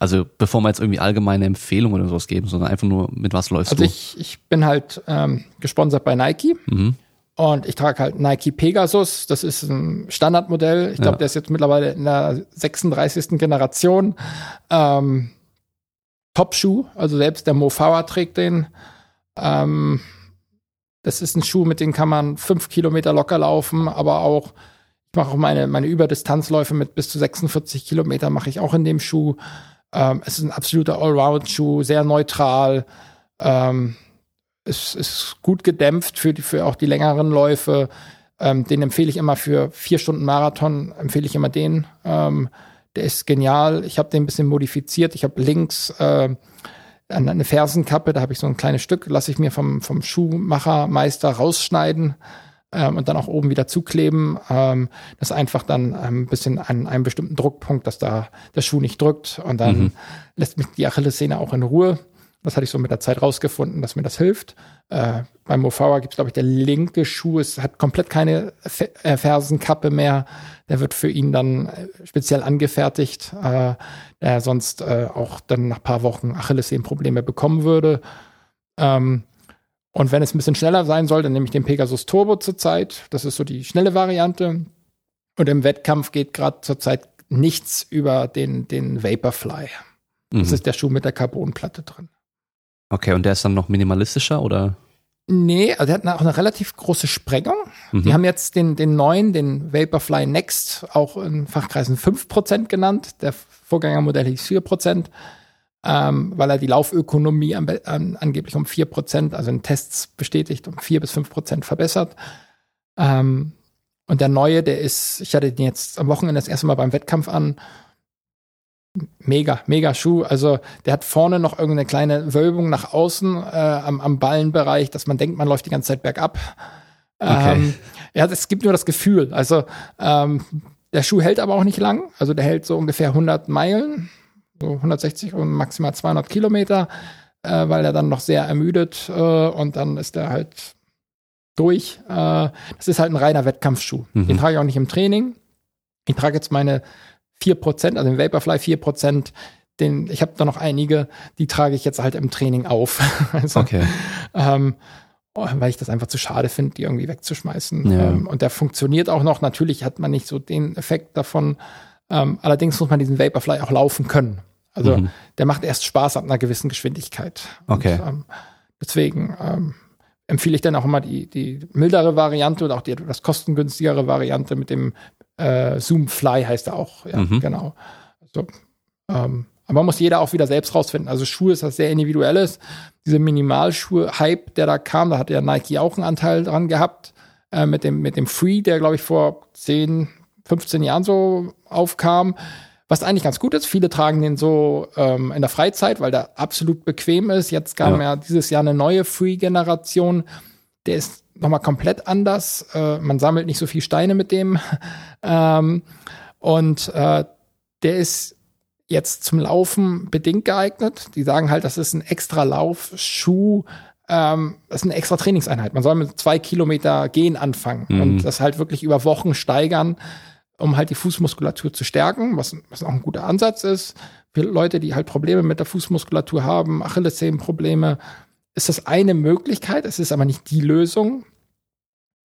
Also bevor wir jetzt irgendwie allgemeine Empfehlungen oder sowas geben, sondern einfach nur, mit was läufst also du? Also ich, ich bin halt ähm, gesponsert bei Nike. Mhm. Und ich trage halt Nike Pegasus. Das ist ein Standardmodell. Ich glaube, ja. der ist jetzt mittlerweile in der 36. Generation. Ähm, Top-Schuh. Also selbst der Mo Farah trägt den. Ähm, das ist ein Schuh, mit dem kann man fünf Kilometer locker laufen, aber auch ich mache auch meine, meine Überdistanzläufe mit bis zu 46 Kilometer mache ich auch in dem Schuh. Ähm, es ist ein absoluter Allround-Schuh, sehr neutral. Ähm, es ist gut gedämpft für, die, für auch die längeren Läufe. Ähm, den empfehle ich immer für vier Stunden Marathon, empfehle ich immer den. Ähm, der ist genial. Ich habe den ein bisschen modifiziert. Ich habe links äh, eine Fersenkappe, da habe ich so ein kleines Stück, lasse ich mir vom, vom Schuhmachermeister rausschneiden ähm, und dann auch oben wieder zukleben. Ähm, das ist einfach dann ein bisschen an einem bestimmten Druckpunkt, dass da der Schuh nicht drückt und dann mhm. lässt mich die Achillessehne auch in Ruhe. Das hatte ich so mit der Zeit rausgefunden, dass mir das hilft. Äh, beim Mofawa gibt es, glaube ich, der linke Schuh. Es hat komplett keine äh, Fersenkappe mehr. Der wird für ihn dann äh, speziell angefertigt, äh, der sonst äh, auch dann nach paar Wochen Achillessehnenprobleme bekommen würde. Ähm, und wenn es ein bisschen schneller sein soll, dann nehme ich den Pegasus Turbo zurzeit. Das ist so die schnelle Variante. Und im Wettkampf geht gerade zurzeit nichts über den, den Vaporfly. Mhm. Das ist der Schuh mit der Carbonplatte drin. Okay, und der ist dann noch minimalistischer oder? Nee, also der hat auch eine relativ große Sprengung. Mhm. Die haben jetzt den, den neuen, den Vaporfly Next, auch in Fachkreisen 5% genannt. Der Vorgängermodell hieß 4% ähm, weil er die Laufökonomie an, an, angeblich um vier Prozent, also in Tests bestätigt, um vier bis fünf Prozent verbessert. Ähm, und der neue, der ist, ich hatte den jetzt am Wochenende das erste Mal beim Wettkampf an. Mega, mega Schuh. Also der hat vorne noch irgendeine kleine Wölbung nach außen äh, am, am Ballenbereich, dass man denkt, man läuft die ganze Zeit bergab. Okay. Ähm, ja, es gibt nur das Gefühl. Also ähm, der Schuh hält aber auch nicht lang. Also der hält so ungefähr 100 Meilen so 160 und maximal 200 Kilometer, äh, weil er dann noch sehr ermüdet äh, und dann ist er halt durch. Äh, das ist halt ein reiner Wettkampfschuh. Mhm. Den trage ich auch nicht im Training. Ich trage jetzt meine 4%, also den Vaporfly 4%. Den, ich habe da noch einige, die trage ich jetzt halt im Training auf. [laughs] also, okay. Ähm, weil ich das einfach zu schade finde, die irgendwie wegzuschmeißen. Ja. Ähm, und der funktioniert auch noch. Natürlich hat man nicht so den Effekt davon. Ähm, allerdings muss man diesen Vaporfly auch laufen können. Also mhm. der macht erst Spaß ab einer gewissen Geschwindigkeit. Okay. Und, ähm, deswegen ähm, empfehle ich dann auch immer die, die mildere Variante und auch die etwas kostengünstigere Variante mit dem äh, Zoom Fly heißt er auch. Ja, mhm. genau. Also, ähm, aber muss jeder auch wieder selbst rausfinden. Also Schuhe ist was sehr individuelles. Diese Minimalschuhe-Hype, der da kam, da hat ja Nike auch einen Anteil dran gehabt. Äh, mit, dem, mit dem Free, der glaube ich vor 10, 15 Jahren so aufkam. Was eigentlich ganz gut ist, viele tragen den so ähm, in der Freizeit, weil der absolut bequem ist. Jetzt kam ja, ja dieses Jahr eine neue Free-Generation. Der ist nochmal komplett anders. Äh, man sammelt nicht so viel Steine mit dem. [laughs] ähm, und äh, der ist jetzt zum Laufen bedingt geeignet. Die sagen halt, das ist ein extra Laufschuh. Ähm, das ist eine extra Trainingseinheit. Man soll mit zwei Kilometer gehen anfangen mhm. und das halt wirklich über Wochen steigern um halt die Fußmuskulatur zu stärken, was, was auch ein guter Ansatz ist. Für Leute, die halt Probleme mit der Fußmuskulatur haben, Achillessehnenprobleme, ist das eine Möglichkeit. Es ist aber nicht die Lösung.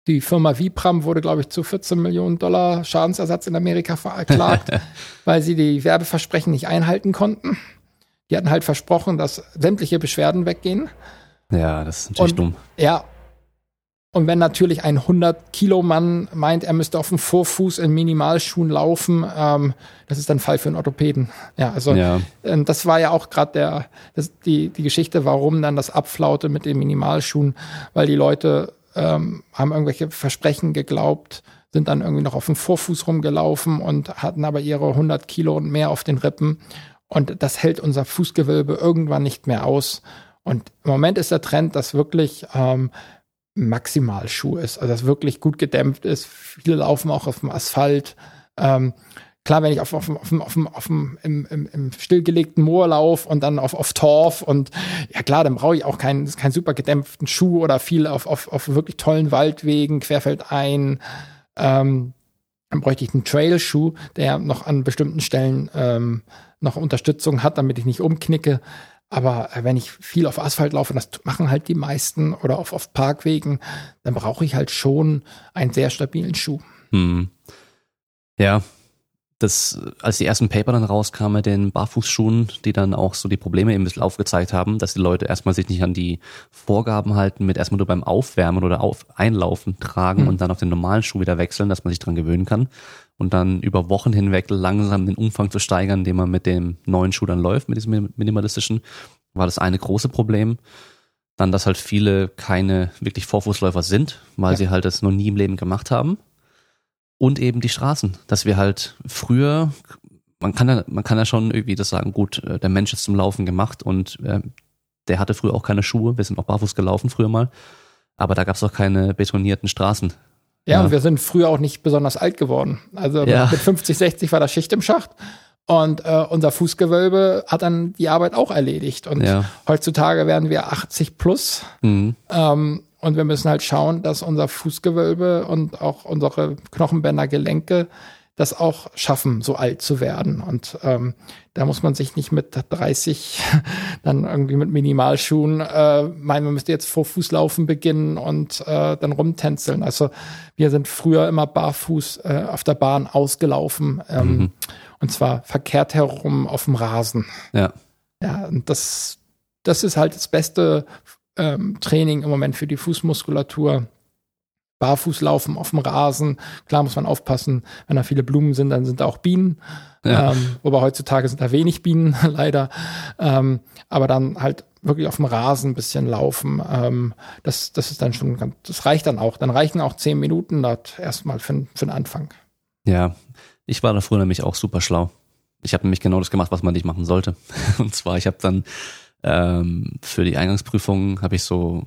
Die Firma Vibram wurde, glaube ich, zu 14 Millionen Dollar Schadensersatz in Amerika verklagt, [laughs] weil sie die Werbeversprechen nicht einhalten konnten. Die hatten halt versprochen, dass sämtliche Beschwerden weggehen. Ja, das ist natürlich und, dumm. Ja, und wenn natürlich ein 100-Kilo-Mann meint, er müsste auf dem Vorfuß in Minimalschuhen laufen, ähm, das ist dann Fall für einen Orthopäden. Ja, also ja. Ähm, das war ja auch gerade der das, die die Geschichte, warum dann das abflaute mit den Minimalschuhen, weil die Leute ähm, haben irgendwelche Versprechen geglaubt, sind dann irgendwie noch auf dem Vorfuß rumgelaufen und hatten aber ihre 100 Kilo und mehr auf den Rippen und das hält unser Fußgewölbe irgendwann nicht mehr aus. Und im Moment ist der Trend, dass wirklich ähm, Maximalschuh ist, also das wirklich gut gedämpft ist. Viele laufen auch auf dem Asphalt. Ähm, klar, wenn ich auf, auf, auf, auf, auf im, im, im stillgelegten Moor laufe und dann auf, auf Torf und ja klar, dann brauche ich auch keinen, keinen super gedämpften Schuh oder viel auf, auf, auf wirklich tollen Waldwegen, querfeldein. Ähm, dann bräuchte ich einen Trail-Schuh, der noch an bestimmten Stellen ähm, noch Unterstützung hat, damit ich nicht umknicke. Aber äh, wenn ich viel auf Asphalt laufe, das machen halt die meisten oder auf, auf Parkwegen, dann brauche ich halt schon einen sehr stabilen Schuh. Hm. Ja, das, als die ersten Paper dann rauskamen mit den Barfußschuhen, die dann auch so die Probleme eben ein bisschen aufgezeigt haben, dass die Leute erstmal sich nicht an die Vorgaben halten, mit erstmal nur beim Aufwärmen oder auf, Einlaufen tragen mhm. und dann auf den normalen Schuh wieder wechseln, dass man sich dran gewöhnen kann und dann über Wochen hinweg langsam den Umfang zu steigern, indem man mit dem neuen Schuh dann läuft, mit diesem minimalistischen, war das eine große Problem. Dann, dass halt viele keine wirklich Vorfußläufer sind, weil ja. sie halt das noch nie im Leben gemacht haben und eben die Straßen, dass wir halt früher, man kann ja, man kann ja schon irgendwie das sagen, gut, äh, der Mensch ist zum Laufen gemacht und äh, der hatte früher auch keine Schuhe, wir sind auch barfuß gelaufen früher mal, aber da gab es auch keine betonierten Straßen. Ja, ja, und wir sind früher auch nicht besonders alt geworden. Also ja. mit 50, 60 war das Schicht im Schacht. Und äh, unser Fußgewölbe hat dann die Arbeit auch erledigt. Und ja. heutzutage werden wir 80 plus. Mhm. Ähm, und wir müssen halt schauen, dass unser Fußgewölbe und auch unsere Knochenbänder, Gelenke das auch schaffen, so alt zu werden. Und ähm, da muss man sich nicht mit 30 [laughs] dann irgendwie mit Minimalschuhen äh, meinen, man müsste jetzt vor Fußlaufen beginnen und äh, dann rumtänzeln. Also wir sind früher immer barfuß äh, auf der Bahn ausgelaufen ähm, mhm. und zwar verkehrt herum auf dem Rasen. Ja. Ja, und das, das ist halt das beste ähm, Training im Moment für die Fußmuskulatur. Barfußlaufen auf dem Rasen. Klar muss man aufpassen, wenn da viele Blumen sind, dann sind da auch Bienen. Ja. Ähm, wobei heutzutage sind da wenig Bienen, [laughs] leider. Ähm, aber dann halt wirklich auf dem Rasen ein bisschen laufen. Ähm, das, das ist dann schon ganz, das reicht dann auch. Dann reichen auch zehn Minuten dort erstmal für, für den Anfang. Ja, ich war da früher nämlich auch super schlau. Ich habe nämlich genau das gemacht, was man nicht machen sollte. [laughs] Und zwar, ich habe dann ähm, für die Eingangsprüfung habe ich so,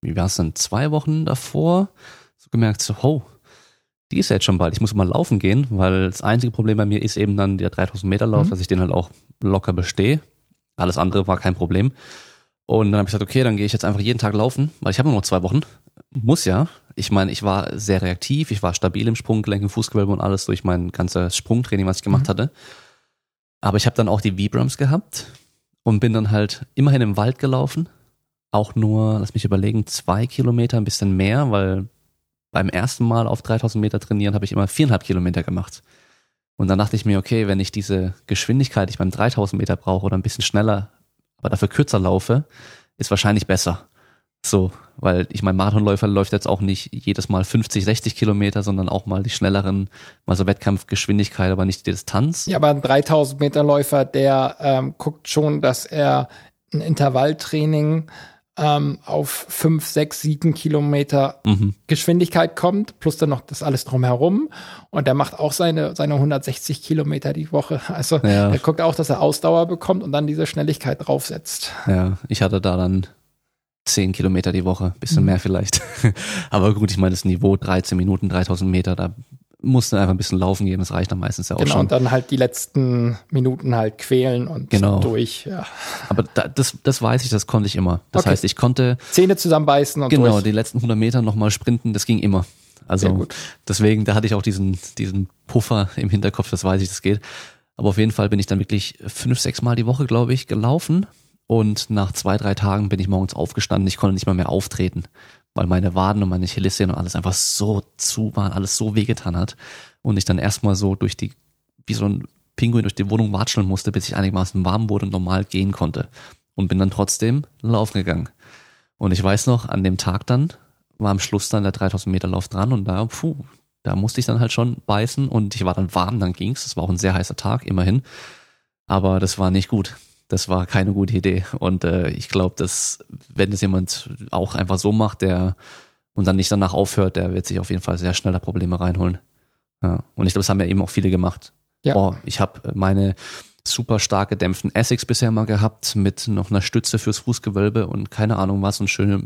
wie war es dann, zwei Wochen davor so gemerkt, so, oh, die ist ja jetzt schon bald, ich muss mal laufen gehen, weil das einzige Problem bei mir ist eben dann der 3000 Meter Lauf, mhm. dass ich den halt auch locker bestehe. Alles andere war kein Problem. Und dann habe ich gesagt, okay, dann gehe ich jetzt einfach jeden Tag laufen, weil ich habe nur noch zwei Wochen. Muss ja. Ich meine, ich war sehr reaktiv, ich war stabil im Sprunggelenk, im Fußgewölbe und alles durch mein ganzes Sprungtraining, was ich gemacht mhm. hatte. Aber ich habe dann auch die Vibrams gehabt, und bin dann halt immerhin im Wald gelaufen. Auch nur, lass mich überlegen, zwei Kilometer, ein bisschen mehr, weil beim ersten Mal auf 3000 Meter trainieren habe ich immer viereinhalb Kilometer gemacht. Und dann dachte ich mir, okay, wenn ich diese Geschwindigkeit, die ich beim 3000 Meter brauche oder ein bisschen schneller, aber dafür kürzer laufe, ist wahrscheinlich besser. So, weil ich mein Marathonläufer läuft jetzt auch nicht jedes Mal 50, 60 Kilometer, sondern auch mal die schnelleren, mal so Wettkampfgeschwindigkeit, aber nicht die Distanz. Ja, aber ein 3000 Meter Läufer, der ähm, guckt schon, dass er ein Intervalltraining ähm, auf 5, 6, 7 Kilometer mhm. Geschwindigkeit kommt, plus dann noch das alles drumherum. Und der macht auch seine, seine 160 Kilometer die Woche. [laughs] Also ja. er guckt auch, dass er Ausdauer bekommt und dann diese Schnelligkeit draufsetzt. Ja, ich hatte da dann zehn Kilometer die Woche, bisschen mhm. mehr vielleicht. [laughs] Aber gut, ich meine, das Niveau 13 Minuten, 3000 Meter, da musst du einfach ein bisschen laufen gehen, das reicht dann meistens ja auch genau, schon. Genau, und dann halt die letzten Minuten halt quälen und genau. durch. Ja. Aber da, das, das weiß ich, das konnte ich immer. Das okay. heißt, ich konnte Zähne zusammenbeißen und genau durch. die letzten 100 Meter nochmal sprinten, das ging immer. Also deswegen, da hatte ich auch diesen diesen Puffer im Hinterkopf, das weiß ich, das geht. Aber auf jeden Fall bin ich dann wirklich fünf, sechs Mal die Woche, glaube ich, gelaufen und nach zwei, drei Tagen bin ich morgens aufgestanden. Ich konnte nicht mal mehr auftreten, weil meine Waden und meine Chelicien und alles einfach so zu waren, alles so wehgetan hat. Und ich dann erstmal so durch die, wie so ein Pinguin durch die Wohnung watscheln musste, bis ich einigermaßen warm wurde und normal gehen konnte. Und bin dann trotzdem laufen gegangen. Und ich weiß noch, an dem Tag dann war am Schluss dann der 3000 Meter Lauf dran und da, puh, da musste ich dann halt schon beißen und ich war dann warm, dann ging's. Es war auch ein sehr heißer Tag, immerhin. Aber das war nicht gut das war keine gute Idee. Und äh, ich glaube, dass wenn das jemand auch einfach so macht, der und dann nicht danach aufhört, der wird sich auf jeden Fall sehr schnell da Probleme reinholen. Ja. Und ich glaube, das haben ja eben auch viele gemacht. Ja. Oh, ich habe meine super stark gedämpften Essex bisher mal gehabt mit noch einer Stütze fürs Fußgewölbe und keine Ahnung was und schöne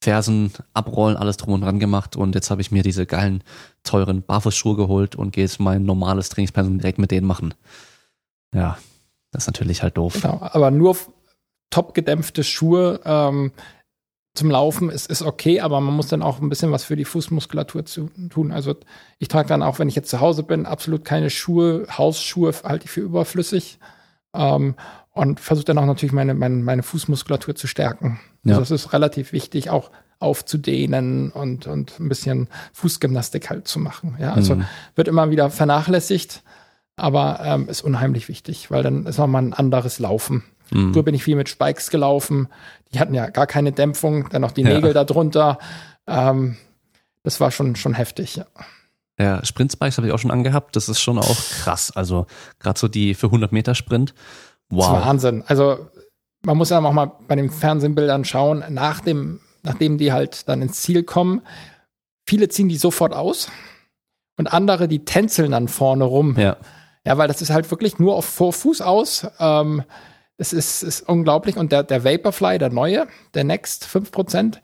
Fersen abrollen, alles drum und dran gemacht und jetzt habe ich mir diese geilen, teuren Barfußschuhe geholt und gehe jetzt mein normales Trainingspensum direkt mit denen machen. Ja, das ist natürlich halt doof. Genau, aber nur top gedämpfte Schuhe, ähm, zum Laufen ist, ist okay, aber man muss dann auch ein bisschen was für die Fußmuskulatur zu tun. Also ich trage dann auch, wenn ich jetzt zu Hause bin, absolut keine Schuhe, Hausschuhe halte ich für überflüssig. Ähm, und versuche dann auch natürlich meine, meine, meine Fußmuskulatur zu stärken. Ja. Also das ist relativ wichtig, auch aufzudehnen und, und ein bisschen Fußgymnastik halt zu machen. Ja, also mhm. wird immer wieder vernachlässigt, aber ähm, ist unheimlich wichtig, weil dann ist nochmal ein anderes Laufen. Mhm. Früher bin ich viel mit Spikes gelaufen. Die hatten ja gar keine Dämpfung, dann noch die Nägel ja. darunter. Ähm, das war schon, schon heftig, ja. Ja, Sprintspikes habe ich auch schon angehabt. Das ist schon auch krass. Also gerade so die für 100 Meter Sprint. Wow. Das ist Wahnsinn. Also man muss ja auch mal bei den Fernsehbildern schauen, nach dem, nachdem die halt dann ins Ziel kommen. Viele ziehen die sofort aus und andere, die tänzeln dann vorne rum. Ja. Ja, weil das ist halt wirklich nur auf Vorfuß aus. Ähm, es ist, ist unglaublich. Und der, der Vaporfly, der neue, der Next 5%,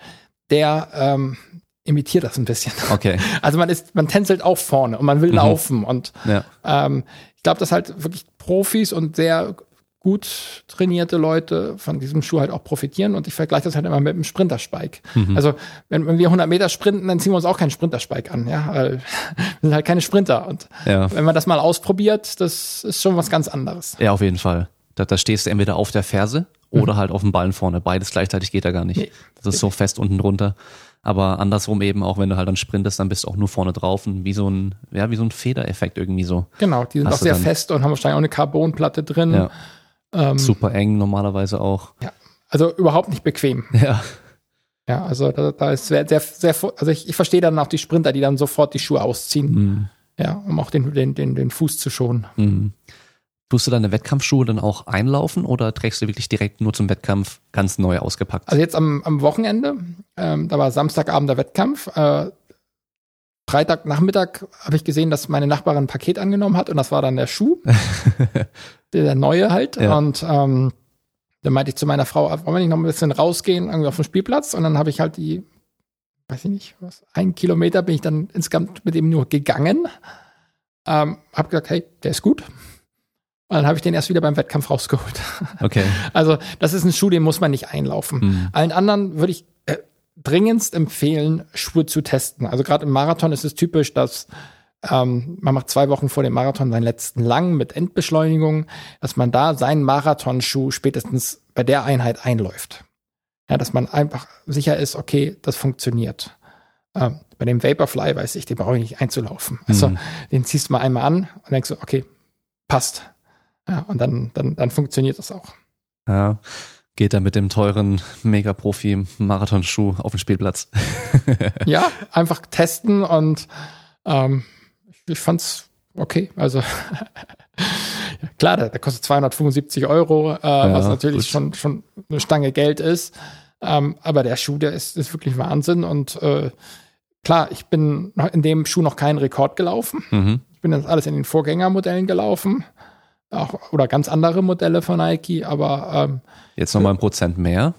der ähm, imitiert das ein bisschen. Okay. [laughs] Also man ist, man tänzelt auch vorne und man will mhm. laufen. Und ja. ähm, ich glaube, dass halt wirklich Profis und sehr gut trainierte Leute von diesem Schuh halt auch profitieren und ich vergleiche das halt immer mit einem Sprinterspike. Mhm. Also wenn, wenn, wir 100 Meter sprinten, dann ziehen wir uns auch keinen Sprinterspike an, ja, weil [laughs] wir sind halt keine Sprinter und ja. wenn man das mal ausprobiert, das ist schon was ganz anderes. Ja, auf jeden Fall. Da, da stehst du entweder auf der Ferse oder mhm. halt auf dem Ballen vorne. Beides gleichzeitig geht da gar nicht. Nee. Das ist so fest unten drunter. Aber andersrum eben, auch wenn du halt dann sprintest, dann bist du auch nur vorne drauf und wie so ein, ja, wie so ein Federeffekt irgendwie so. Genau, die sind auch sehr fest und haben wahrscheinlich auch eine Carbonplatte drin. Ja. Ähm, Super eng normalerweise auch. Ja, also überhaupt nicht bequem. [laughs] Ja. Ja, also da, da ist sehr, sehr, sehr, also ich, ich verstehe dann auch die Sprinter, die dann sofort die Schuhe ausziehen. Mhm. Ja, um auch den, den, den, den Fuß zu schonen. Mhm. Tust du deine Wettkampfschuhe dann auch einlaufen oder trägst du wirklich direkt nur zum Wettkampf ganz neu ausgepackt? Also jetzt am, am Wochenende, ähm, da war Samstagabend der Wettkampf. Äh, Freitagnachmittag habe ich gesehen, dass meine Nachbarin ein Paket angenommen hat und das war dann der Schuh. [laughs] der, neue halt. Ja. Und ähm, dann meinte ich zu meiner Frau, wollen wir nicht noch ein bisschen rausgehen, irgendwie auf den Spielplatz? Und dann habe ich halt die, weiß ich nicht, was, ein Kilometer bin ich dann insgesamt mit ihm nur gegangen. Ähm, hab gesagt, hey, der ist gut. Und dann habe ich den erst wieder beim Wettkampf rausgeholt. [laughs] Okay. Also das ist ein Schuh, den muss man nicht einlaufen. Mhm. Allen anderen würde ich äh, dringendst empfehlen, Schuhe zu testen. Also gerade im Marathon ist es typisch, dass ähm, man macht zwei Wochen vor dem Marathon seinen letzten lang mit Endbeschleunigung, dass man da seinen Marathonschuh spätestens bei der Einheit einläuft. Ja, dass man einfach sicher ist, okay, das funktioniert. Ähm, bei dem Vaporfly weiß ich, den brauche ich nicht einzulaufen. Also mhm. den ziehst du mal einmal an und denkst so, okay, passt. Ja, und dann, dann, dann funktioniert das auch. Ja, geht er mit dem teuren Mega-Profi-Marathonschuh auf den Spielplatz. [laughs] ja, einfach testen und ähm, ich, fand's okay. Also [laughs] klar, der, der, kostet 275 Euro, äh, ja, was natürlich schon, schon eine Stange Geld ist. Ähm, aber der Schuh, der ist, ist wirklich Wahnsinn. Und äh, klar, ich bin in dem Schuh noch keinen Rekord gelaufen. Mhm. Ich bin jetzt alles in den Vorgängermodellen gelaufen auch, oder ganz andere Modelle von Nike, aber ähm, jetzt nochmal ein Prozent mehr.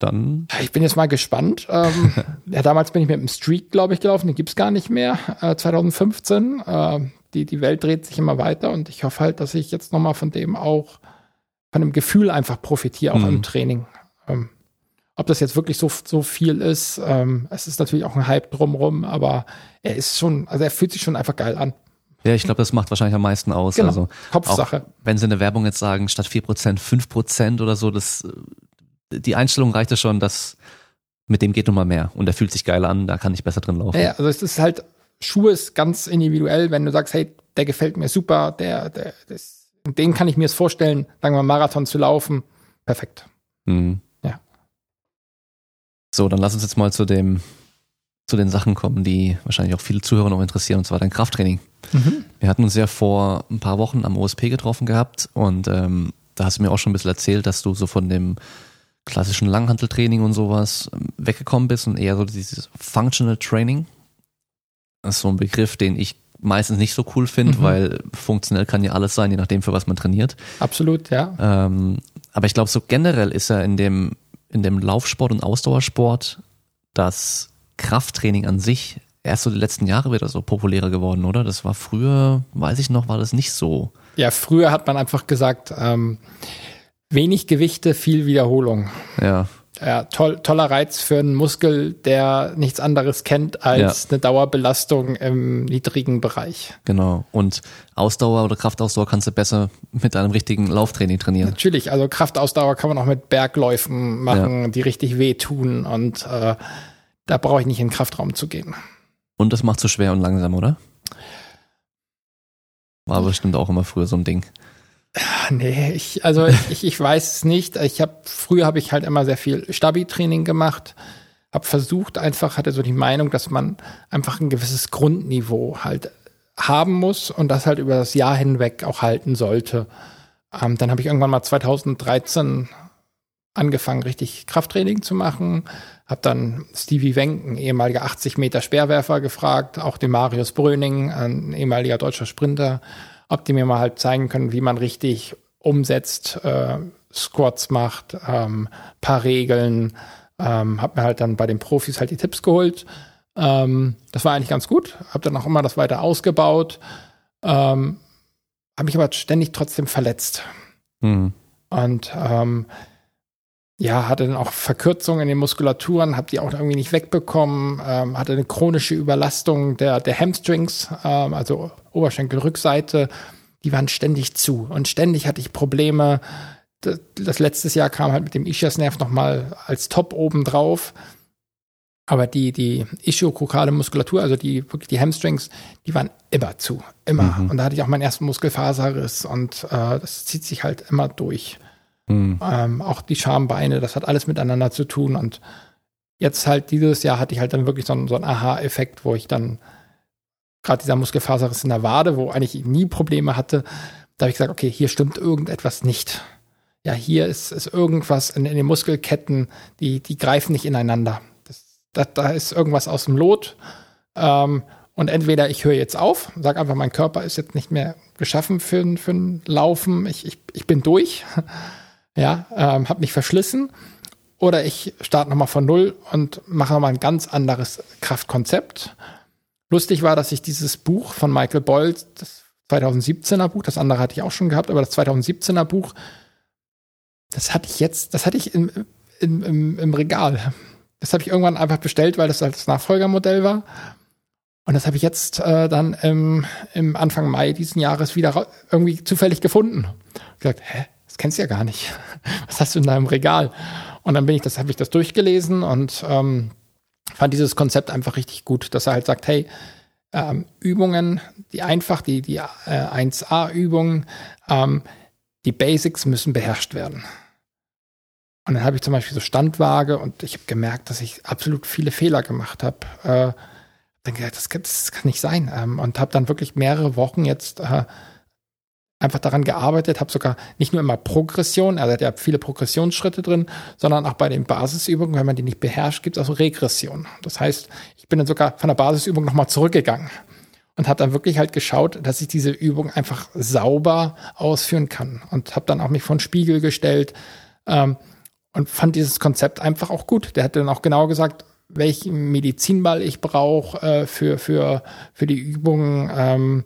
Dann. Ich bin jetzt mal gespannt. Ähm, [laughs] ja, damals bin ich mit dem Streak, glaube ich, gelaufen. Den gibt's gar nicht mehr. Äh, 2015. Äh, die, die Welt dreht sich immer weiter und ich hoffe halt, dass ich jetzt nochmal von dem auch, von dem Gefühl einfach profitiere, auch mhm. im Training. Ähm, ob das jetzt wirklich so, so viel ist, ähm, es ist natürlich auch ein Hype drumrum, aber er ist schon, also er fühlt sich schon einfach geil an. Ja, ich glaube, das macht wahrscheinlich am meisten aus. Genau. Also Kopfsache. Wenn sie in der Werbung jetzt sagen, statt 4%, 5% oder so, das, die Einstellung reicht ja schon, dass mit dem geht nun mal mehr und der fühlt sich geil an, da kann ich besser drin laufen. Ja, also es ist halt, Schuhe ist ganz individuell, wenn du sagst, hey, der gefällt mir super, der, der, das, den kann ich mir jetzt vorstellen, sagen wir Marathon zu laufen, perfekt. Mhm. Ja. So, dann lass uns jetzt mal zu dem zu den Sachen kommen, die wahrscheinlich auch viele Zuhörer noch interessieren, und zwar dein Krafttraining. Mhm. Wir hatten uns ja vor ein paar Wochen am OSP getroffen gehabt und ähm, da hast du mir auch schon ein bisschen erzählt, dass du so von dem klassischen Langhanteltraining und sowas ähm, weggekommen bist und eher so dieses Functional Training. Das ist so ein Begriff, den ich meistens nicht so cool finde, mhm. weil funktionell kann ja alles sein, je nachdem, für was man trainiert. Absolut, ja. Ähm, aber ich glaube, so generell ist er in dem, in dem Laufsport und Ausdauersport das Krafttraining an sich erst so die letzten Jahre wieder so populärer geworden, oder? Das war früher, weiß ich noch, war das nicht so. Ja, früher hat man einfach gesagt, ähm, wenig Gewichte, viel Wiederholung. Ja. ja, toll, toller Reiz für einen Muskel, der nichts anderes kennt als ja. eine Dauerbelastung im niedrigen Bereich. Genau. Und Ausdauer oder Kraftausdauer kannst du besser mit einem richtigen Lauftraining trainieren. Natürlich. Also Kraftausdauer kann man auch mit Bergläufen machen, ja. die richtig wehtun. Und äh, da brauche ich nicht in den Kraftraum zu gehen. Und das macht so schwer und langsam, oder? War bestimmt auch immer früher so ein Ding. Nee, ich, also [laughs] ich, ich weiß es nicht. Ich habe früher habe ich halt immer sehr viel Stabi-Training gemacht, habe versucht einfach hatte so die Meinung, dass man einfach ein gewisses Grundniveau halt haben muss und das halt über das Jahr hinweg auch halten sollte. Ähm, dann habe ich irgendwann mal 2013 angefangen, richtig Krafttraining zu machen. Habe dann Stevie Wenk, ein ehemaliger 80 Meter Speerwerfer, gefragt, auch den Marius Bröning, ein ehemaliger deutscher Sprinter, ob die mir mal halt zeigen können, wie man richtig umsetzt, äh, Squats macht, ähm, paar Regeln. Ähm, hab mir halt dann bei den Profis halt die Tipps geholt. Ähm, das war eigentlich ganz gut. Hab dann auch immer das weiter ausgebaut. Ähm, habe mich aber ständig trotzdem verletzt. Mhm. Und ähm, ja, hatte dann auch Verkürzungen in den Muskulaturen, habe die auch irgendwie nicht wegbekommen, ähm, hatte eine chronische Überlastung der, der Hamstrings, ähm, also Oberschenkelrückseite, die waren ständig zu und ständig hatte ich Probleme. Das, das letztes Jahr kam halt mit dem Ischiasnerv nochmal als Top oben drauf. Aber die, die ischiokokale Muskulatur, also die, wirklich die Hamstrings, die waren immer zu. Immer. Mhm. Und da hatte ich auch meinen ersten Muskelfaserriss und äh, das zieht sich halt immer durch. Mhm. Ähm, auch die Schambeine, das hat alles miteinander zu tun. Und jetzt halt dieses Jahr hatte ich halt dann wirklich so einen, so einen Aha-Effekt, wo ich dann gerade dieser Muskelfaserriss in der Wade, wo eigentlich nie Probleme hatte, da habe ich gesagt, okay, hier stimmt irgendetwas nicht. Ja, hier ist, ist irgendwas in, in den Muskelketten, die, die greifen nicht ineinander. Das, das, da ist irgendwas aus dem Lot. Ähm, und entweder ich höre jetzt auf, sage einfach, mein Körper ist jetzt nicht mehr geschaffen für, für ein Laufen, ich, ich, ich bin durch, ja, ähm, habe mich verschlissen. Oder ich starte nochmal von Null und mache nochmal ein ganz anderes Kraftkonzept. Lustig war, dass ich dieses Buch von Michael Boyle, das 2017er Buch, das andere hatte ich auch schon gehabt, aber das 2017er Buch, das hatte ich jetzt, das hatte ich im, im, im, im Regal. Das habe ich irgendwann einfach bestellt, weil das halt das Nachfolgermodell war. Und das habe ich jetzt äh, dann im, im Anfang Mai diesen Jahres wieder irgendwie zufällig gefunden. Ich gesagt, hä, kennst ja gar nicht. [laughs] Was hast du in deinem Regal? Und dann bin ich das, habe ich das durchgelesen und ähm, fand dieses Konzept einfach richtig gut, dass er halt sagt, hey, ähm, Übungen, die einfach, die, die äh, 1A-Übungen, ähm, die Basics müssen beherrscht werden. Und dann habe ich zum Beispiel so Standwaage und ich habe gemerkt, dass ich absolut viele Fehler gemacht habe. Äh, denke, das, das kann nicht sein. Ähm, und habe dann wirklich mehrere Wochen jetzt äh, einfach daran gearbeitet, habe sogar nicht nur immer Progression, also hat ja viele Progressionsschritte drin, sondern auch bei den Basisübungen, wenn man die nicht beherrscht, gibt es auch so Regression. Das heißt, ich bin dann sogar von der Basisübung nochmal zurückgegangen und habe dann wirklich halt geschaut, dass ich diese Übung einfach sauber ausführen kann und habe dann auch mich vor den Spiegel gestellt ähm, und fand dieses Konzept einfach auch gut. Der hat dann auch genau gesagt, welchen Medizinball ich brauche äh, für, für, für die Übungen. Ähm,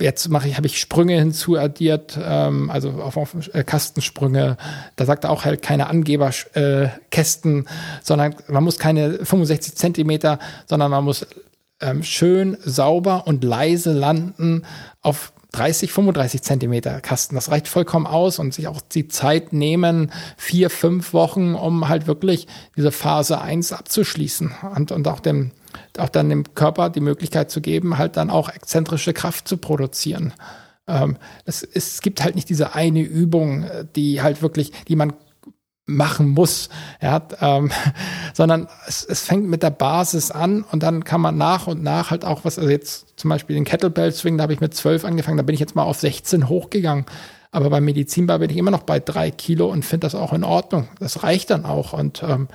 Jetzt mache ich, habe ich Sprünge hinzuaddiert, ähm, also auf, auf äh, Kastensprünge. Da sagt er auch halt keine Angeberkästen, äh, sondern man muss keine 65 Zentimeter, sondern man muss ähm, schön sauber und leise landen auf 30, 35 Zentimeter Kasten. Das reicht vollkommen aus und sich auch die Zeit nehmen, vier, fünf Wochen, um halt wirklich diese Phase eins abzuschließen und, und auch dem auch dann dem Körper die Möglichkeit zu geben, halt dann auch exzentrische Kraft zu produzieren. Ähm, es, es gibt halt nicht diese eine Übung, die halt wirklich, die man machen muss, ja, ähm, [laughs] sondern es, es fängt mit der Basis an und dann kann man nach und nach halt auch was, also jetzt zum Beispiel den Kettlebell Swing, da habe ich mit zwölf angefangen, da bin ich jetzt mal auf 16 hochgegangen. Aber beim Medizinbar bin ich immer noch bei drei Kilo und finde das auch in Ordnung. Das reicht dann auch. Und ähm,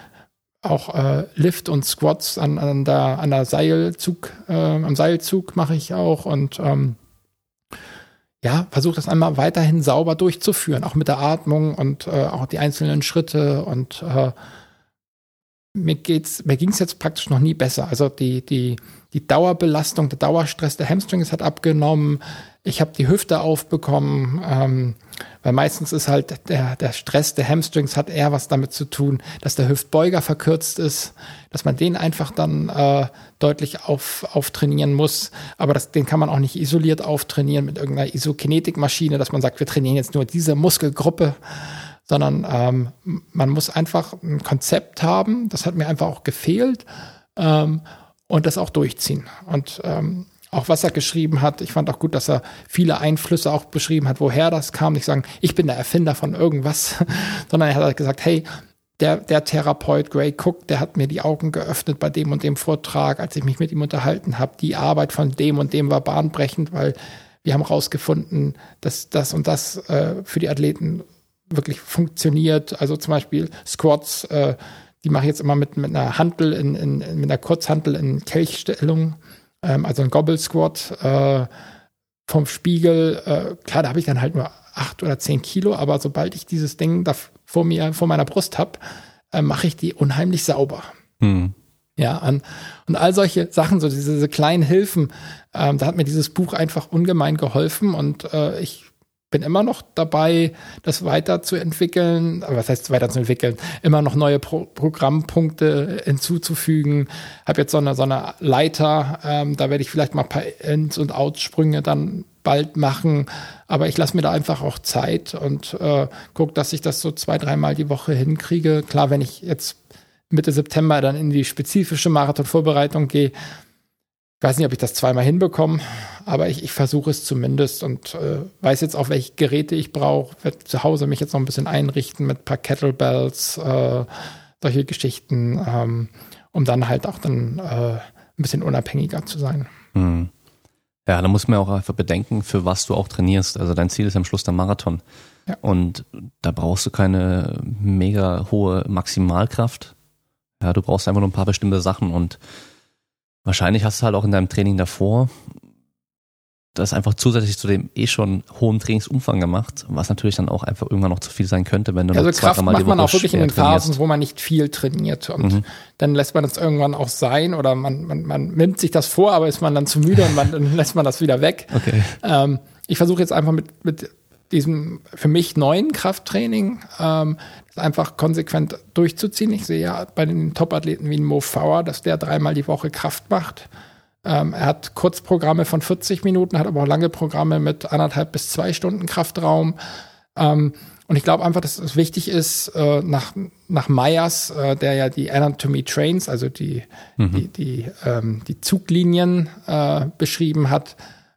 auch äh, Lift und Squats an, an der, an der Seilzug, äh, am Seilzug mache ich auch und ähm, ja, versuche das einmal weiterhin sauber durchzuführen, auch mit der Atmung und äh, auch die einzelnen Schritte und äh, mir geht's, mir ging's jetzt praktisch noch nie besser. Also die, die, die Dauerbelastung, der Dauerstress der Hamstrings hat abgenommen. Ich habe die Hüfte aufbekommen, ähm, weil meistens ist halt der, der Stress der Hamstrings hat eher was damit zu tun, dass der Hüftbeuger verkürzt ist, dass man den einfach dann äh, deutlich auf, auftrainieren muss. Aber das, den kann man auch nicht isoliert auftrainieren mit irgendeiner Isokinetikmaschine, dass man sagt, wir trainieren jetzt nur diese Muskelgruppe sondern ähm, man muss einfach ein Konzept haben. Das hat mir einfach auch gefehlt ähm, und das auch durchziehen. Und ähm, auch was er geschrieben hat, ich fand auch gut, dass er viele Einflüsse auch beschrieben hat, woher das kam. Nicht sagen, ich bin der Erfinder von irgendwas, [laughs] sondern er hat halt gesagt, hey, der, der Therapeut Gray Cook, der hat mir die Augen geöffnet bei dem und dem Vortrag, als ich mich mit ihm unterhalten habe. Die Arbeit von dem und dem war bahnbrechend, weil wir haben herausgefunden, dass das und das äh, für die Athleten wirklich funktioniert. Also zum Beispiel Squats, äh, die mache ich jetzt immer mit, mit einer Hantel, in, in, mit einer Kurzhantel in Kelchstellung, ähm, also ein Gobble Squat äh, vom Spiegel. Äh, klar, da habe ich dann halt nur acht oder zehn Kilo, aber sobald ich dieses Ding da vor mir, vor meiner Brust habe, äh, mache ich die unheimlich sauber. Hm. Ja, an, und all solche Sachen, so diese, diese kleinen Hilfen, ähm, da hat mir dieses Buch einfach ungemein geholfen und äh, ich bin immer noch dabei, das weiterzuentwickeln, aber was heißt weiterzuentwickeln, immer noch neue Pro Programmpunkte hinzuzufügen. Habe jetzt so eine, so eine Leiter, ähm, da werde ich vielleicht mal ein paar Ins- und Outsprünge dann bald machen, aber ich lasse mir da einfach auch Zeit und äh, gucke, dass ich das so zwei, dreimal die Woche hinkriege. Klar, wenn ich jetzt Mitte September dann in die spezifische Marathonvorbereitung gehe, ich weiß nicht, ob ich das zweimal hinbekomme, aber ich, ich versuche es zumindest und äh, weiß jetzt auch, welche Geräte ich brauche. Werde zu Hause mich jetzt noch ein bisschen einrichten mit ein paar Kettlebells, äh, solche Geschichten, ähm, um dann halt auch dann äh, ein bisschen unabhängiger zu sein. Mhm. Ja, da muss man auch einfach bedenken, für was du auch trainierst. Also dein Ziel ist am Schluss der Marathon. Ja. Und da brauchst du keine mega hohe Maximalkraft. Ja, du brauchst einfach nur ein paar bestimmte Sachen und Wahrscheinlich hast du halt auch in deinem Training davor das einfach zusätzlich zu dem eh schon hohen Trainingsumfang gemacht, was natürlich dann auch einfach irgendwann noch zu viel sein könnte, wenn du also noch zwei, Kraft dreimal macht man auch wirklich in den Phasen, wo man nicht viel trainiert und mhm. dann lässt man das irgendwann auch sein oder man, man, man nimmt sich das vor, aber ist man dann zu müde und man, dann [laughs] lässt man das wieder weg. Okay. Ähm, ich versuche jetzt einfach mit, mit diesem für mich neuen Krafttraining ähm, einfach konsequent durchzuziehen. Ich sehe ja bei den Top-Athleten wie Mo Fauer, dass der dreimal die Woche Kraft macht. Ähm, er hat Kurzprogramme von 40 Minuten, hat aber auch lange Programme mit anderthalb bis zwei Stunden Kraftraum. Ähm, und ich glaube einfach, dass es wichtig ist, äh, nach, nach Myers, äh, der ja die Anatomy Trains, also die, mhm. die, die, ähm, die Zuglinien äh, beschrieben hat,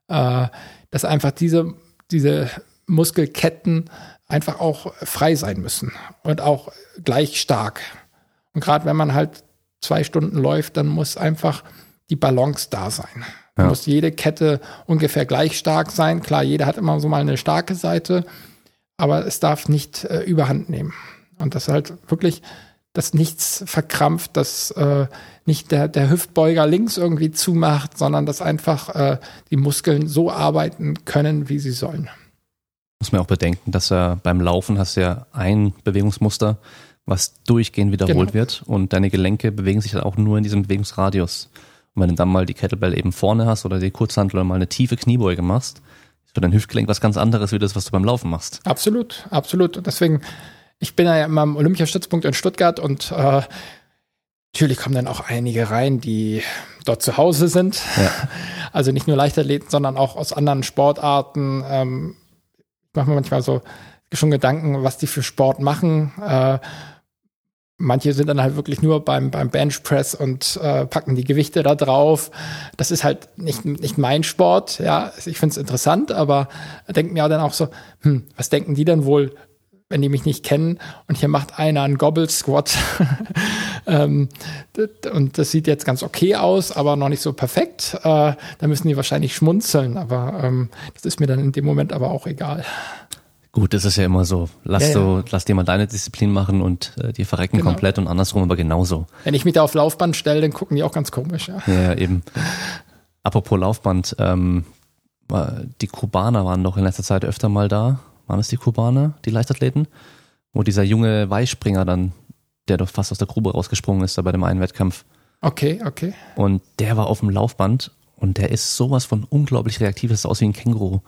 äh, dass einfach diese, diese Muskelketten einfach auch frei sein müssen und auch gleich stark. Und gerade wenn man halt zwei Stunden läuft, dann muss einfach die Balance da sein. Ja. muss jede Kette ungefähr gleich stark sein. Klar, jeder hat immer so mal eine starke Seite, aber es darf nicht äh, überhand nehmen. Und das halt wirklich, dass nichts verkrampft, dass äh, nicht der, der Hüftbeuger links irgendwie zumacht, sondern dass einfach äh, die Muskeln so arbeiten können, wie sie sollen. Muss man auch bedenken, dass er beim Laufen hast du ja ein Bewegungsmuster, was durchgehend wiederholt genau. wird und deine Gelenke bewegen sich dann auch nur in diesem Bewegungsradius. Und wenn du dann mal die Kettlebell eben vorne hast oder die Kurzhantel oder mal eine tiefe Kniebeuge machst, ist für dein Hüftgelenk was ganz anderes wie das, was du beim Laufen machst. Absolut, absolut. Deswegen, ich bin ja immer am Olympiastützpunkt in Stuttgart und äh, Natürlich kommen dann auch einige rein, die dort zu Hause sind. Ja. [laughs] Also nicht nur Leichtathleten, sondern auch aus anderen Sportarten. Ähm, mache mir manchmal so schon Gedanken, was die für Sport machen. Äh, manche sind dann halt wirklich nur beim, beim Benchpress und äh, packen die Gewichte da drauf. Das ist halt nicht, nicht mein Sport. Ja, ich finde es interessant, aber denke mir dann auch so, hm, was denken die dann wohl, wenn die mich nicht kennen und hier macht einer einen Gobble Squat [laughs] ähm, und das sieht jetzt ganz okay aus, aber noch nicht so perfekt. Äh, da müssen die wahrscheinlich schmunzeln, aber ähm, das ist mir dann in dem Moment aber auch egal. Gut, das ist ja immer so. Lass, ja, ja. So, lass dir mal deine Disziplin machen und äh, die verrecken genau. komplett und andersrum aber genauso. Wenn ich mich da auf Laufband stelle, dann gucken die auch ganz komisch. Ja, ja eben. Apropos Laufband, ähm, die Kubaner waren doch in letzter Zeit öfter mal da waren es die Kubaner, die Leichtathleten, wo dieser junge Weitspringer dann der doch fast aus der Grube rausgesprungen ist, da bei dem einen Wettkampf. Okay, okay. Und der war auf dem Laufband und der ist sowas von unglaublich reaktiv, das sah aus wie ein Känguru.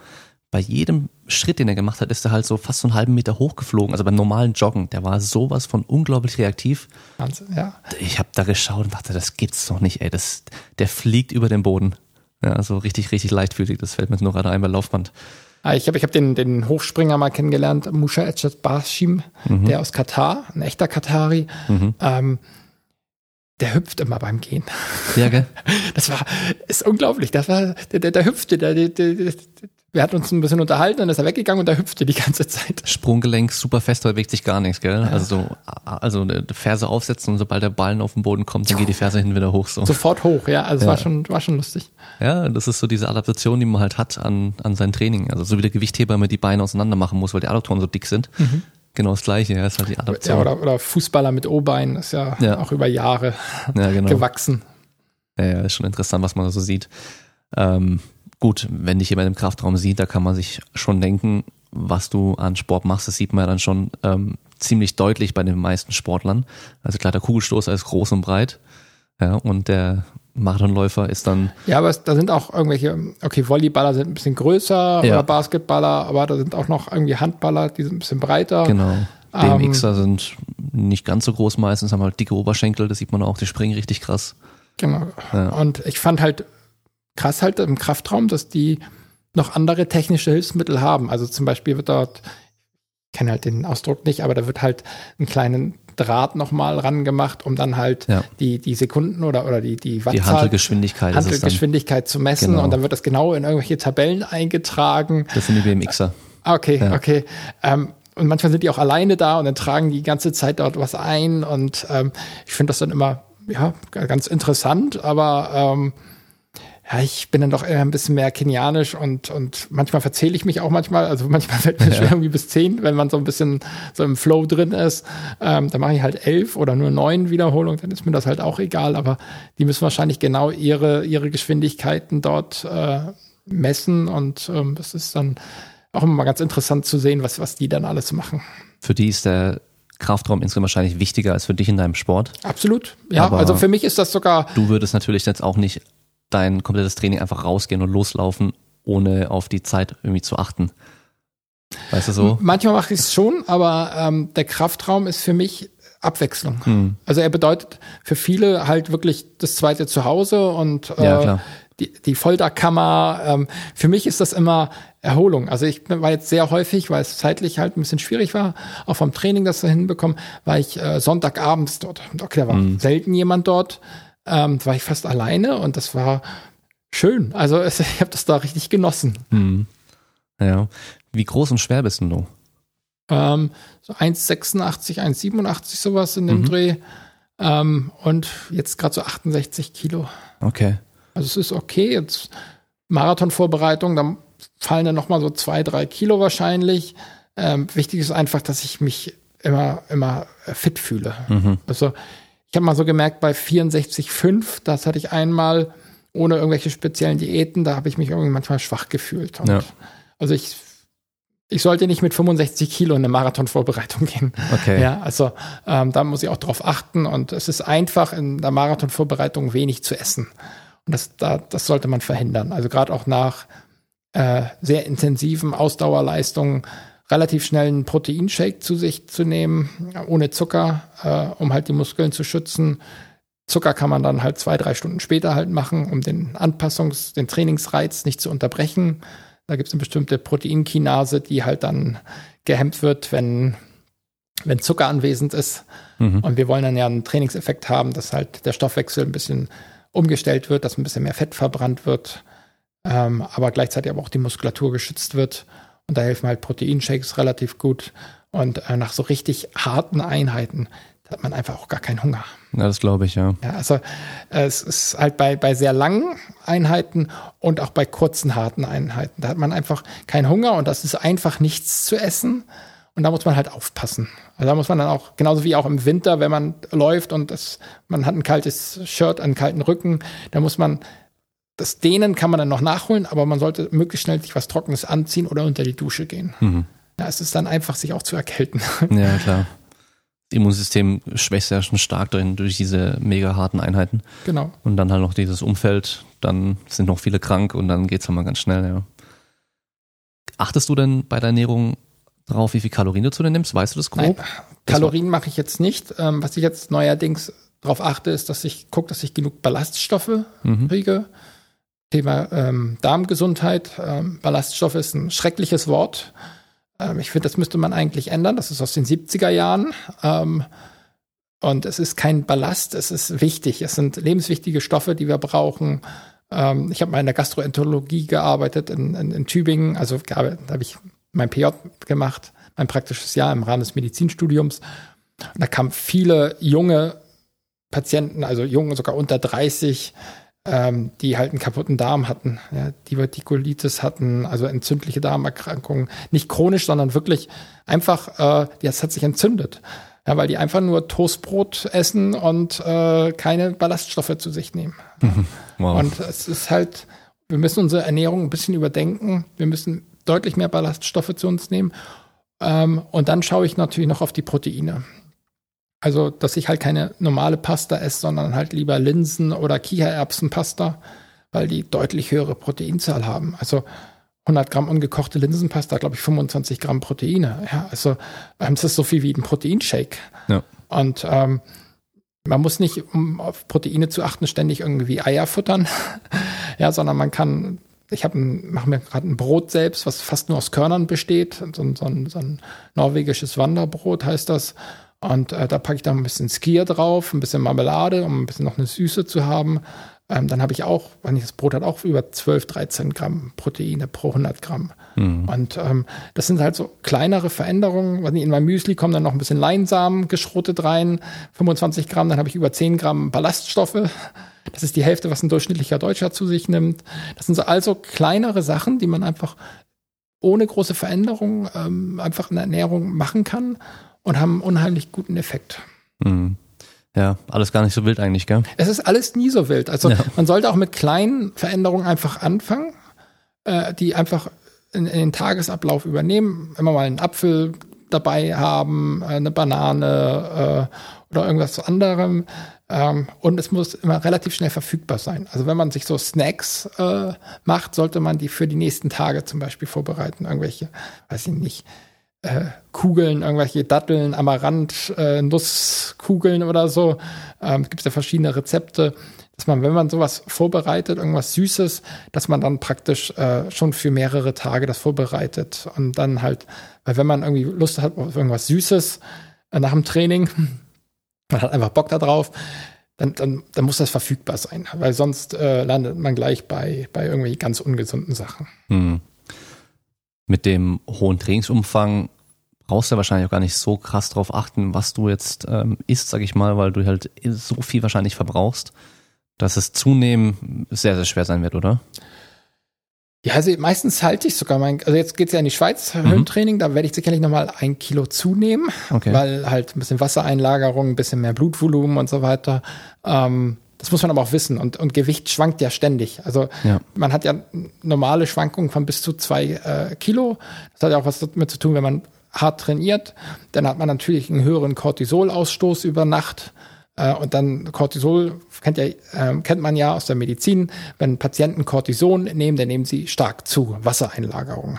Bei jedem Schritt, den er gemacht hat, ist er halt so fast so einen halben Meter hochgeflogen. Also beim normalen Joggen, der war sowas von unglaublich reaktiv. Wahnsinn, ja. Ich habe da geschaut und dachte, das gibt's doch nicht, ey. Das, der fliegt über den Boden. Ja, so richtig, richtig leichtfüßig. Das fällt mir jetzt noch gerade ein bei Laufband. Ah, Ich habe ich hab den, den Hochspringer mal kennengelernt, Musha Echat Bashim, Mhm. der aus Katar, ein echter Katari. Ähm, der hüpft immer beim Gehen. Ja, gell? [laughs] Das war, ist unglaublich. Das war, der, der, der hüpfte, der, der, der, wir hatten uns ein bisschen unterhalten, dann ist er weggegangen und der hüpfte die ganze Zeit. Sprunggelenk super fest, da bewegt sich gar nichts, gell? Also, so, also eine Ferse aufsetzen und sobald der Ballen auf den Boden kommt, dann geht die Ferse hinten wieder hoch. So. Sofort hoch, ja. Also Ja. war schon, war schon lustig. Ja, das ist so diese Adaptation, die man halt hat an, an sein Training. Also so wie der Gewichtheber immer die Beine auseinander machen muss, weil die Adduktoren so dick sind. Genau das gleiche, ja, ist halt die Ja, Adaption. oder, oder Fußballer mit O-Bein ist ja, Ja. auch über Jahre ja, genau. gewachsen. Ja, ja, ist schon interessant, was man da so sieht. Ähm, gut, wenn dich jemand im Kraftraum sieht, da kann man sich schon denken, was du an Sport machst. Das sieht man ja dann schon ähm, ziemlich deutlich bei den meisten Sportlern. Also klar, der Kugelstoßer ist groß und breit. Ja, und der Marathonläufer ist dann, Ja, aber es, da sind auch irgendwelche, okay, Volleyballer sind ein bisschen größer Ja. oder Basketballer, aber da sind auch noch irgendwie Handballer, die sind ein bisschen breiter. genau, Ähm, BMXer sind nicht ganz so groß meistens, haben halt dicke Oberschenkel, das sieht man auch, die springen richtig krass. Genau. Ja. Und ich fand halt krass halt im Kraftraum, dass die noch andere technische Hilfsmittel haben. Also zum Beispiel wird dort, ich kenne halt den Ausdruck nicht, aber da wird halt einen kleinen Draht nochmal ran gemacht, um dann halt Ja. die, die Sekunden oder, oder die, die Die Wattzahl, Handelgeschwindigkeit ist es dann. Handelgeschwindigkeit zu messen Genau. und dann wird das genau in irgendwelche Tabellen eingetragen. Das sind die BMXer. Ah, Okay, Ja. okay. Ähm, und manchmal sind die auch alleine da und dann tragen die die ganze Zeit dort was ein. Und ähm, ich finde das dann immer ja, ganz interessant, aber ähm, ja, ich bin dann doch eher ein bisschen mehr kenianisch und, und manchmal verzähle ich mich auch manchmal. Also [laughs] manchmal fällt mir schwer irgendwie bis zehn, wenn man so ein bisschen so im Flow drin ist. Ähm, dann mache ich halt elf oder nur neun Wiederholungen, dann ist mir das halt auch egal. Aber die müssen wahrscheinlich genau ihre, ihre Geschwindigkeiten dort äh, messen und ähm, das ist dann auch immer mal ganz interessant zu sehen, was, was die dann alles machen. Für die ist der Kraftraum insgesamt wahrscheinlich wichtiger als für dich in deinem Sport. Absolut. Ja, Aber- also für mich ist das sogar, Du würdest natürlich jetzt auch nicht dein komplettes Training einfach rausgehen und loslaufen, ohne auf die Zeit irgendwie zu achten. Weißt du so? manchmal mache ich es schon, aber ähm, der Kraftraum ist für mich Abwechslung. Hm. Also er bedeutet für viele halt wirklich das zweite Zuhause und äh, Ja, die, die Folterkammer. Ähm, für mich ist das immer Erholung. Also ich war jetzt sehr häufig, weil es zeitlich halt ein bisschen schwierig war, auch vom Training das zu hinbekommen, war ich äh, Sonntagabends dort. Und Okay, da war Hm. selten jemand dort. Ähm, da war ich fast alleine und das war schön. Also es, [laughs] ich habe das da richtig genossen. Hm. Ja. Wie groß und schwer bist denn du? Ähm, so 1,86, 1,87 sowas in dem Mhm. Dreh. Ähm, und jetzt gerade so 68 Kilo. Okay. Also es ist okay. Jetzt Marathonvorbereitung, dann fallen dann noch mal so zwei, drei Kilo wahrscheinlich. Ähm, wichtig ist einfach, dass ich mich immer, immer fit fühle. Mhm. Also ich habe mal so gemerkt, bei 64,5, das hatte ich einmal ohne irgendwelche speziellen Diäten, da habe ich mich irgendwie manchmal schwach gefühlt. Und Ja. Also ich, ich sollte nicht mit 65 Kilo in eine Marathonvorbereitung gehen. Okay. Ja, also ähm, da muss ich auch drauf achten und es ist einfach in der Marathonvorbereitung wenig zu essen. Und das, da, das sollte man verhindern. Also gerade auch nach äh, sehr intensiven Ausdauerleistungen relativ schnell einen Proteinshake zu sich zu nehmen, ohne Zucker, äh, um halt die Muskeln zu schützen. Zucker kann man dann halt zwei, drei Stunden später halt machen, um den Anpassungs-, den Trainingsreiz nicht zu unterbrechen. Da gibt es eine bestimmte Proteinkinase, die halt dann gehemmt wird, wenn, wenn Zucker anwesend ist. Mhm. Und wir wollen dann ja einen Trainingseffekt haben, dass halt der Stoffwechsel ein bisschen umgestellt wird, dass ein bisschen mehr Fett verbrannt wird, ähm, aber gleichzeitig aber auch die Muskulatur geschützt wird. Und da helfen halt Proteinshakes relativ gut. Und äh, nach so richtig harten Einheiten da hat man einfach auch gar keinen Hunger. Ja, das glaube ich, ja. Ja, also äh, es ist halt bei, bei sehr langen Einheiten und auch bei kurzen, harten Einheiten. Da hat man einfach keinen Hunger und das ist einfach nichts zu essen. Und da muss man halt aufpassen. Also da muss man dann auch, genauso wie auch im Winter, wenn man läuft und das, man hat ein kaltes Shirt, einen kalten Rücken, da muss man, das Dehnen kann man dann noch nachholen, aber man sollte möglichst schnell sich was Trockenes anziehen oder unter die Dusche gehen. Mhm. Ja, es ist dann einfach, sich auch zu erkälten. [laughs] Ja, klar. [laughs] Immunsystem schwächst ja schon stark drin durch diese mega harten Einheiten. Genau. Und dann halt noch dieses Umfeld, dann sind noch viele krank und dann geht's halt mal ganz schnell, ja. Achtest du denn bei der Ernährung drauf, wie viel Kalorien du zu dir nimmst? Weißt du das grob? Nein, Kalorien mache ich jetzt nicht. Ähm, was ich jetzt neuerdings darauf achte, ist, dass ich gucke, dass ich genug Ballaststoffe Mhm. kriege. Thema ähm, Darmgesundheit. Ähm, Ballaststoffe ist ein schreckliches Wort. Ähm, ich finde, das müsste man eigentlich ändern. Das ist aus den 70er Jahren. Ähm, und es ist kein Ballast, es ist wichtig. Es sind lebenswichtige Stoffe, die wir brauchen. Ähm, ich habe mal in der Gastroenterologie gearbeitet in, in, in Tübingen. Also da habe ich mein PJ gemacht, mein praktisches Jahr im Rahmen des Medizinstudiums. Und da kamen viele junge Patienten, also jung, sogar unter 30, ähm, die halt einen kaputten Darm hatten, ja, Divertikulitis hatten, also entzündliche Darmerkrankungen, nicht chronisch, sondern wirklich einfach, äh, das hat sich entzündet. Ja, weil die einfach nur Toastbrot essen und äh, keine Ballaststoffe zu sich nehmen. Wow. Und es ist halt, wir müssen unsere Ernährung ein bisschen überdenken. Wir müssen deutlich mehr Ballaststoffe zu uns nehmen. Ähm, und dann schaue ich natürlich noch auf die Proteine. Also, dass ich halt keine normale Pasta esse, sondern halt lieber Linsen- oder Kichererbsenpasta, weil die deutlich höhere Proteinzahl haben. Also 100 Gramm ungekochte Linsenpasta, glaube ich, 25 Gramm Proteine. Ja, also ähm, das ist so viel wie ein Proteinshake. Ja. Und ähm, man muss nicht, um auf Proteine zu achten, ständig irgendwie Eier futtern, [laughs] ja, sondern man kann, ich habe mache mir gerade ein Brot selbst, was fast nur aus Körnern besteht, so, ein- so, ein, so ein norwegisches Wanderbrot heißt das. Und äh, da packe ich dann ein bisschen Skier drauf, ein bisschen Marmelade, um ein bisschen noch eine Süße zu haben. Ähm, dann habe ich auch, wenn ich das Brot hat, auch über 12, 13 Gramm Proteine pro 100 Gramm. Und ähm, das sind halt so kleinere Veränderungen. Wenn ich in mein Müsli kommen dann noch ein bisschen Leinsamen geschrotet rein, 25 Gramm, dann habe ich über 10 Gramm Ballaststoffe. Das ist die Hälfte, was ein durchschnittlicher Deutscher zu sich nimmt. Das sind so also kleinere Sachen, die man einfach ohne große Veränderung ähm, einfach in der Ernährung machen kann und haben einen unheimlich guten Effekt. Mhm. Ja, alles gar nicht so wild eigentlich, gell? Es ist alles nie so wild. Also Ja. man sollte auch mit kleinen Veränderungen einfach anfangen, äh, die einfach in, in den Tagesablauf übernehmen. Wir mal einen Apfel dabei haben, äh, eine Banane äh, oder irgendwas zu anderem. Ähm, und es muss immer relativ schnell verfügbar sein. Also wenn man sich so Snacks äh, macht, sollte man die für die nächsten Tage zum Beispiel vorbereiten. Irgendwelche, weiß ich nicht, äh, Kugeln, irgendwelche Datteln, Amaranth, äh, Nusskugeln oder so. Ähm, es gibt ja verschiedene Rezepte, dass man, wenn man sowas vorbereitet, irgendwas Süßes, dass man dann praktisch äh, schon für mehrere Tage das vorbereitet und dann halt, weil wenn man irgendwie Lust hat auf irgendwas Süßes äh, nach dem Training, [laughs] man hat einfach Bock da drauf, dann, dann, dann muss das verfügbar sein, weil sonst äh, landet man gleich bei, bei irgendwie ganz ungesunden Sachen. Mhm. Mit dem hohen Trainingsumfang brauchst du ja wahrscheinlich auch gar nicht so krass drauf achten, was du jetzt ähm, isst, sag ich mal, weil du halt so viel wahrscheinlich verbrauchst, dass es zunehmen sehr, sehr schwer sein wird, oder? Ja, also meistens halte ich sogar mein, also jetzt geht's ja in die Schweiz, Höhentraining, da werde ich sicherlich nochmal ein Kilo zunehmen, Okay. weil halt ein bisschen Wassereinlagerung, ein bisschen mehr Blutvolumen und so weiter. Ähm, das muss man aber auch wissen und, und Gewicht schwankt ja ständig. Also Ja. man hat ja normale Schwankungen von bis zu zwei äh, Kilo. Das hat ja auch was damit zu tun, wenn man hart trainiert, dann hat man natürlich einen höheren Cortisolausstoß über Nacht. Äh, Und dann Cortisol kennt, ja, ähm, kennt man ja aus der Medizin. Wenn Patienten Cortison nehmen, dann nehmen sie stark zu. Wassereinlagerung.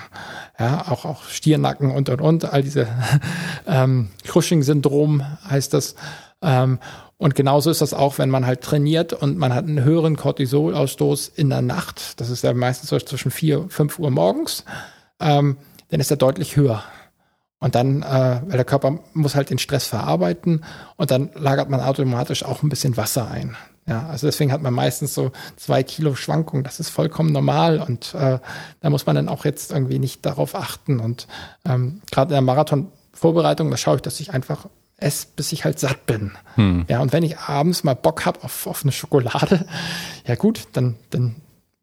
Ja, auch, auch Stirnacken und, und, und. All diese [laughs] ähm, Cushing-Syndrom heißt das. Ähm, und genauso ist das auch, wenn man halt trainiert und man hat einen höheren Cortisolausstoß in der Nacht. Das ist ja meistens so zwischen 4 und 5 Uhr morgens. Ähm, dann ist er deutlich höher. Und dann, äh, weil der Körper muss halt den Stress verarbeiten und dann lagert man automatisch auch ein bisschen Wasser ein. Ja, also deswegen hat man meistens so zwei Kilo Schwankungen. Das ist vollkommen normal und äh, da muss man dann auch jetzt irgendwie nicht darauf achten. Und ähm, gerade in der Marathon-Vorbereitung, da schaue ich, dass ich einfach esse, bis ich halt satt bin. Ja, und wenn ich abends mal Bock habe auf, auf eine Schokolade, [laughs] ja gut, dann, dann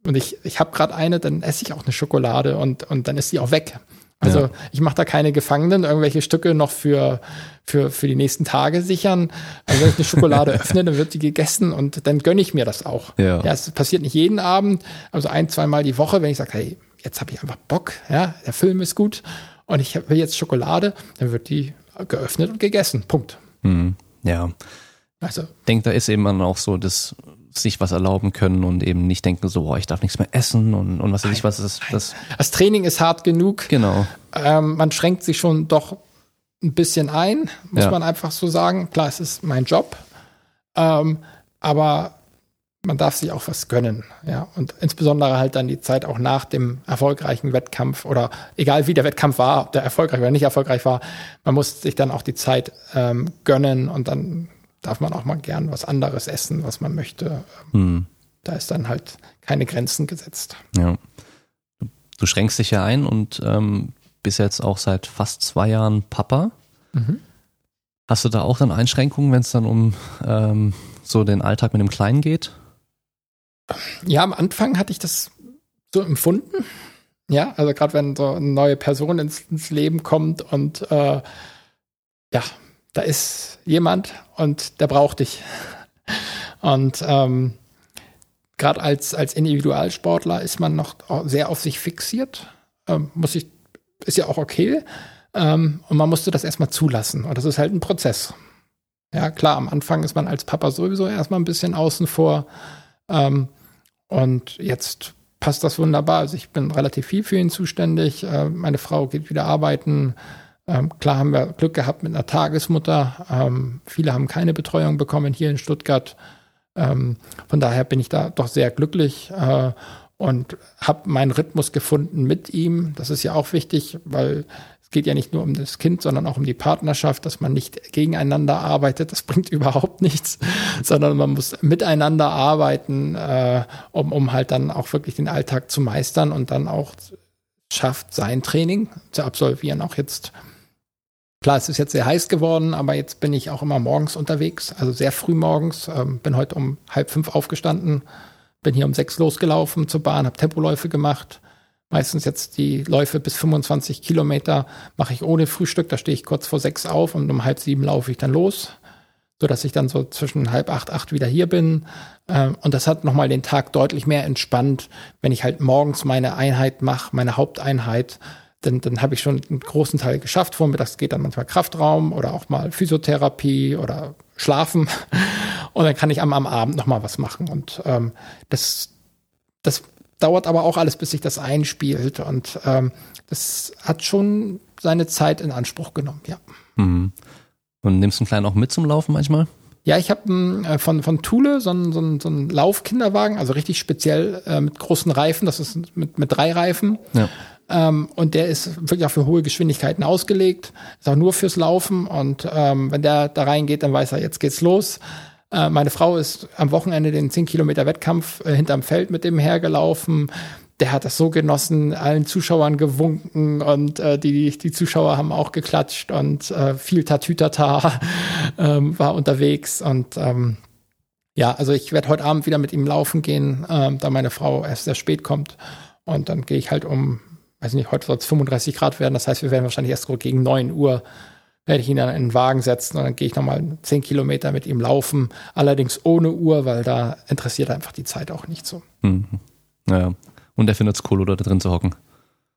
und ich, ich habe gerade eine, dann esse ich auch eine Schokolade und, und dann ist sie auch weg. Also Ja. ich mache da keine Gefangenen, irgendwelche Stücke noch für, für, für die nächsten Tage sichern. Also wenn ich eine Schokolade [laughs] öffne, dann wird die gegessen und dann gönne ich mir das auch. Ja. ja es passiert nicht jeden Abend, also ein, zweimal die Woche, wenn ich sage, hey, jetzt habe ich einfach Bock, ja, der Film ist gut und ich will jetzt Schokolade, dann wird die geöffnet und gegessen. Punkt. Mhm. Ja. Also. Ich denke, da ist eben dann auch so, dass sich was erlauben können und eben nicht denken so, boah, ich darf nichts mehr essen und, und was weiß ich, was ist das. Das Training ist hart genug. Genau. Ähm, man schränkt sich schon doch ein bisschen ein, muss Ja. man einfach so sagen. Klar, es ist mein Job. Ähm, aber man darf sich auch was gönnen, ja. Und insbesondere halt dann die Zeit auch nach dem erfolgreichen Wettkampf oder egal wie der Wettkampf war, ob der erfolgreich oder nicht erfolgreich war, man muss sich dann auch die Zeit ähm, gönnen und dann darf man auch mal gern was anderes essen, was man möchte. Hm. Da ist dann halt keine Grenzen gesetzt. Ja. Du schränkst dich ja ein und ähm, bist jetzt auch seit fast zwei Jahren Papa. Mhm. Hast du da auch dann Einschränkungen, wenn es dann um ähm, so den Alltag mit dem Kleinen geht? Ja, am Anfang hatte ich das so empfunden. Ja, also gerade wenn so eine neue Person ins, ins Leben kommt und äh, ja, da ist jemand und der braucht dich. Und ähm, gerade als, als Individualsportler ist man noch sehr auf sich fixiert. Ähm, muss ich, ist ja auch okay. Ähm, und man musste das erstmal zulassen. Und das ist halt ein Prozess. Ja, klar, am Anfang ist man als Papa sowieso erstmal ein bisschen außen vor. Ähm, und jetzt passt das wunderbar. Also ich bin relativ viel für ihn zuständig. Äh, meine Frau geht wieder arbeiten. Ähm, klar haben wir Glück gehabt mit einer Tagesmutter. Ähm, viele haben keine Betreuung bekommen hier in Stuttgart. Ähm, von daher bin ich da doch sehr glücklich äh, und habe meinen Rhythmus gefunden mit ihm. Das ist ja auch wichtig, weil es geht ja nicht nur um das Kind, sondern auch um die Partnerschaft, dass man nicht gegeneinander arbeitet. Das [laughs] bringt überhaupt nichts, sondern man muss miteinander arbeiten, äh, um, um halt dann auch wirklich den Alltag zu meistern und dann auch schafft, sein Training zu absolvieren. Auch jetzt, klar, es ist jetzt sehr heiß geworden, aber jetzt bin ich auch immer morgens unterwegs, also sehr früh morgens. Ähm, bin heute um halb fünf aufgestanden, bin hier um sechs losgelaufen zur Bahn, habe Tempoläufe gemacht. Meistens jetzt die Läufe bis 25 Kilometer mache ich ohne Frühstück. Da stehe ich kurz vor sechs auf und um halb sieben laufe ich dann los, so dass ich dann so zwischen halb acht, acht wieder hier bin. Ähm, Und das hat nochmal den Tag deutlich mehr entspannt, wenn ich halt morgens meine Einheit mache, meine Haupteinheit. Dann, dann habe ich schon einen großen Teil geschafft. Vormittags geht dann manchmal Kraftraum oder auch mal Physiotherapie oder Schlafen. [laughs] Und dann kann ich am, am Abend nochmal was machen. Und ähm, das, das dauert aber auch alles, bis sich das einspielt. Und ähm, das hat schon seine Zeit in Anspruch genommen, ja. Mhm. Und nimmst du den Kleinen auch mit zum Laufen manchmal? Ja, ich habe äh, von, von Thule so einen, so einen, so einen Laufkinderwagen, also richtig speziell äh, mit großen Reifen. Das ist mit, mit drei Reifen. Ja. Ähm, und der ist wirklich auch für hohe Geschwindigkeiten ausgelegt. Ist auch nur fürs Laufen. Und ähm, wenn der da reingeht, dann weiß er, jetzt geht's los. Äh, meine Frau ist am Wochenende den 10 Kilometer Wettkampf äh, hinterm Feld mit dem hergelaufen. Der hat das so genossen, allen Zuschauern gewunken und äh, die, die Zuschauer haben auch geklatscht und äh, viel Tatütata [laughs] ähm, war unterwegs. Und ähm, ja, also ich werde heute Abend wieder mit ihm laufen gehen, ähm, da meine Frau erst sehr spät kommt. Und dann gehe ich halt um, weiß nicht, heute soll es 35 Grad werden. Das heißt, wir werden wahrscheinlich erst gegen 9 Uhr werde ich ihn dann in den Wagen setzen und dann gehe ich nochmal 10 Kilometer mit ihm laufen. Allerdings ohne Uhr, weil da interessiert einfach die Zeit auch nicht so. Mhm. Ja. Und er findet es cool, oder da drin zu hocken.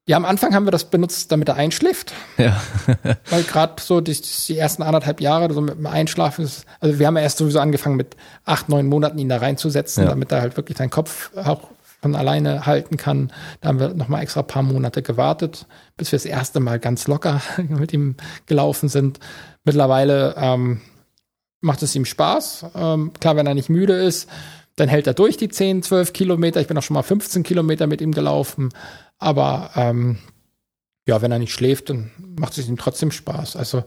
Ja, am Anfang haben wir das benutzt, damit er einschläft. Ja. [laughs] Weil gerade so die, die ersten anderthalb Jahre so mit dem Einschlafen ist, also wir haben ja erst sowieso angefangen mit acht, neun Monaten ihn da reinzusetzen, Ja. damit er halt wirklich seinen Kopf auch von alleine halten kann. Da haben wir noch mal extra paar Monate gewartet, bis wir das erste Mal ganz locker [laughs] mit ihm gelaufen sind. Mittlerweile ähm, macht es ihm Spaß. Ähm, klar, wenn er nicht müde ist, dann hält er durch die 10, 12 Kilometer. Ich bin auch schon mal 15 Kilometer mit ihm gelaufen. Aber ähm, ja, wenn er nicht schläft, dann macht es ihm trotzdem Spaß. Also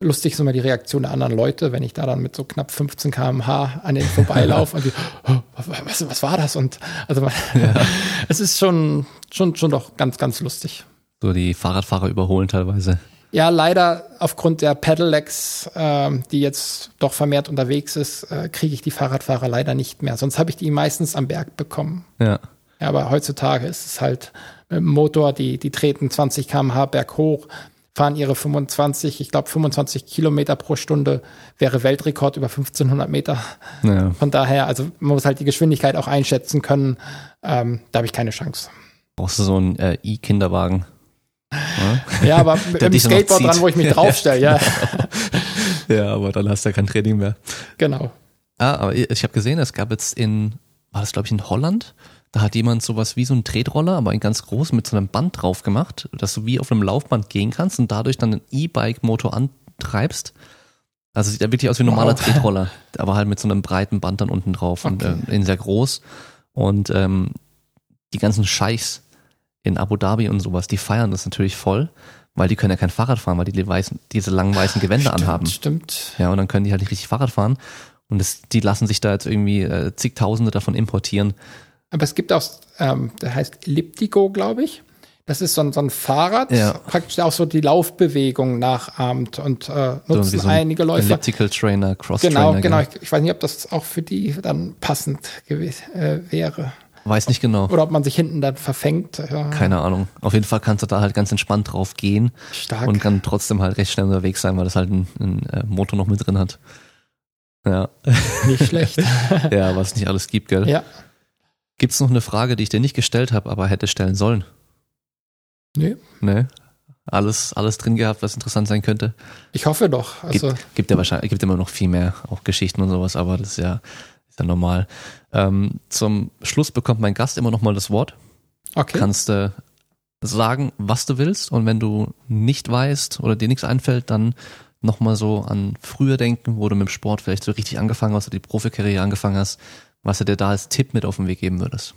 lustig ist immer die Reaktion der anderen Leute, wenn ich da dann mit so knapp 15 km/h an denen vorbeilaufe und die, oh, was, was war das? Und also man, [laughs] es ist schon, schon, schon doch ganz, ganz lustig. So die Fahrradfahrer überholen teilweise. Ja, leider aufgrund der Pedelecs, ähm, die jetzt doch vermehrt unterwegs ist, äh, kriege ich die Fahrradfahrer leider nicht mehr. Sonst habe ich die meistens am Berg bekommen. Ja. Ja, aber heutzutage ist es halt mit dem Motor, die, die treten 20 km/h berghoch, fahren ihre 25, ich glaube 25 Kilometer pro Stunde wäre Weltrekord über 1500 Meter. ja. Von daher, also man muss halt die Geschwindigkeit auch einschätzen können. Ähm, da habe ich keine Chance. Brauchst du so einen äh, E-Kinderwagen? Ja? [laughs] Ja, aber [laughs] mit dem Skateboard dran, wo ich mich draufstelle, [laughs] ja. ja, aber dann hast du ja kein Training mehr. Genau. Ah, aber ich habe gesehen, es gab jetzt in, war das glaube ich in Holland, da hat jemand sowas wie so ein Tretroller, aber ein ganz groß mit so einem Band drauf gemacht, dass du wie auf einem Laufband gehen kannst und dadurch dann einen E-Bike-Motor antreibst. Also sieht ja wirklich aus wie ein normaler Wow. Tretroller, aber halt mit so einem breiten Band dann unten drauf und Okay. äh, in sehr groß. Und ähm, die ganzen Scheichs in Abu Dhabi und sowas, die feiern das natürlich voll, weil die können ja kein Fahrrad fahren, weil die, die weißen, diese langen weißen Gewänder Stimmt, anhaben. Stimmt. Ja, und dann können die halt nicht richtig Fahrrad fahren. Und das, die lassen sich da jetzt irgendwie äh, zigtausende davon importieren. Aber es gibt auch, ähm, der heißt Elliptico, glaube ich. Das ist so ein, so ein Fahrrad, Ja. praktisch auch so die Laufbewegung nachahmt und äh, nutzen so ein einige Läufer. Elliptical Trainer, Cross Genau, Trainer. genau. Ich, ich weiß nicht, ob das auch für die dann passend äh, wäre. Weiß nicht genau. Oder ob man sich hinten dann verfängt. Ja, Keine Ahnung. Auf jeden Fall kannst du da halt ganz entspannt drauf gehen stark. und kann trotzdem halt recht schnell unterwegs sein, weil das halt einen, einen äh, Motor noch mit drin hat. Ja. nicht schlecht. [laughs] ja, was es nicht alles gibt, gell? ja. Gibt's noch eine Frage, die ich dir nicht gestellt habe, aber hätte stellen sollen? Nee. Ne? Alles, alles drin gehabt, was interessant sein könnte? Ich hoffe doch. Also, gibt, gibt ja wahrscheinlich, gibt immer noch viel mehr, auch Geschichten und sowas, aber das ist ja, ist ja normal. Ähm, zum Schluss bekommt mein Gast immer noch mal das Wort. okay. Kannst du sagen, was du willst und wenn du nicht weißt oder dir nichts einfällt, dann noch mal so an früher denken, wo du mit dem Sport vielleicht so richtig angefangen hast oder die Profikarriere angefangen hast, was du dir da als Tipp mit auf den Weg geben würdest.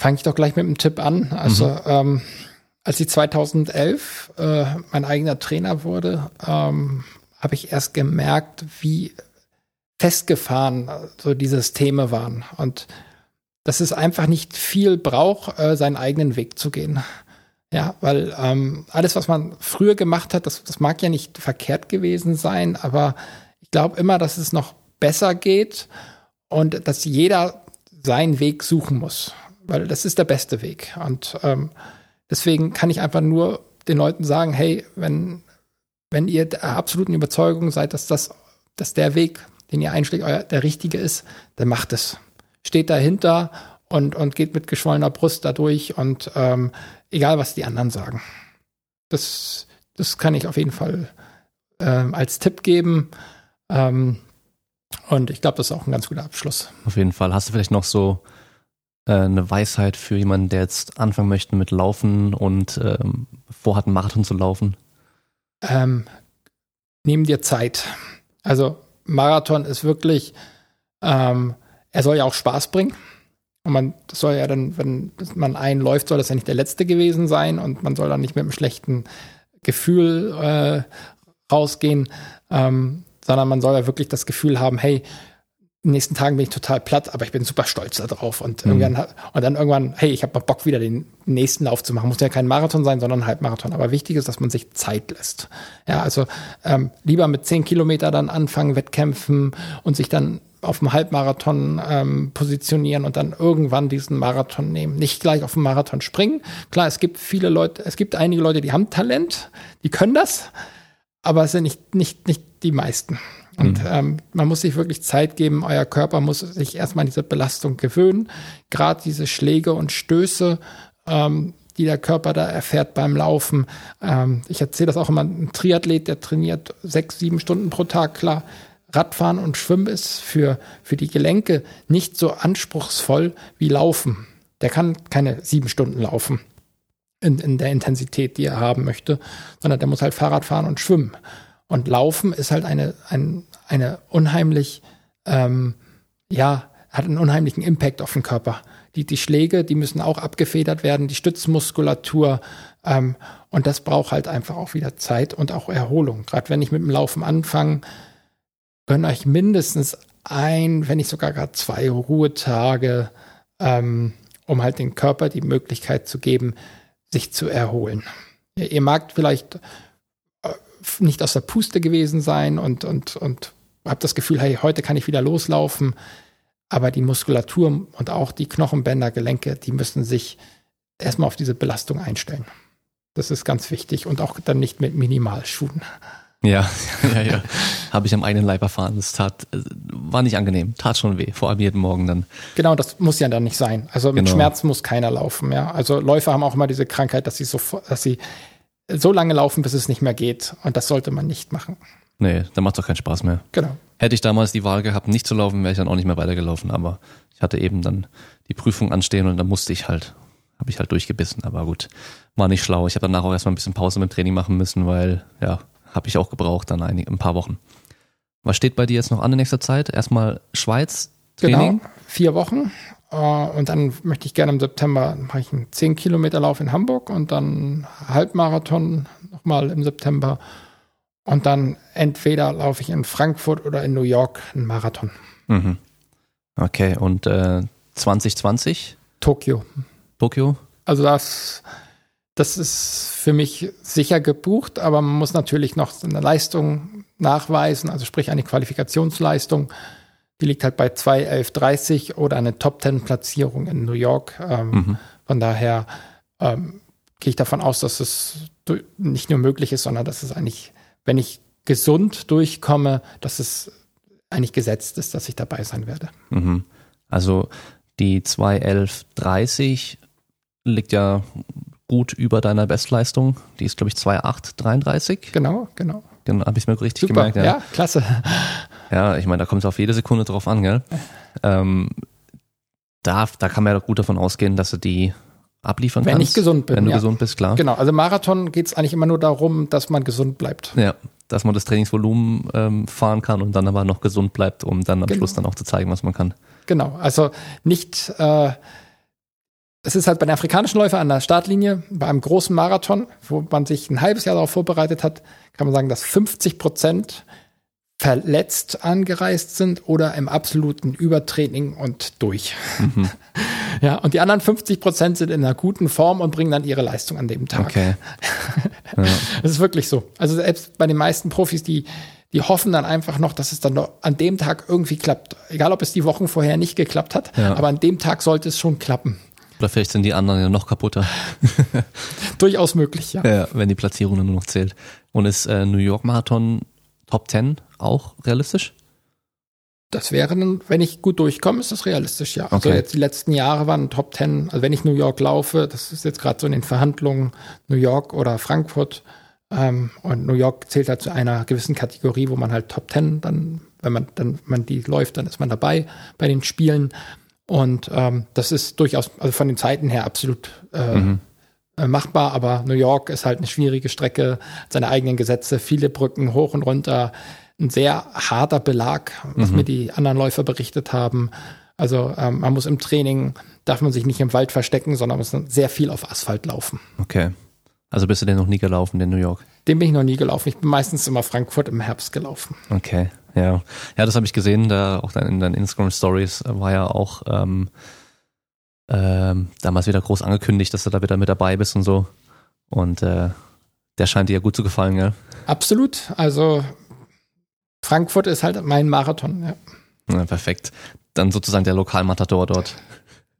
Fange ich doch gleich mit einem Tipp an. Also, Mhm. ähm, als ich 2011 äh, mein eigener Trainer wurde, ähm, habe ich erst gemerkt, wie festgefahren äh, so die Systeme waren. Und dass es einfach nicht viel braucht, äh, seinen eigenen Weg zu gehen. Ja, weil ähm, alles, was man früher gemacht hat, das, das mag ja nicht verkehrt gewesen sein, aber ich glaube immer, dass es noch besser geht und dass jeder seinen Weg suchen muss, weil das ist der beste Weg. Und ähm, deswegen kann ich einfach nur den Leuten sagen, hey, wenn, wenn ihr der absoluten Überzeugung seid, dass das, dass der Weg, den ihr einschlägt, euer, der richtige ist, dann macht es. Steht dahinter und, und geht mit geschwollener Brust da durch und ähm, egal, was die anderen sagen. Das, das kann ich auf jeden Fall ähm, als Tipp geben. Ähm, und ich glaube, das ist auch ein ganz guter Abschluss. Auf jeden Fall. Hast du vielleicht noch so äh, eine Weisheit für jemanden, der jetzt anfangen möchte mit Laufen und ähm, vorhat, einen Marathon zu laufen? ähm, nimm dir Zeit. Also Marathon ist wirklich, ähm, er soll ja auch Spaß bringen. Und man das soll ja dann, wenn man einen läuft, soll das ja nicht der letzte gewesen sein und man soll dann nicht mit einem schlechten Gefühl äh, rausgehen, ähm, sondern man soll ja wirklich das Gefühl haben, hey, in den nächsten Tagen bin ich total platt, aber ich bin super stolz darauf. Und, Mhm. irgendwann, und dann irgendwann, hey, ich habe mal Bock, wieder den nächsten Lauf zu machen. Muss ja kein Marathon sein, sondern ein Halbmarathon. Aber wichtig ist, dass man sich Zeit lässt. Ja, also ähm, lieber mit zehn Kilometer dann anfangen, Wettkämpfen und sich dann auf dem Halbmarathon ähm, positionieren und dann irgendwann diesen Marathon nehmen. Nicht gleich auf dem Marathon springen. Klar, es gibt viele Leute, es gibt einige Leute, die haben Talent, die können das, aber es sind nicht, nicht, nicht die meisten. Und ähm, man muss sich wirklich Zeit geben. Euer Körper muss sich erstmal an diese Belastung gewöhnen. Gerade diese Schläge und Stöße, ähm, die der Körper da erfährt beim Laufen. Ähm, ich erzähle das auch immer, ein Triathlet, der trainiert sechs, sieben Stunden pro Tag, klar. Radfahren und Schwimmen ist für, für die Gelenke nicht so anspruchsvoll wie Laufen. Der kann keine sieben Stunden laufen in, in der Intensität, die er haben möchte, sondern der muss halt Fahrrad fahren und schwimmen. Und Laufen ist halt eine, ein, eine unheimlich, ähm, ja, hat einen unheimlichen Impact auf den Körper. Die, die Schläge, die müssen auch abgefedert werden, die Stützmuskulatur. Ähm, und das braucht halt einfach auch wieder Zeit und auch Erholung. Gerade wenn ich mit dem Laufen anfange, gönnt euch mindestens ein, wenn nicht sogar gerade zwei Ruhetage, ähm, um halt den Körper die Möglichkeit zu geben, sich zu erholen. Ihr, mag vielleicht äh, nicht aus der Puste gewesen sein und, und, und habt das Gefühl, hey, heute kann ich wieder loslaufen. Aber die Muskulatur und auch die Knochenbänder, Gelenke, die müssen sich erstmal auf diese Belastung einstellen. Das ist ganz wichtig und auch dann nicht mit Minimalschuhen. Ja, [laughs] ja, ja. Habe ich am eigenen Leib erfahren. Das tat, äh, war nicht angenehm, tat schon weh, vor allem jeden Morgen dann. Genau, das muss ja dann nicht sein. Also mit Genau. Schmerzen muss keiner laufen, ja. Also Läufer haben auch immer diese Krankheit, dass sie so, dass sie so lange laufen, bis es nicht mehr geht. Und das sollte man nicht machen. Nee, dann macht doch keinen Spaß mehr. Genau. Hätte ich damals die Wahl gehabt, nicht zu laufen, wäre ich dann auch nicht mehr weitergelaufen. Aber ich hatte eben dann die Prüfung anstehen und dann musste ich halt, habe ich halt durchgebissen. Aber gut, war nicht schlau. Ich habe danach auch erstmal ein bisschen Pause mit dem Training machen müssen, weil, ja, habe ich auch gebraucht, dann ein, ein paar Wochen. Was steht bei dir jetzt noch an in nächster Zeit? Erstmal Schweiz. Training? Genau, vier Wochen. Äh, Und dann möchte ich gerne im September mache ich einen 10 Kilometer Lauf in Hamburg und dann Halbmarathon nochmal im September. Und dann entweder laufe ich in Frankfurt oder in New York einen Marathon. Mhm. Okay, und äh, 2020 Tokio. Tokio? Also das, das ist für mich sicher gebucht, aber man muss natürlich noch eine Leistung nachweisen, also sprich eine Qualifikationsleistung. Die liegt halt bei 2.11.30 oder eine Top-10-Platzierung in New York. Ähm, Mhm. Von daher ähm, gehe ich davon aus, dass es nicht nur möglich ist, sondern dass es eigentlich, wenn ich gesund durchkomme, dass es eigentlich gesetzt ist, dass ich dabei sein werde. Mhm. Also die 21130 liegt ja gut über deiner Bestleistung. Die ist, glaube ich, 2,833. Genau, genau. Dann habe ich mir richtig Super, gemerkt. ja. Ja, klasse. ja ich meine, da kommt es auf jede Sekunde drauf an, gell? Ähm, da, da kann man ja doch gut davon ausgehen, dass du die abliefern Wenn kannst. ich gesund bin, Wenn du ja. gesund bist, klar. Genau, also Marathon geht es eigentlich immer nur darum, dass man gesund bleibt. Ja, dass man das Trainingsvolumen ähm, fahren kann und dann aber noch gesund bleibt, um dann am Genau. Schluss dann auch zu zeigen, was man kann. Genau, also nicht, äh, es ist halt bei den afrikanischen Läufern an der Startlinie, bei einem großen Marathon, wo man sich ein halbes Jahr darauf vorbereitet hat, kann man sagen, dass 50 Prozent verletzt angereist sind oder im absoluten Übertraining und durch. [laughs] Ja, und die anderen 50 Prozent sind in einer guten Form und bringen dann ihre Leistung an dem Tag. Okay. [laughs] Das ist wirklich so. Also selbst bei den meisten Profis, die, die hoffen dann einfach noch, dass es dann noch an dem Tag irgendwie klappt. Egal, ob es die Wochen vorher nicht geklappt hat, Ja. aber an dem Tag sollte es schon klappen. Oder vielleicht sind die anderen ja noch kaputter, [laughs] Durchaus möglich, ja. ja, wenn die Platzierung dann nur noch zählt. Und ist äh, New York Marathon Top 10 auch realistisch? Das wäre dann, wenn ich gut durchkomme, ist das realistisch, ja. Also Okay. jetzt die letzten Jahre waren Top 10, also wenn ich New York laufe, das ist jetzt gerade so in den Verhandlungen New York oder Frankfurt. Ähm, und New York zählt halt zu einer gewissen Kategorie, wo man halt Top 10 dann, wenn man dann man die läuft, dann ist man dabei bei den Spielen. Und ähm, das ist durchaus, also von den Zeiten her absolut äh, äh, machbar, aber New York ist halt eine schwierige Strecke, hat seine eigenen Gesetze, viele Brücken hoch und runter, ein sehr harter Belag, was mir die anderen Läufer berichtet haben. Also ähm, man muss im Training, darf man sich nicht im Wald verstecken, sondern muss sehr viel auf Asphalt laufen. Okay. Also bist du denn noch nie gelaufen in New York? Den bin ich noch nie gelaufen. Ich bin meistens immer Frankfurt im Herbst gelaufen. Okay, ja. Ja, das habe ich gesehen, da auch dann in deinen Instagram Stories war ja auch ähm, ähm, damals wieder groß angekündigt, dass du da wieder mit dabei bist und so. Und äh, der scheint dir ja gut zu gefallen, gell? Absolut. Also Frankfurt ist halt mein Marathon, ja. Ja, perfekt. Dann sozusagen der Lokalmatador dort.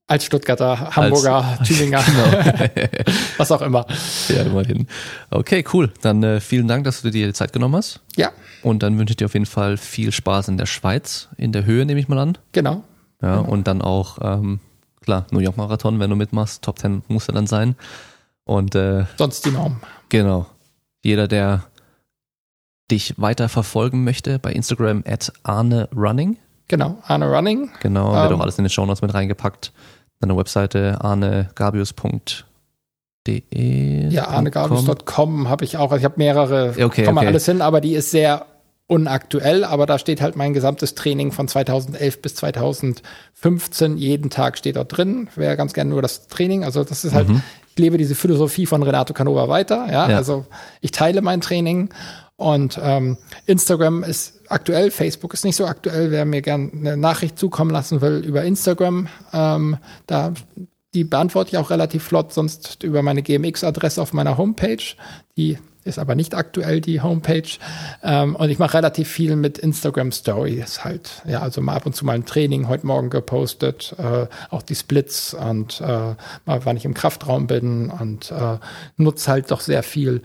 Als Stuttgarter, Hamburger, [laughs] Tübinger, [laughs] was auch immer. Ja, immerhin. Okay, cool. Dann äh, vielen Dank, dass du dir die Zeit genommen hast. Ja, Und dann wünsche ich dir auf jeden Fall viel Spaß in der Schweiz, in der Höhe nehme ich mal an. genau. Ja, und dann auch, ähm, klar, New York Marathon, wenn du mitmachst, Top 10 muss er dann sein. Und äh, Sonst die Norm. genau, jeder, der dich weiter verfolgen möchte, bei Instagram at Arne Running, Genau. Arne Running. genau, wird Ähm. auch alles in den Shownotes mit reingepackt. Deine Webseite arnegabius.de. Ja, arnegabius.com habe ich auch. Also ich habe mehrere, okay, kommt man okay. alles hin, aber die ist sehr unaktuell, aber da steht halt mein gesamtes Training von 2011 bis 2015. Jeden Tag steht dort drin. Wäre ganz gerne nur das Training. Also das ist halt, ich lebe diese Philosophie von Renato Canova weiter. Ja, Ja. also ich teile mein Training und ähm, Instagram ist aktuell, Facebook ist nicht so aktuell. Wer mir gerne eine Nachricht zukommen lassen will über Instagram, ähm, da die beantworte ich auch relativ flott, sonst über meine GMX-Adresse auf meiner Homepage. Die ist aber nicht aktuell, die Homepage. Ähm, und ich mache relativ viel mit Instagram Stories halt. Ja, also mal ab und zu mal ein Training heute Morgen gepostet, äh, auch die Splits und äh, mal, wann ich im Kraftraum bin und äh, nutze halt doch sehr viel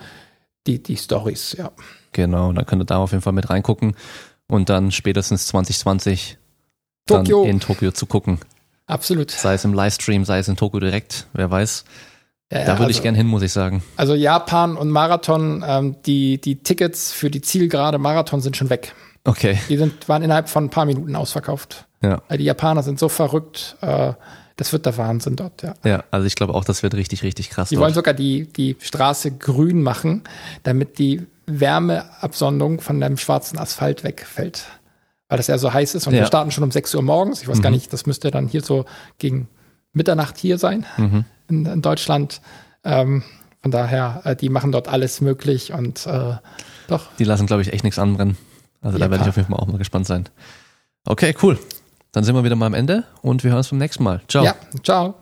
die, die Stories, ja. Genau, dann könnt ihr da auf jeden Fall mit reingucken und dann spätestens 2020 Tokio. dann in Tokio zu gucken. Absolut. Sei es im Livestream, sei es in Tokio direkt, wer weiß. Ja, da würde also, ich gern hin, muss ich sagen. Also Japan und Marathon, ähm, die, die Tickets für die Zielgerade Marathon sind schon weg. Okay. Die sind, waren innerhalb von ein paar Minuten ausverkauft. Ja. Die Japaner sind so verrückt, äh, das wird der Wahnsinn dort, ja. Ja, also ich glaube auch, das wird richtig, richtig krass. Die dort. wollen sogar die, die Straße grün machen, damit die Wärmeabsondung von dem schwarzen Asphalt wegfällt. Weil das ja so heiß ist und ja. wir starten schon um 6 Uhr morgens. Ich weiß mhm. gar nicht, das müsste dann hier so gegen Mitternacht hier sein mhm. in, in, Deutschland. Ähm, von daher, äh, die machen dort alles möglich und äh, doch. Die lassen, glaube ich, echt nichts anbrennen. Also ja, da werde ich auf jeden Fall auch mal gespannt sein. Okay, cool. Dann sind wir wieder mal am Ende und wir hören uns beim nächsten Mal. Ciao. Ja, ciao.